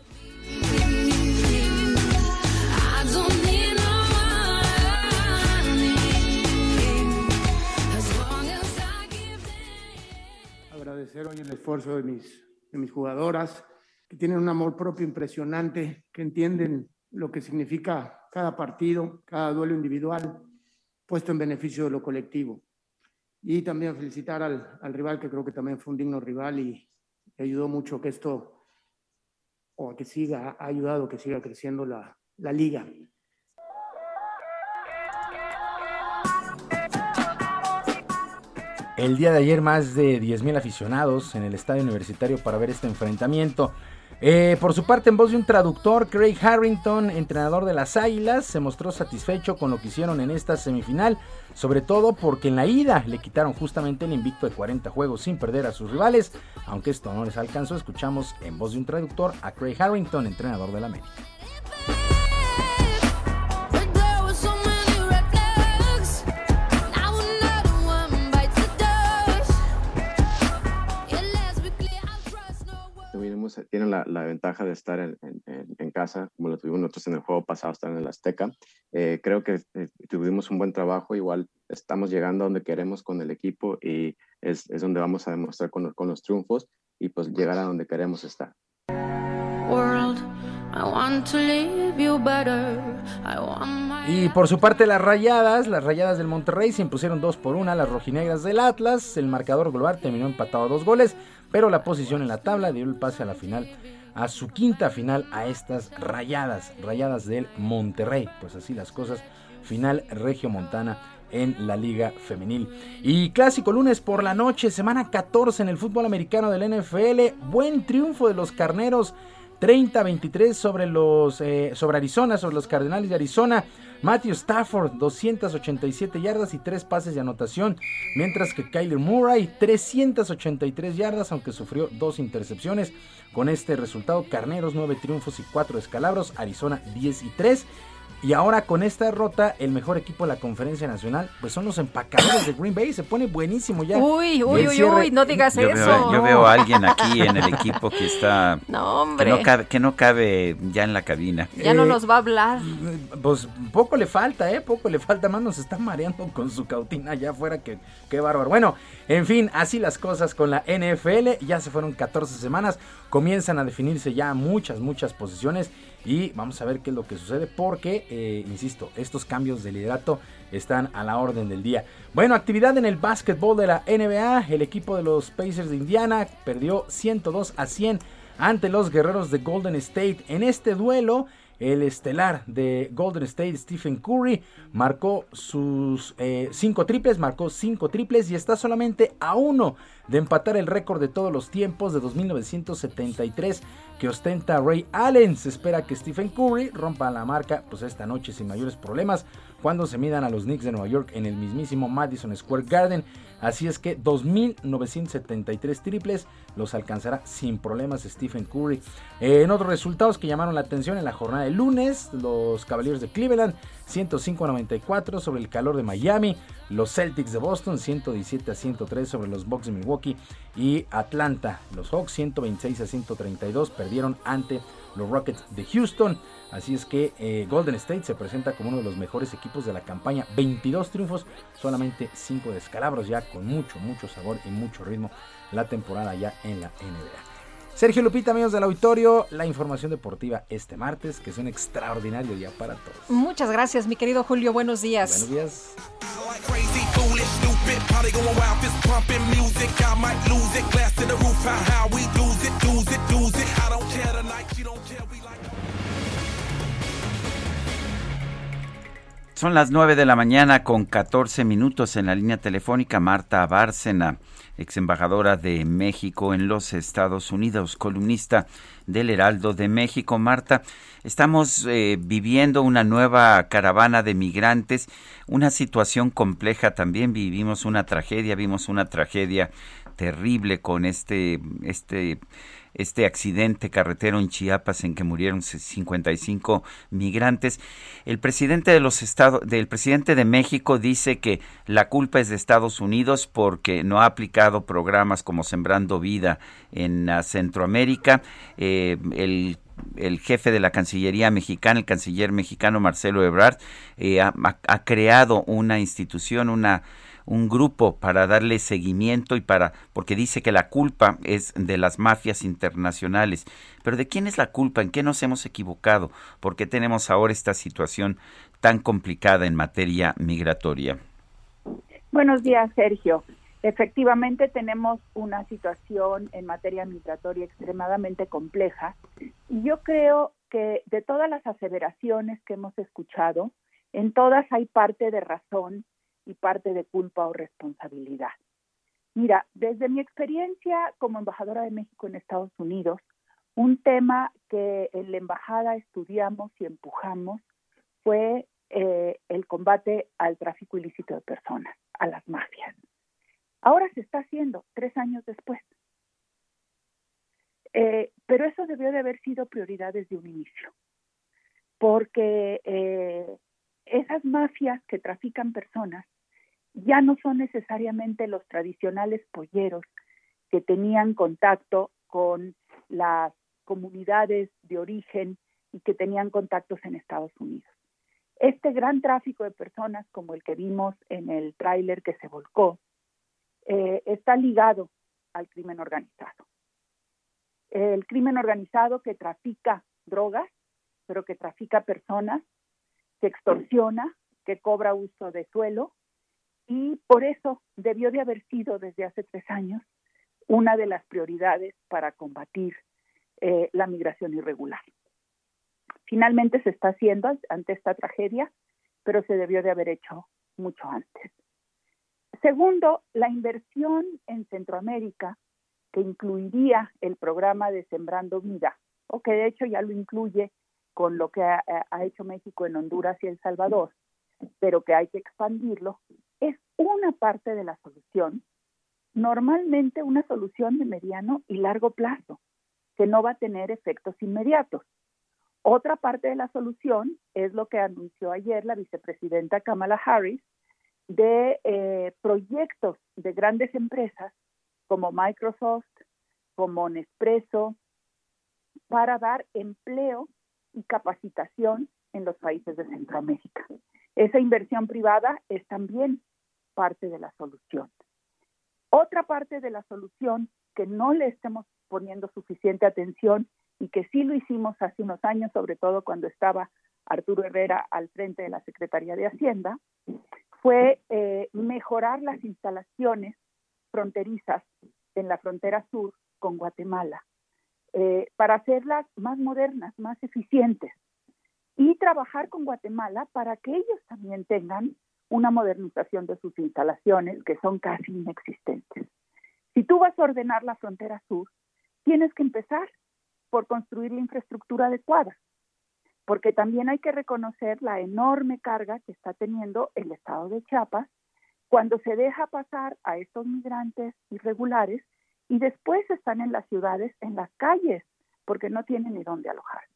Agradecer hoy el esfuerzo de mis, de mis jugadoras, que tienen un amor propio impresionante, que entienden lo que significa cada partido, cada duelo individual, puesto en beneficio de lo colectivo. Y también felicitar al, al rival, que creo que también fue un digno rival y ayudó mucho que esto, o que siga, ha ayudado que siga creciendo la, la liga. El día de ayer más de 10.000 aficionados en el estadio universitario para ver este enfrentamiento. Eh, por su parte, en voz de un traductor, Craig Harrington, entrenador de las Águilas, se mostró satisfecho con lo que hicieron en esta semifinal, sobre todo porque en la ida le quitaron justamente el invicto de 40 juegos sin perder a sus rivales. Aunque esto no les alcanzó, escuchamos en voz de un traductor a Craig Harrington, entrenador del América. La, la ventaja de estar en, en- en- casa, como lo tuvimos nosotros en el juego pasado, estar en el Azteca. Eh, creo que eh, tuvimos un buen trabajo, igual estamos llegando a donde queremos con el equipo y es, es donde vamos a demostrar con, los- con los triunfos y pues llegar a donde queremos estar. World, I want to leave you better. I want my Y por su parte las rayadas, las rayadas del Monterrey se impusieron 2 por 1 a las rojinegras del Atlas. El marcador global terminó empatado a dos goles, pero la posición en la tabla dio el pase a la final, a su quinta final a estas rayadas, rayadas del Monterrey. Pues así las cosas, final Regio Montana en la Liga Femenil. Y clásico lunes por la noche, semana 14 en el fútbol americano del NFL. Buen triunfo de los carneros 30-23 sobre los eh, sobre Arizona, sobre los Cardenales de Arizona. Matthew Stafford 287 yardas y 3 pases de anotación, mientras que Kyler Murray 383 yardas, aunque sufrió dos intercepciones. Con este resultado, Carneros 9 triunfos y 4 descalabros, Arizona 10 y 3. Y ahora con esta derrota, el mejor equipo de la conferencia nacional, pues son los empacadores de Green Bay. Se pone buenísimo ya. Uy, uy, uy, uy, no digas Yo eso. veo, yo veo a alguien aquí en el equipo que está... No, Que no cabe, que no cabe ya en la cabina. Ya no Eh, nos va a hablar. Pues poco le falta, ¿eh? Poco le falta. Más nos está mareando con su cautina allá afuera. Que, qué bárbaro. Bueno, en fin, así las cosas con la NFL. Ya se fueron 14 semanas. Comienzan a definirse ya muchas, muchas posiciones. Y vamos a ver qué es lo que sucede. Porque, eh, insisto, estos cambios de liderato están a la orden del día. Bueno, actividad en el básquetbol de la NBA. El equipo de los Pacers de Indiana perdió 102 a 100 ante los guerreros de Golden State. En este duelo, el estelar de Golden State, Stephen Curry, marcó sus eh, cinco triples, marcó cinco triples y está solamente a uno de empatar el récord de todos los tiempos de 2973 que ostenta Ray Allen. Se espera que Stephen Curry rompa la marca pues esta noche sin mayores problemas cuando se midan a los Knicks de Nueva York en el mismísimo Madison Square Garden. Así es que 2.973 triples los alcanzará sin problemas Stephen Curry. En otros resultados que llamaron la atención en la jornada de lunes, los Cavaliers de Cleveland 105-94 sobre el calor de Miami, los Celtics de Boston 117 a 103 sobre los Bucks de Milwaukee y Atlanta, los Hawks 126 a 132 perdieron ante los Rockets de Houston. Así es que eh, Golden State se presenta como uno de los mejores equipos de la campaña. 22 triunfos, solamente 5 descalabros, ya con mucho, mucho sabor y mucho ritmo la temporada ya en la NBA. Sergio Lupita, amigos del auditorio, la información deportiva este martes, que es un extraordinario día para todos. Muchas gracias, mi querido Julio. Buenos días. Buenos días. Son las 9 de la mañana con 14 minutos en la línea telefónica Marta Bárcena, ex embajadora de México en los Estados Unidos, columnista del Heraldo de México. Marta, estamos eh, viviendo una nueva caravana de migrantes, una situación compleja también, vivimos una tragedia, vimos una tragedia terrible con este, este este accidente carretero en Chiapas en que murieron 55 migrantes. El presidente de los estados, del presidente de México dice que la culpa es de Estados Unidos porque no ha aplicado programas como Sembrando Vida en uh, Centroamérica. Eh, el el jefe de la Cancillería mexicana, el canciller mexicano Marcelo Ebrard, eh, ha, ha creado una institución, una un grupo para darle seguimiento y para porque dice que la culpa es de las mafias internacionales. Pero ¿de quién es la culpa? ¿En qué nos hemos equivocado? ¿Por qué tenemos ahora esta situación tan complicada en materia migratoria? Buenos días, Sergio. Efectivamente, tenemos una situación en materia migratoria extremadamente compleja y yo creo que de todas las aseveraciones que hemos escuchado, en todas hay parte de razón y parte de culpa o responsabilidad. Mira, desde mi experiencia como embajadora de México en Estados Unidos, un tema que en la embajada estudiamos y empujamos fue eh, el combate al tráfico ilícito de personas, a las mafias. Ahora se está haciendo, tres años después. Eh, pero eso debió de haber sido prioridad desde un inicio, porque eh, esas mafias que trafican personas ya no son necesariamente los tradicionales polleros que tenían contacto con las comunidades de origen y que tenían contactos en Estados Unidos. Este gran tráfico de personas, como el que vimos en el tráiler que se volcó, eh, está ligado al crimen organizado. El crimen organizado que trafica drogas, pero que trafica personas, que extorsiona, que cobra uso de suelo, y por eso debió de haber sido desde hace tres años una de las prioridades para combatir eh, la migración irregular. Finalmente se está haciendo ante esta tragedia, pero se debió de haber hecho mucho antes. Segundo, la inversión en Centroamérica, que incluiría el programa de Sembrando Vida, o que de hecho ya lo incluye con lo que ha, hecho México en Honduras y El Salvador, pero que hay que expandirlo, es una parte de la solución, normalmente una solución de mediano y largo plazo, que no va a tener efectos inmediatos. Otra parte de la solución es lo que anunció ayer la vicepresidenta Kamala Harris de eh, proyectos de grandes empresas como Microsoft, como Nespresso, para dar empleo y capacitación en los países de Centroamérica. Esa inversión privada es también parte de la solución. Otra parte de la solución que no le estemos poniendo suficiente atención y que sí lo hicimos hace unos años, sobre todo cuando estaba Arturo Herrera al frente de la Secretaría de Hacienda, fue eh, mejorar las instalaciones fronterizas en la frontera sur con Guatemala, eh, para hacerlas más modernas, más eficientes, y trabajar con Guatemala para que ellos también tengan una modernización de sus instalaciones que son casi inexistentes. Si tú vas a ordenar la frontera sur, tienes que empezar por construir la infraestructura adecuada, porque también hay que reconocer la enorme carga que está teniendo el estado de Chiapas cuando se deja pasar a estos migrantes irregulares y después están en las ciudades, en las calles, porque no tienen ni dónde alojarse.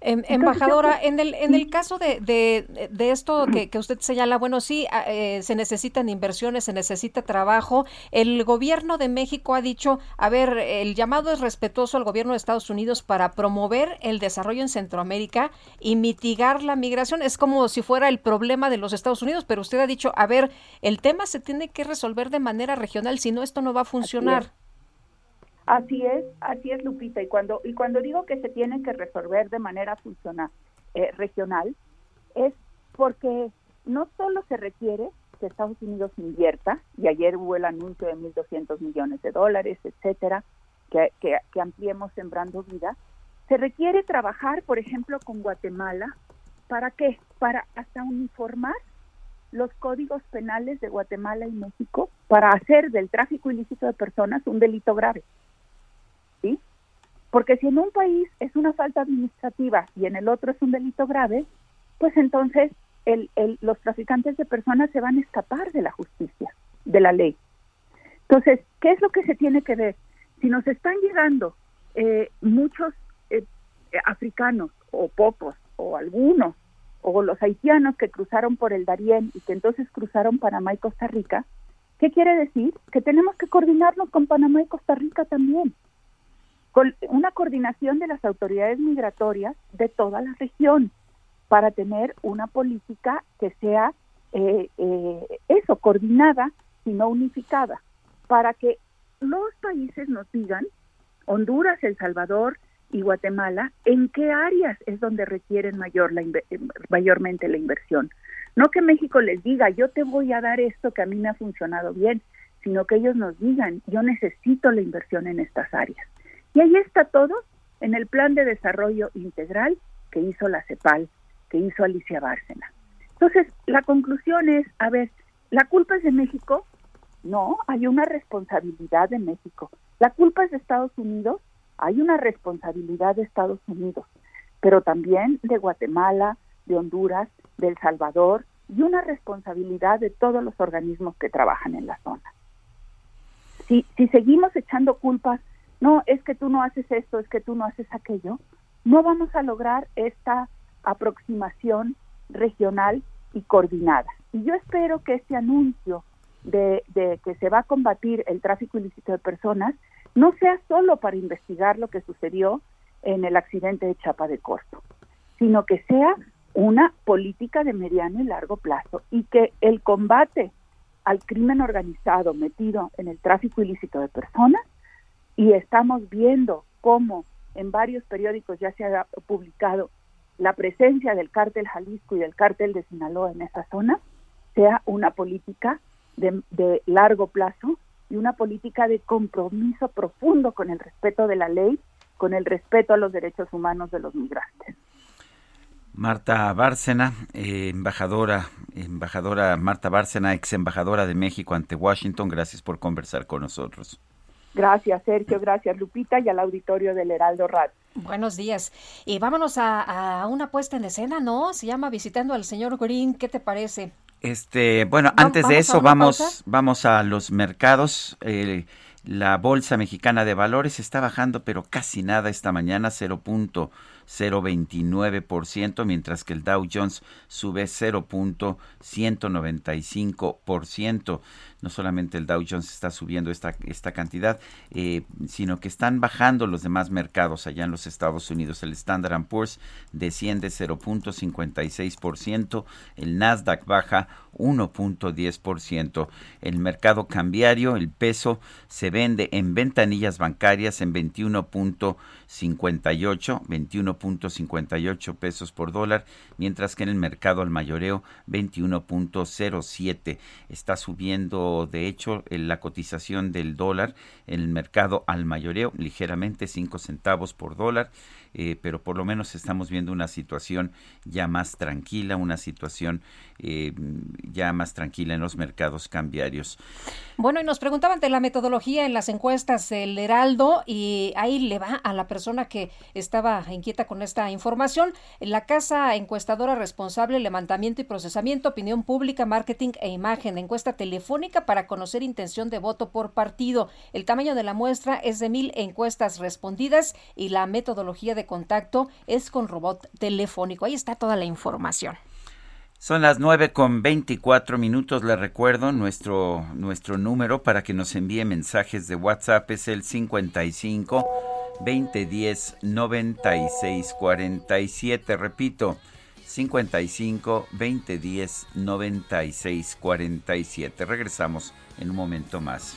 Em, embajadora, en el, en el caso de, de, esto que, que, usted señala, bueno, sí, eh, se necesitan inversiones, se necesita trabajo. El gobierno de México ha dicho, a ver, el llamado es respetuoso al gobierno de Estados Unidos para promover el desarrollo en Centroamérica y mitigar la migración. Es como si fuera el problema de los Estados Unidos, pero usted ha dicho, a ver, el tema se tiene que resolver de manera regional, si no, esto no va a funcionar. Así es, así es Lupita. Y cuando, y cuando digo que se tiene que resolver de manera funcional, eh, regional, es porque no solo se requiere que Estados Unidos invierta, y ayer hubo el anuncio de 1.200 millones de dólares, etcétera, que, que, ampliemos Sembrando Vida, se requiere trabajar, por ejemplo, con Guatemala, ¿para qué? Para hasta uniformar los códigos penales de Guatemala y México para hacer del tráfico ilícito de personas un delito grave. Porque si en un país es una falta administrativa y en el otro es un delito grave, pues entonces el, los traficantes de personas se van a escapar de la justicia, de la ley. Entonces, ¿qué es lo que se tiene que ver? Si nos están llegando eh, muchos eh, africanos o pocos o algunos o los haitianos que cruzaron por el Darién y que entonces cruzaron Panamá y Costa Rica, ¿qué quiere decir? Que tenemos que coordinarnos con Panamá y Costa Rica también con una coordinación de las autoridades migratorias de toda la región para tener una política que sea eh, eh, eso, coordinada y no unificada, para que los países nos digan, Honduras, El Salvador y Guatemala, en qué áreas es donde requieren mayor la mayormente la inversión. No que México les diga, yo te voy a dar esto que a mí me ha funcionado bien, sino que ellos nos digan, yo necesito la inversión en estas áreas. Y ahí está todo en el plan de desarrollo integral que hizo la CEPAL, que hizo Alicia Bárcena. Entonces, la conclusión es, a ver, ¿la culpa es de México? No, hay una responsabilidad de México. ¿La culpa es de Estados Unidos? Hay una responsabilidad de Estados Unidos, pero también de Guatemala, de Honduras, de El Salvador y una responsabilidad de todos los organismos que trabajan en la zona. Si, si seguimos echando culpas no, es que tú no haces esto, es que tú no haces aquello, no vamos a lograr esta aproximación regional y coordinada. Y yo espero que este anuncio de, que se va a combatir el tráfico ilícito de personas no sea solo para investigar lo que sucedió en el accidente de Chapa de Corto, sino que sea una política de mediano y largo plazo y que el combate al crimen organizado metido en el tráfico ilícito de personas y estamos viendo cómo en varios periódicos ya se ha publicado la presencia del cártel Jalisco y del cártel de Sinaloa en esa zona sea una política de, de largo plazo y una política de compromiso profundo con el respeto de la ley, con el respeto a los derechos humanos de los migrantes. Marta Bárcena, eh, embajadora, embajadora Marta Bárcena, ex embajadora de México ante Washington, gracias por conversar con nosotros. Gracias, Sergio, gracias, Lupita, y al auditorio del Heraldo Radio. Buenos días. Y vámonos a, a una puesta en escena, ¿no? Se llama Visitando al señor Green. ¿Qué te parece? Este, bueno, Va- antes de ¿vamos a eso vamos, pausa? vamos a los mercados. Eh, la bolsa mexicana de valores está bajando, pero casi nada esta mañana, 0.029%, mientras que el Dow Jones sube 0.195%. No solamente el Dow Jones está subiendo esta, esta cantidad, eh, sino que están bajando los demás mercados allá en los Estados Unidos. El Standard Poor's desciende 0.56%, el Nasdaq baja 1.10%. El mercado cambiario, el peso, se vende en ventanillas bancarias en 21.58, 21.58 pesos por dólar, mientras que en el mercado al mayoreo 21.07. Está subiendo, de hecho, en la cotización del dólar en el mercado al mayoreo ligeramente 5 centavos por dólar. Eh, pero por lo menos estamos viendo una situación ya más tranquila, una situación eh, ya más tranquila en los mercados cambiarios. Bueno, y nos preguntaban de la metodología en las encuestas del Heraldo y ahí le va a la persona que estaba inquieta con esta información. La casa encuestadora responsable, levantamiento y procesamiento, opinión pública, marketing e imagen, encuesta telefónica para conocer intención de voto por partido. El tamaño de la muestra es de mil encuestas respondidas y la metodología de contacto es con robot telefónico. Ahí está toda la información. Son las 9 con 24 minutos. Le recuerdo nuestro, nuestro número para que nos envíe mensajes de WhatsApp es el 55 2010 96 47. Repito, 55 2010 96 47. Regresamos en un momento más.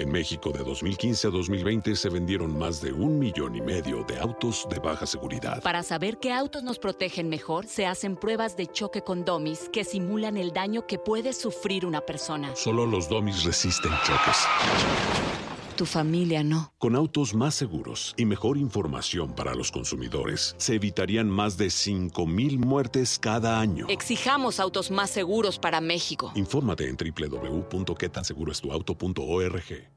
En México de 2015 a 2020 se vendieron más de un millón y medio de autos de baja seguridad. Para saber qué autos nos protegen mejor, se hacen pruebas de choque con domis que simulan el daño que puede sufrir una persona. Solo los domis resisten choques. Tu familia no. Con autos más seguros y mejor información para los consumidores, se evitarían más de 5.000 muertes cada año. Exijamos autos más seguros para México. Infórmate en www.quetanseguroestuauto.org.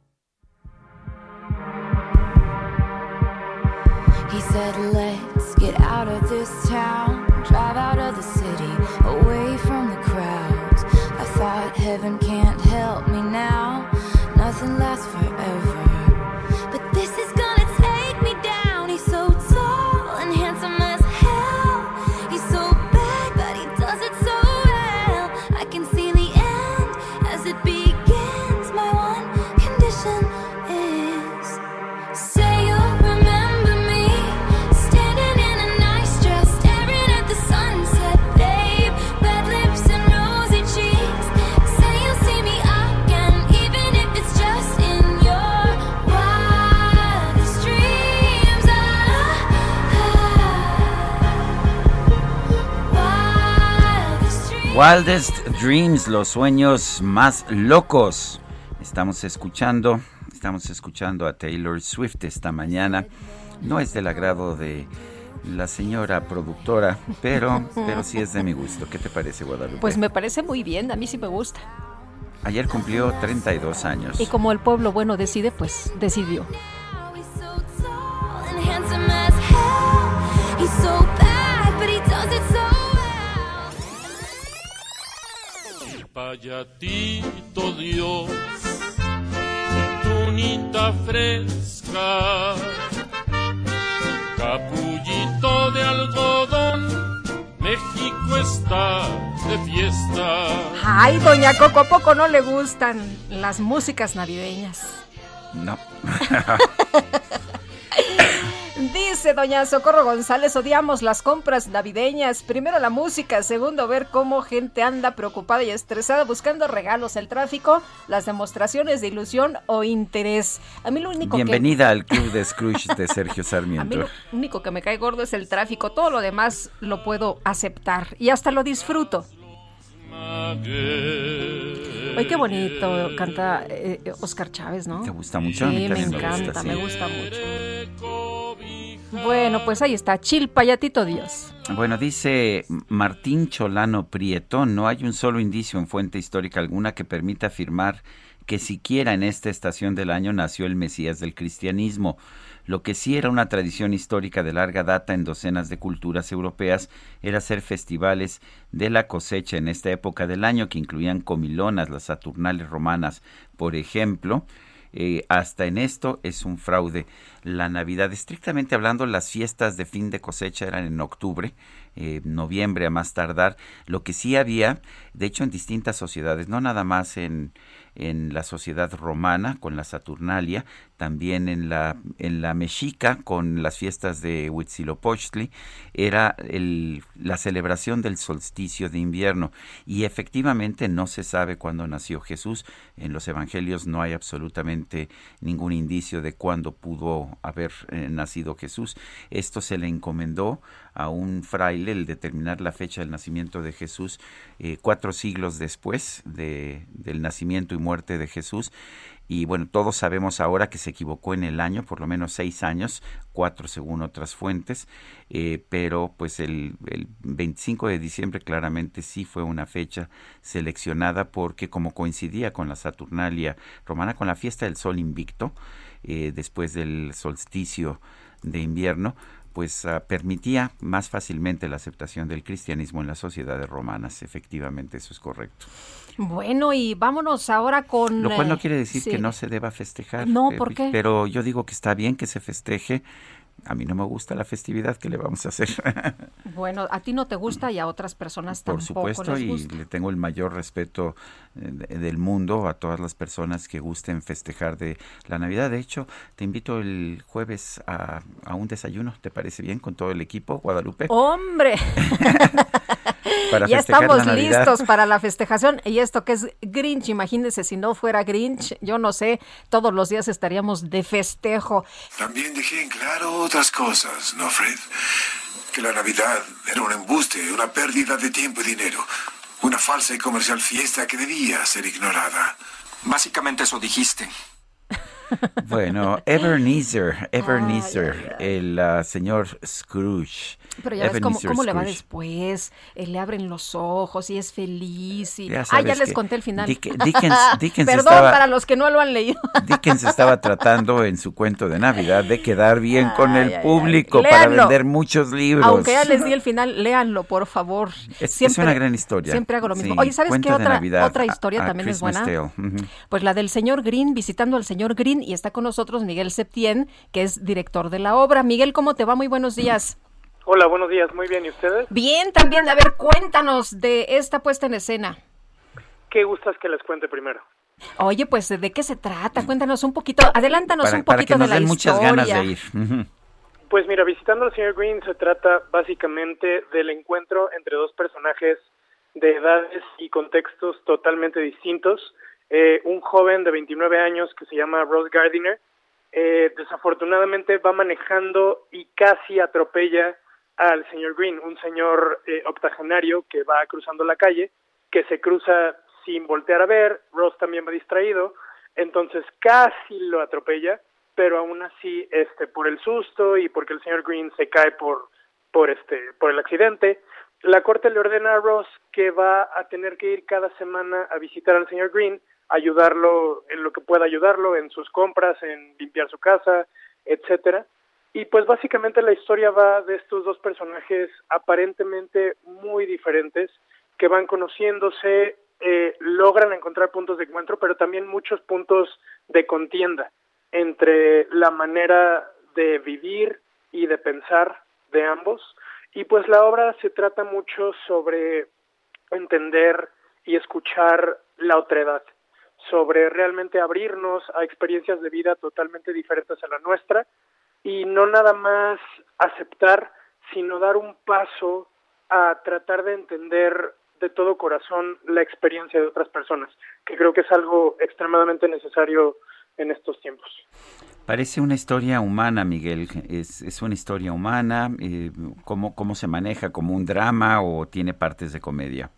He said, Let's get out of this town, drive out of Wildest Dreams, los sueños más locos. Estamos escuchando, estamos escuchando a Taylor Swift esta mañana. No es del agrado de la señora productora, pero, pero sí es de mi gusto. ¿Qué te parece, Guadalupe? Pues me parece muy bien, a mí sí me gusta. Ayer cumplió 32 años. Y como el pueblo bueno decide, pues decidió. Payatito Dios, tunita fresca, capullito de algodón, México está de fiesta. Ay, doña Coco, ¿a poco no le gustan las músicas navideñas? No. [LAUGHS] Dice doña Socorro González, odiamos las compras navideñas. Primero la música, segundo ver cómo gente anda preocupada y estresada buscando regalos, el tráfico, las demostraciones de ilusión o interés. A mí lo único Bienvenida al club de [LAUGHS] Scrooge de Sergio que... A mí Sarmiento. lo único que me cae gordo es el tráfico. Todo lo demás lo puedo aceptar y hasta lo disfruto. Ay, qué bonito canta eh, eh, Oscar Chávez, ¿no? ¿Te gusta mucho? A Sí, mí me también me gusta, encanta, sí. me gusta mucho. Bueno, pues ahí está, Chilpayatito Dios. Bueno, dice Martín Cholano Prieto, no hay un solo indicio en fuente histórica alguna que permita afirmar que siquiera en esta estación del año nació el Mesías del cristianismo. Lo que sí era una tradición histórica de larga data en docenas de culturas europeas era hacer festivales de la cosecha en esta época del año que incluían comilonas, las saturnales romanas, por ejemplo. Eh, hasta en esto es un fraude. La Navidad, estrictamente hablando, las fiestas de fin de cosecha eran en octubre, eh, noviembre a más tardar. Lo que sí había, de hecho, en distintas sociedades, no nada más en, en la sociedad romana con la Saturnalia, también en la, en la mexica con las fiestas de Huitzilopochtli, era el, la celebración del solsticio de invierno. Y efectivamente no se sabe cuándo nació Jesús. En los evangelios no hay absolutamente ningún indicio de cuándo pudo haber eh, nacido Jesús. Esto se le encomendó a un fraile el determinar la fecha del nacimiento de Jesús eh, cuatro siglos después de, del nacimiento y muerte de Jesús. Y bueno, todos sabemos ahora que se equivocó en el año, por lo menos seis años, cuatro según otras fuentes, eh, pero pues el, el 25 de diciembre claramente sí fue una fecha seleccionada porque como coincidía con la Saturnalia romana, con la fiesta del sol invicto, eh, después del solsticio de invierno, pues ah, permitía más fácilmente la aceptación del cristianismo en las sociedades romanas. Efectivamente, eso es correcto. Bueno, y vámonos ahora con... Lo cual eh, no quiere decir sí. que no se deba festejar. No, eh, ¿por qué? Pero yo digo que está bien que se festeje. A mí no me gusta la festividad que le vamos a hacer. Bueno, a ti no te gusta y a otras personas Por tampoco supuesto, les y le tengo el mayor respeto eh, del mundo a todas las personas que gusten festejar de la Navidad. De hecho, te invito el jueves a, a un desayuno, ¿te parece bien? Con todo el equipo, Guadalupe. ¡Hombre! [LAUGHS] para ya estamos listos para la festejación. Y esto que es Grinch, imagínense si no fuera Grinch, yo no sé, todos los días estaríamos de festejo. También dejé en claro otras cosas, ¿no, Fred? Que la Navidad era un embuste, una pérdida de tiempo y dinero. Una falsa y comercial fiesta que debía ser ignorada. Básicamente eso dijiste. Bueno, Ebenezer, Ebenezer, el ah, señor Scrooge. Pero ya ves cómo, cómo le va después, eh, le abren los ojos y es feliz. Y... Ya ah, ya les conté el final. Dick- Dickens- [LAUGHS] Dickens Perdón estaba- para los que no lo han leído. Dickens estaba tratando en su cuento de Navidad de quedar bien con el ay, ay. público para vender muchos libros. Aunque ya les di el final, léanlo, por favor. Es, es una gran historia. Siempre hago lo mismo. Sí, Oye, ¿sabes qué otra, Navidad, otra historia a también es buena? Pues la del señor Green, visitando al señor Green, y está con nosotros Miguel Septién, que es director de la obra. Miguel, ¿cómo te va? Muy buenos días. Hola, buenos días, muy bien, ¿y ustedes? Bien, también, a ver, cuéntanos de esta puesta en escena. ¿Qué gustas que les cuente primero? Oye, pues, ¿de qué se trata? Cuéntanos un poquito, adelántanos Para, un para poquito que nos de la den muchas historia. ganas de ir. Pues mira, visitando al señor Green se trata básicamente del encuentro entre dos personajes de edades y contextos totalmente distintos. Eh, un joven de 29 años que se llama Ross Gardiner, eh, desafortunadamente va manejando y casi atropella al señor Green, un señor eh, octogenario que va cruzando la calle que se cruza sin voltear a ver, Ross también va distraído, entonces casi lo atropella, pero aún así, este, por el susto y porque el señor Green se cae por, por este, por el accidente, la corte le ordena a Ross que va a tener que ir cada semana a visitar al señor Green, ayudarlo en lo que pueda ayudarlo, en sus compras, en limpiar su casa, etcétera. Y pues básicamente la historia va de estos dos personajes aparentemente muy diferentes que van conociéndose, eh, logran encontrar puntos de encuentro, pero también muchos puntos de contienda entre la manera de vivir y de pensar de ambos. Y pues la obra se trata mucho sobre entender y escuchar la otredad, sobre realmente abrirnos a experiencias de vida totalmente diferentes a la nuestra y no nada más aceptar, sino dar un paso a tratar de entender de todo corazón la experiencia de otras personas, que creo que es algo extremadamente necesario en estos tiempos. Parece una historia humana, Miguel. Es, es una historia humana. Eh, ¿cómo, ¿Cómo se maneja? ¿Como un drama o tiene partes de comedia?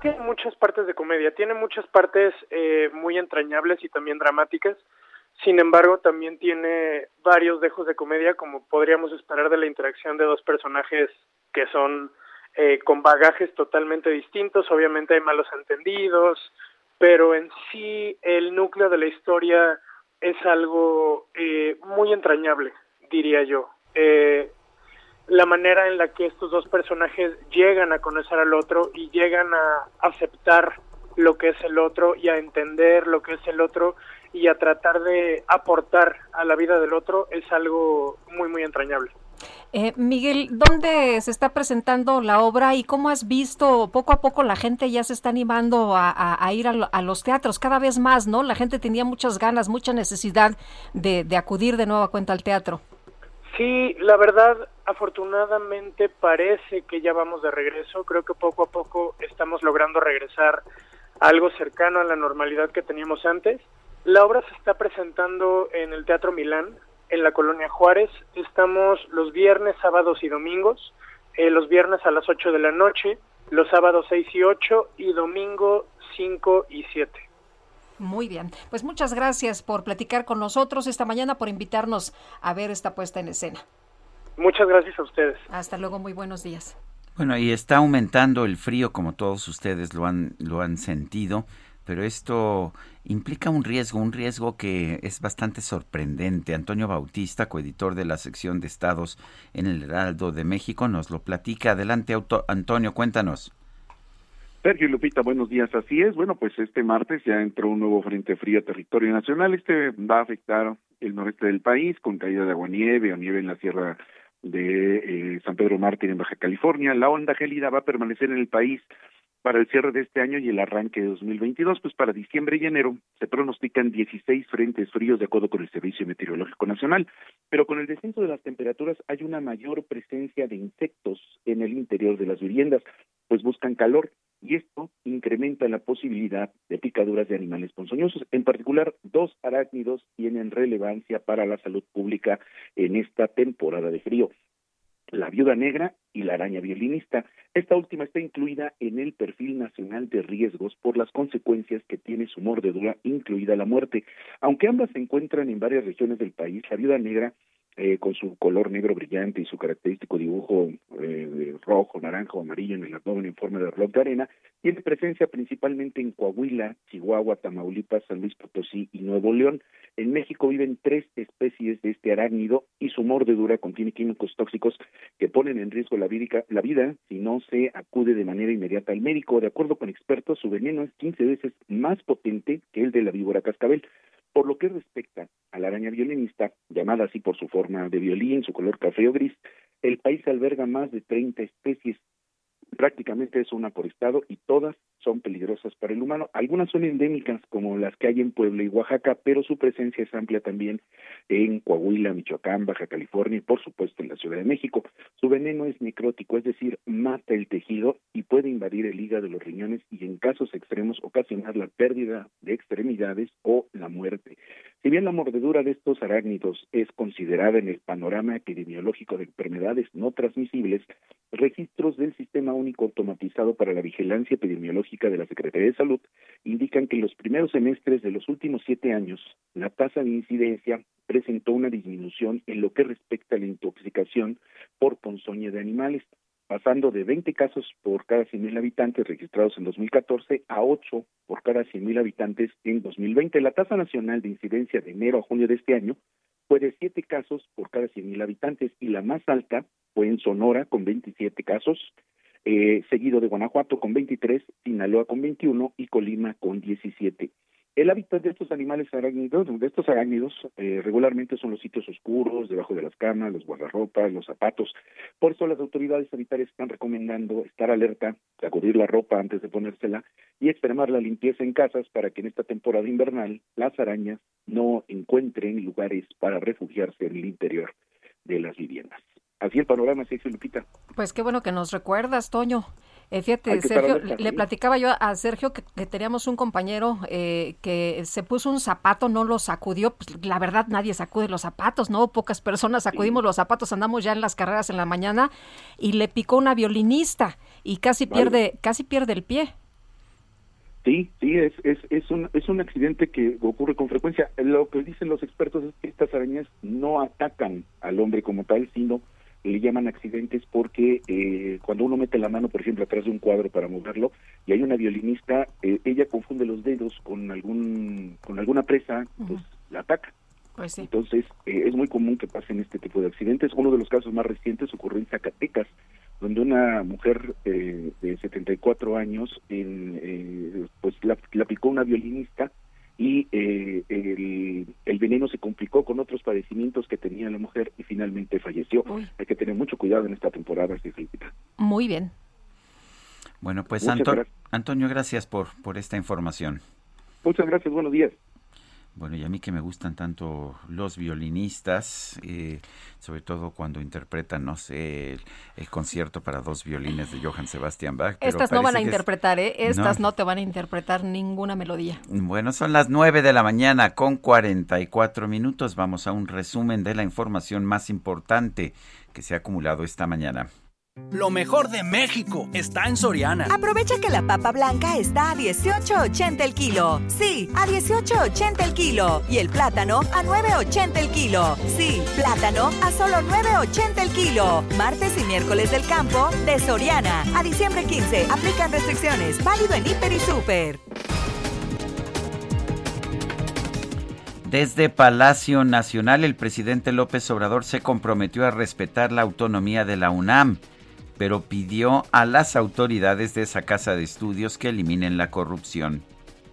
Tiene muchas partes de comedia. Tiene muchas partes eh, muy entrañables y también dramáticas. Sin embargo, también tiene varios dejos de comedia, como podríamos esperar de la interacción de dos personajes que son eh, con bagajes totalmente distintos. Obviamente hay malos entendidos, pero en sí el núcleo de la historia es algo eh, muy entrañable, diría yo. Eh, la manera en la que estos dos personajes llegan a conocer al otro y llegan a aceptar lo que es el otro y a entender lo que es el otro y a tratar de aportar a la vida del otro es algo muy, muy entrañable. Eh, Miguel, ¿dónde se está presentando la obra y cómo has visto poco a poco la gente ya se está animando a, ir a, los teatros cada vez más, ¿no? La gente tenía muchas ganas, mucha necesidad de, de acudir de nueva cuenta al teatro. Sí, la verdad, afortunadamente parece que ya vamos de regreso. Creo que poco a poco estamos logrando regresar a algo cercano a la normalidad que teníamos antes. La obra se está presentando en el Teatro Milán, en la Colonia Juárez. Estamos los viernes, sábados y domingos. Eh, los viernes a las 8 de la noche, los sábados 6 y 8 y domingo 5 y 7. Muy bien, pues muchas gracias por platicar con nosotros esta mañana, por invitarnos a ver esta puesta en escena. Muchas gracias a ustedes. Hasta luego, muy buenos días. Bueno, y está aumentando el frío, como todos ustedes lo han, lo han sentido pero esto implica un riesgo, un riesgo que es bastante sorprendente. Antonio Bautista, coeditor de la sección de estados en el Heraldo de México, nos lo platica. Adelante, Antonio, cuéntanos. Sergio Lupita, buenos días. Así es. Bueno, pues este martes ya entró un nuevo frente frío a territorio nacional. Este va a afectar el noreste del país con caída de agua nieve o nieve en la sierra de eh, San Pedro Mártir en Baja California. La onda gélida va a permanecer en el país para el cierre de este año y el arranque de 2022, pues para diciembre y enero se pronostican 16 frentes fríos de acuerdo con el Servicio Meteorológico Nacional, pero con el descenso de las temperaturas hay una mayor presencia de insectos en el interior de las viviendas, pues buscan calor y esto incrementa la posibilidad de picaduras de animales ponzoñosos. En particular, dos arácnidos tienen relevancia para la salud pública en esta temporada de frío la viuda negra y la araña violinista. Esta última está incluida en el perfil nacional de riesgos por las consecuencias que tiene su mordedura, incluida la muerte. Aunque ambas se encuentran en varias regiones del país, la viuda negra eh, con su color negro brillante y su característico dibujo eh, rojo, naranja o amarillo en el abdomen en forma de reloj de arena, tiene presencia principalmente en Coahuila, Chihuahua, Tamaulipas, San Luis Potosí y Nuevo León. En México viven tres especies de este arácnido y su mordedura contiene químicos tóxicos que ponen en riesgo la vida, la vida si no se acude de manera inmediata al médico. De acuerdo con expertos, su veneno es 15 veces más potente que el de la víbora cascabel. Por lo que respecta a la araña violinista, llamada así por su forma de violín, su color café o gris, el país alberga más de 30 especies prácticamente es una por estado y todas son peligrosas para el humano. Algunas son endémicas como las que hay en Puebla y Oaxaca, pero su presencia es amplia también en Coahuila, Michoacán, Baja California y por supuesto en la Ciudad de México. Su veneno es necrótico, es decir, mata el tejido y puede invadir el hígado, los riñones y en casos extremos ocasionar la pérdida de extremidades o la muerte. Si bien la mordedura de estos arácnidos es considerada en el panorama epidemiológico de enfermedades no transmisibles, registros del Sistema Único Automatizado para la Vigilancia Epidemiológica de la Secretaría de Salud indican que en los primeros semestres de los últimos siete años, la tasa de incidencia presentó una disminución en lo que respecta a la intoxicación por ponzoña de animales, pasando de 20 casos por cada 100.000 habitantes registrados en 2014 a 8 por cada 100.000 habitantes en 2020. La tasa nacional de incidencia de enero a junio de este año fue de 7 casos por cada 100.000 habitantes y la más alta fue en Sonora con 27 casos, eh, seguido de Guanajuato con 23, Sinaloa con 21 y Colima con 17. El hábitat de estos animales arácnidos, de estos arácnidos, eh, regularmente son los sitios oscuros, debajo de las camas, los guardarropas, los zapatos. Por eso las autoridades sanitarias están recomendando estar alerta, sacudir la ropa antes de ponérsela y extremar la limpieza en casas para que en esta temporada invernal las arañas no encuentren lugares para refugiarse en el interior de las viviendas. Así el panorama, Sergio Lupita. Pues qué bueno que nos recuerdas, Toño. Eh, fíjate, Sergio, le platicaba yo a Sergio que, que teníamos un compañero eh, que se puso un zapato, no lo sacudió. Pues, la verdad, nadie sacude los zapatos, ¿no? Pocas personas sacudimos los zapatos, andamos ya en las carreras en la mañana y le picó una violinista y casi Vale. pierde, casi pierde el pie. Sí, sí, es, es, es, un, es un accidente que ocurre con frecuencia. Lo que dicen los expertos es que estas arañas no atacan al hombre como tal, sino le llaman accidentes porque eh, cuando uno mete la mano, por ejemplo, atrás de un cuadro para moverlo, y hay una violinista, eh, ella confunde los dedos con algún con alguna presa, pues la ataca. Pues sí. Entonces, eh, es muy común que pasen este tipo de accidentes. Uno de los casos más recientes ocurrió en Zacatecas, donde una mujer eh, de 74 años en, pues la, la picó una violinista y eh, el, el veneno se complicó con otros padecimientos que tenía la mujer y finalmente falleció. Hay que tener mucho cuidado en esta temporada. Muy bien. Bueno, pues Anto- gracias. Antonio, gracias por, por esta información. Muchas gracias, buenos días. Bueno, y a mí que me gustan tanto los violinistas, eh, sobre todo cuando interpretan, no sé, el, el concierto para dos violines de Johann Sebastian Bach. pero Estas no van a es- interpretar, ¿eh? Estas No. no te van a interpretar ninguna melodía. Bueno, son las 9 de la mañana con 44 minutos. Vamos a un resumen de la información más importante que se ha acumulado esta mañana. Lo mejor de México está en Soriana. Aprovecha que la papa blanca está a 18.80 el kilo. Sí, a 18.80 el kilo. Y el plátano a 9.80 el kilo. Sí, plátano a solo 9.80 el kilo. Martes y miércoles del campo de Soriana. A diciembre 15. Aplican restricciones. Válido en Hiper y Super. Desde Palacio Nacional, el presidente López Obrador se comprometió a respetar la autonomía de la UNAM, pero pidió a las autoridades de esa casa de estudios que eliminen la corrupción.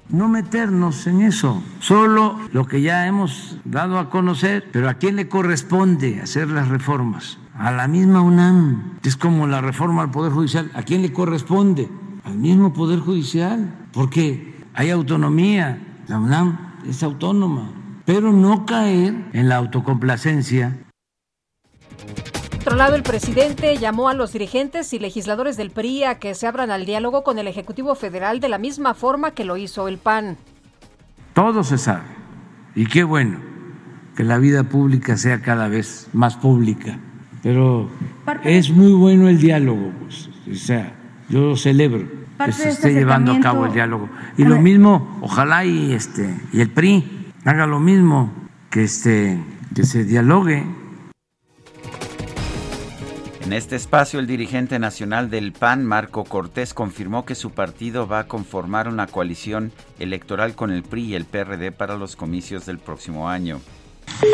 No meternos en eso, solo lo que ya hemos dado a conocer, pero ¿a quién le corresponde hacer las reformas? A la misma UNAM. Es como la reforma al Poder Judicial. ¿A quién le corresponde? Al mismo Poder Judicial, porque hay autonomía. La UNAM es autónoma, pero no caer en la autocomplacencia otro lado, el presidente llamó a los dirigentes y legisladores del PRI a que se abran al diálogo con el Ejecutivo Federal de la misma forma que lo hizo el PAN. Todo se sabe. Y qué bueno que la vida pública sea cada vez más pública. Pero es muy bueno el diálogo. pues. O sea, yo celebro que se este esté llevando a cabo el diálogo. Y lo mismo, ojalá y este y el PRI haga lo mismo, que este que se dialogue. En este espacio, el dirigente nacional del PAN, Marco Cortés, confirmó que su partido va a conformar una coalición electoral con el PRI y el PRD para los comicios del próximo año.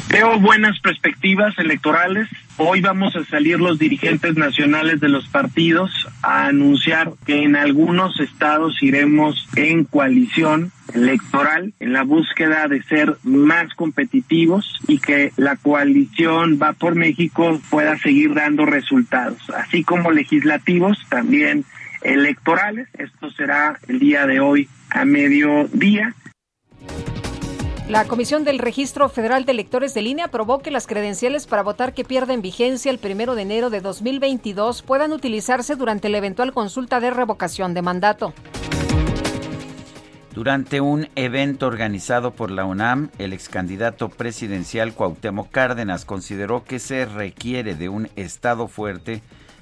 Veo buenas perspectivas electorales. Hoy vamos a salir los dirigentes nacionales de los partidos a anunciar que en algunos estados iremos en coalición electoral en la búsqueda de ser más competitivos y que la coalición va por México pueda seguir dando resultados, así como legislativos, también electorales. Esto será el día de hoy a mediodía. La Comisión del Registro Federal de Electores de Línea aprobó que las credenciales para votar que pierden vigencia el primero de enero de 2022 puedan utilizarse durante la eventual consulta de revocación de mandato. Durante un evento organizado por la UNAM, el ex candidato presidencial Cuauhtémoc Cárdenas consideró que se requiere de un Estado fuerte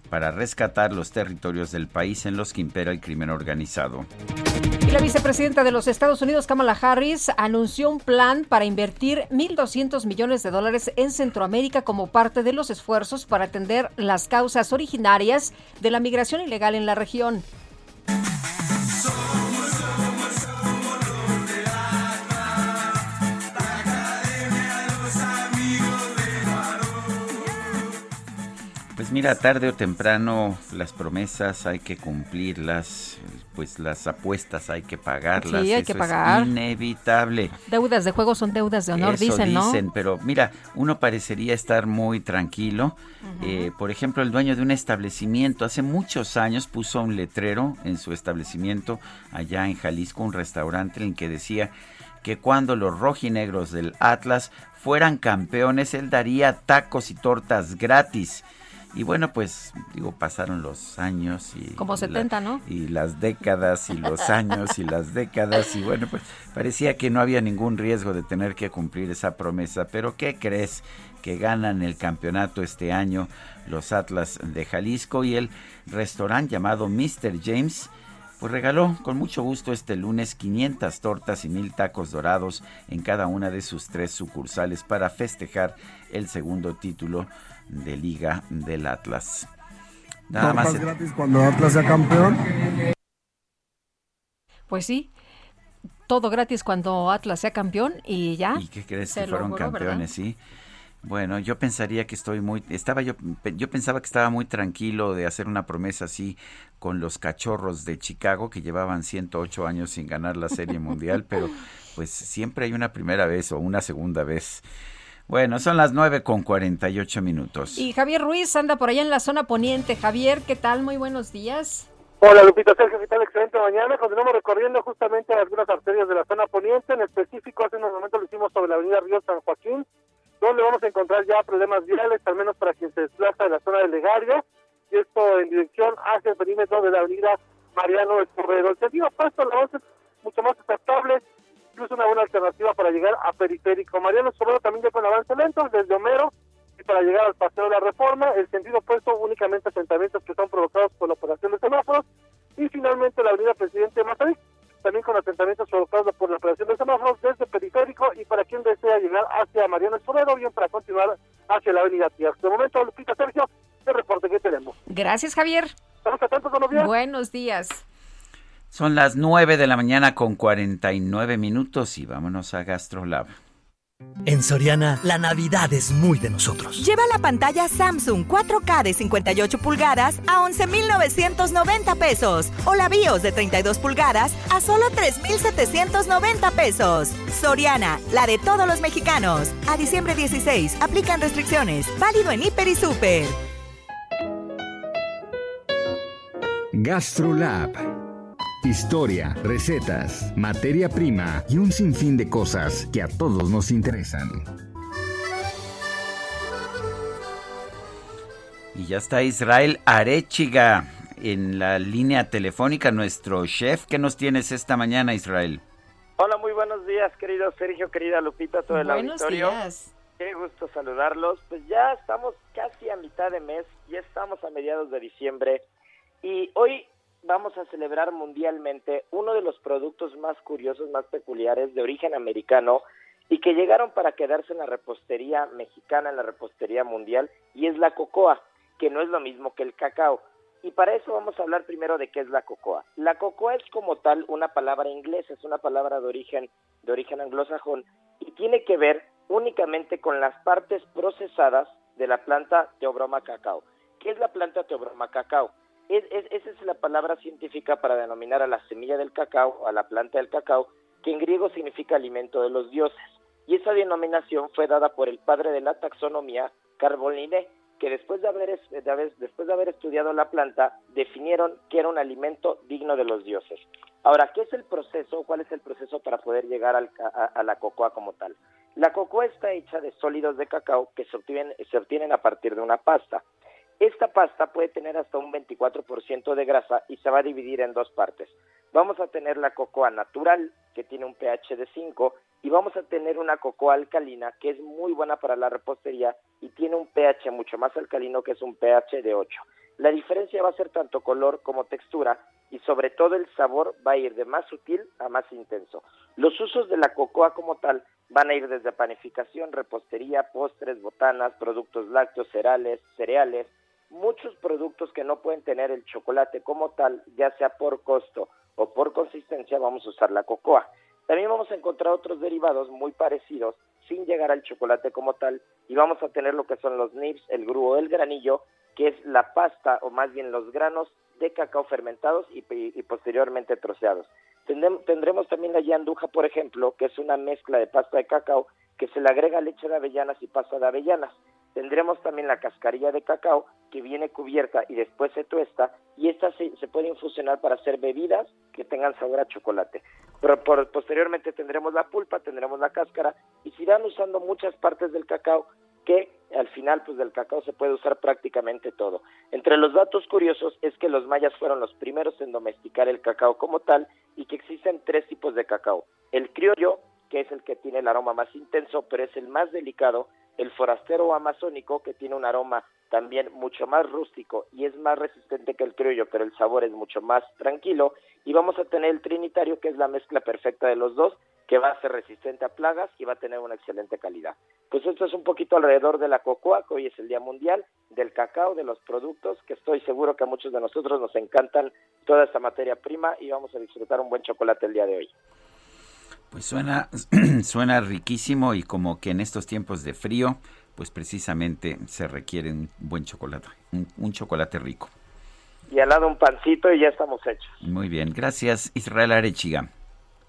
para rescatar los territorios del país en los que impera el crimen organizado. La vicepresidenta de los Estados Unidos, Kamala Harris, anunció un plan para invertir 1.200 millones de dólares en Centroamérica como parte de los esfuerzos para atender las causas originarias de la migración ilegal en la región. Pues mira, tarde o temprano las promesas hay que cumplirlas, pues las apuestas hay que pagarlas. Sí, hay Eso que pagar. Es inevitable. Deudas de juego son deudas de honor, Eso dicen, ¿no? dicen, pero mira, uno parecería estar muy tranquilo. Eh, por ejemplo, el dueño de un establecimiento hace muchos años puso un letrero en su establecimiento allá en Jalisco, un restaurante en el que decía que cuando los rojinegros del Atlas fueran campeones, él daría tacos y tortas gratis. Y bueno, pues digo, pasaron los años y Como 70, ¿no? y las décadas y los años y las décadas y bueno, pues parecía que no había ningún riesgo de tener que cumplir esa promesa, pero ¿qué crees? Que ganan el campeonato este año los Atlas de Jalisco y el restaurante llamado Mr. James pues regaló con mucho gusto este lunes 500 tortas y mil tacos dorados en cada una de sus tres sucursales para festejar el segundo título de Liga del Atlas. Nada más. Gratis cuando Atlas sea campeón. Pues sí, todo gratis cuando Atlas sea campeón y ya. ¿Y qué crees se que fueron logró, ¿verdad? campeones, sí? Bueno, yo pensaría que estoy muy, estaba yo, yo pensaba que estaba muy tranquilo de hacer una promesa así con los cachorros de Chicago que llevaban 108 años sin ganar la Serie Mundial, pero pues siempre hay una primera vez o una segunda vez. Bueno, son las 9 con 48 minutos. Y Javier Ruiz anda por allá en la zona poniente. Javier, ¿qué tal? Muy buenos días. Hola Lupita Sergio, ¿qué tal? Excelente mañana. Continuamos recorriendo justamente algunas arterias de la zona poniente. En específico, hace unos momentos lo hicimos sobre la avenida Río San Joaquín, donde vamos a encontrar ya problemas viales, al menos para quien se desplaza de la zona del Legario, y esto en dirección hacia el perímetro de la avenida Mariano Escobedo. El sentido opuesto, el avance es mucho más aceptable, incluso una buena alternativa para llegar a Periférico. Mariano Escobedo también ya con avance lento, desde Homero, y para llegar al Paseo de la Reforma, el sentido opuesto únicamente asentamientos que son provocados por la operación de semáforos, y finalmente la avenida Presidente Mazarik, también con asentamientos provocados por la operación de semáforos desde Periférico y para quien desea llegar hacia Mariano Escobedo, bien para continuar hacia la avenida Tías. De momento, Lupita Sergio, el reporte que tenemos. Gracias, Javier. Estamos atentos, buenos días. Buenos días. Son las 9 de la mañana con 49 minutos y vámonos a GastroLab. En Soriana, la Navidad es muy de nosotros. Lleva la pantalla Samsung 4K de 58 pulgadas a 11,990 pesos. O la BIOS de 32 pulgadas a solo 3,790 pesos. Soriana, la de todos los mexicanos. A diciembre 16, aplican restricciones. Válido en Hiper y Super. GastroLab. Historia, recetas, materia prima y un sinfín de cosas que a todos nos interesan. Y ya está Israel Arechiga en la línea telefónica, nuestro chef. ¿Qué nos tienes esta mañana, Israel? Hola, muy buenos días, querido Sergio, querida Lupita, todo el Buenos auditorio. días. Qué gusto saludarlos. Pues ya estamos casi a mitad de mes, ya estamos a mediados de diciembre y hoy vamos a celebrar mundialmente uno de los productos más curiosos, más peculiares de origen americano y que llegaron para quedarse en la repostería mexicana, en la repostería mundial, y es la cocoa, que no es lo mismo que el cacao. Y para eso vamos a hablar primero de qué es la cocoa. La cocoa es como tal una palabra inglesa, es una palabra de origen de origen anglosajón y tiene que ver únicamente con las partes procesadas de la planta Theobroma cacao. ¿Qué es la planta Theobroma cacao? Es, es- esa es la palabra científica para denominar a la semilla del cacao, a la planta del cacao, que en griego significa alimento de los dioses. Y esa denominación fue dada por el padre de la taxonomía, Carbon Linné, que después de haber, de haber- después de haber estudiado la planta, definieron que era un alimento digno de los dioses. Ahora, ¿qué es el proceso? ¿Cuál es el proceso para poder llegar al a, a la cocoa como tal? La cocoa está hecha de sólidos de cacao que se se obtienen a partir de una pasta. Esta pasta puede tener hasta un 24% de grasa y se va a dividir en dos partes. Vamos a tener la cocoa natural que tiene un pH de 5, y vamos a tener una cocoa alcalina que es muy buena para la repostería y tiene un pH mucho más alcalino que es un pH de 8. La diferencia va a ser tanto color como textura y sobre todo el sabor va a ir de más sutil a más intenso. Los usos de la cocoa como tal van a ir desde panificación, repostería, postres, botanas, productos lácteos, cereales, cereales, muchos productos que no pueden tener el chocolate como tal, ya sea por costo o por consistencia, vamos a usar la cocoa. También vamos a encontrar otros derivados muy parecidos sin llegar al chocolate como tal y vamos a tener lo que son los nibs, el gruo, el granillo, que es la pasta o más bien los granos de cacao fermentados y, y posteriormente troceados. Tendremos, tendremos también la yanduja, por ejemplo, que es una mezcla de pasta de cacao que se le agrega leche de avellanas y pasta de avellanas. Tendremos también la cascarilla de cacao que viene cubierta y después se tuesta y esta se, se puede infusionar para hacer bebidas que tengan sabor a chocolate. Pero por- posteriormente tendremos la pulpa, tendremos la cáscara y se irán usando muchas partes del cacao que al final pues del cacao se puede usar prácticamente todo. Entre los datos curiosos es que los mayas fueron los primeros en domesticar el cacao como tal y que existen tres tipos de cacao. El criollo, que es el que tiene el aroma más intenso, pero es el más delicado, el forastero amazónico, que tiene un aroma también mucho más rústico y es más resistente que el criollo, pero el sabor es mucho más tranquilo, y vamos a tener el trinitario, que es la mezcla perfecta de los dos, que va a ser resistente a plagas y va a tener una excelente calidad. Pues esto es un poquito alrededor de la cocoa, que hoy es el Día Mundial, del cacao, de los productos, que estoy seguro que a muchos de nosotros nos encantan toda esta materia prima y vamos a disfrutar un buen chocolate el día de hoy. Pues suena, [CLEARS THROAT] suena riquísimo y como que en estos tiempos de frío, pues precisamente se requiere un buen chocolate, un, un chocolate rico. Y al lado un pancito y ya estamos hechos. Muy bien, gracias Israel Arechiga.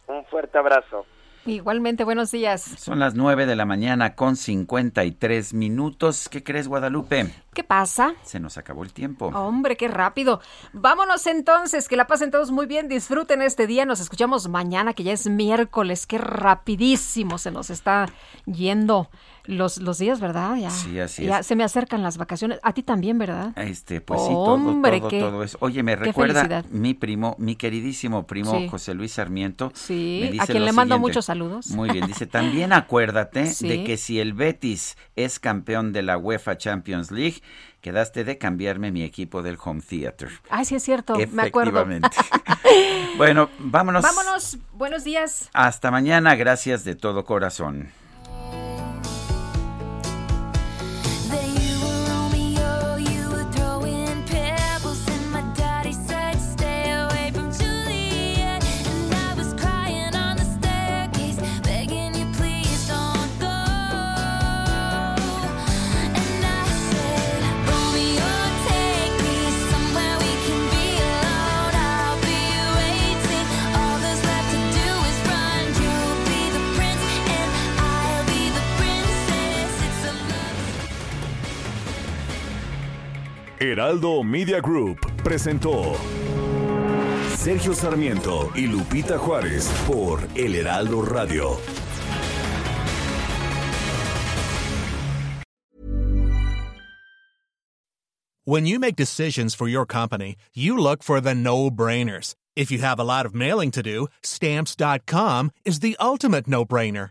Un fuerte abrazo. Igualmente, buenos días. Son las 9 de la mañana con 53 minutos. ¿Qué crees, Guadalupe? ¿Qué pasa? Se nos acabó el tiempo. Hombre, qué rápido. Vámonos entonces, que la pasen todos muy bien, disfruten este día, nos escuchamos mañana, que ya es miércoles, qué rapidísimo se nos está yendo los, los días, ¿verdad? Ya, Sí, así ya es. se me acercan las vacaciones, a ti también, ¿verdad? Este, pues sí, Hombre, todo, todo, qué- todo eso. Oye, me recuerda mi primo, mi queridísimo primo Sí. José Luis Sarmiento. Sí, me dice a quien le mando siguiente. muchos saludos. Muy bien, dice, también acuérdate [LAUGHS] Sí. de que si el Betis es campeón de la UEFA Champions League, quedaste de cambiarme mi equipo del Home Theater. Ay, sí es cierto, me acuerdo. [LAUGHS] Bueno, vámonos. Vámonos, buenos días. Hasta mañana, gracias de todo corazón. Heraldo Media Group presentó Sergio Sarmiento y Lupita Juárez por El Heraldo Radio. When you make decisions for your company, you look for the no brainers. If you have a lot of mailing to do, stamps.com is the ultimate no brainer.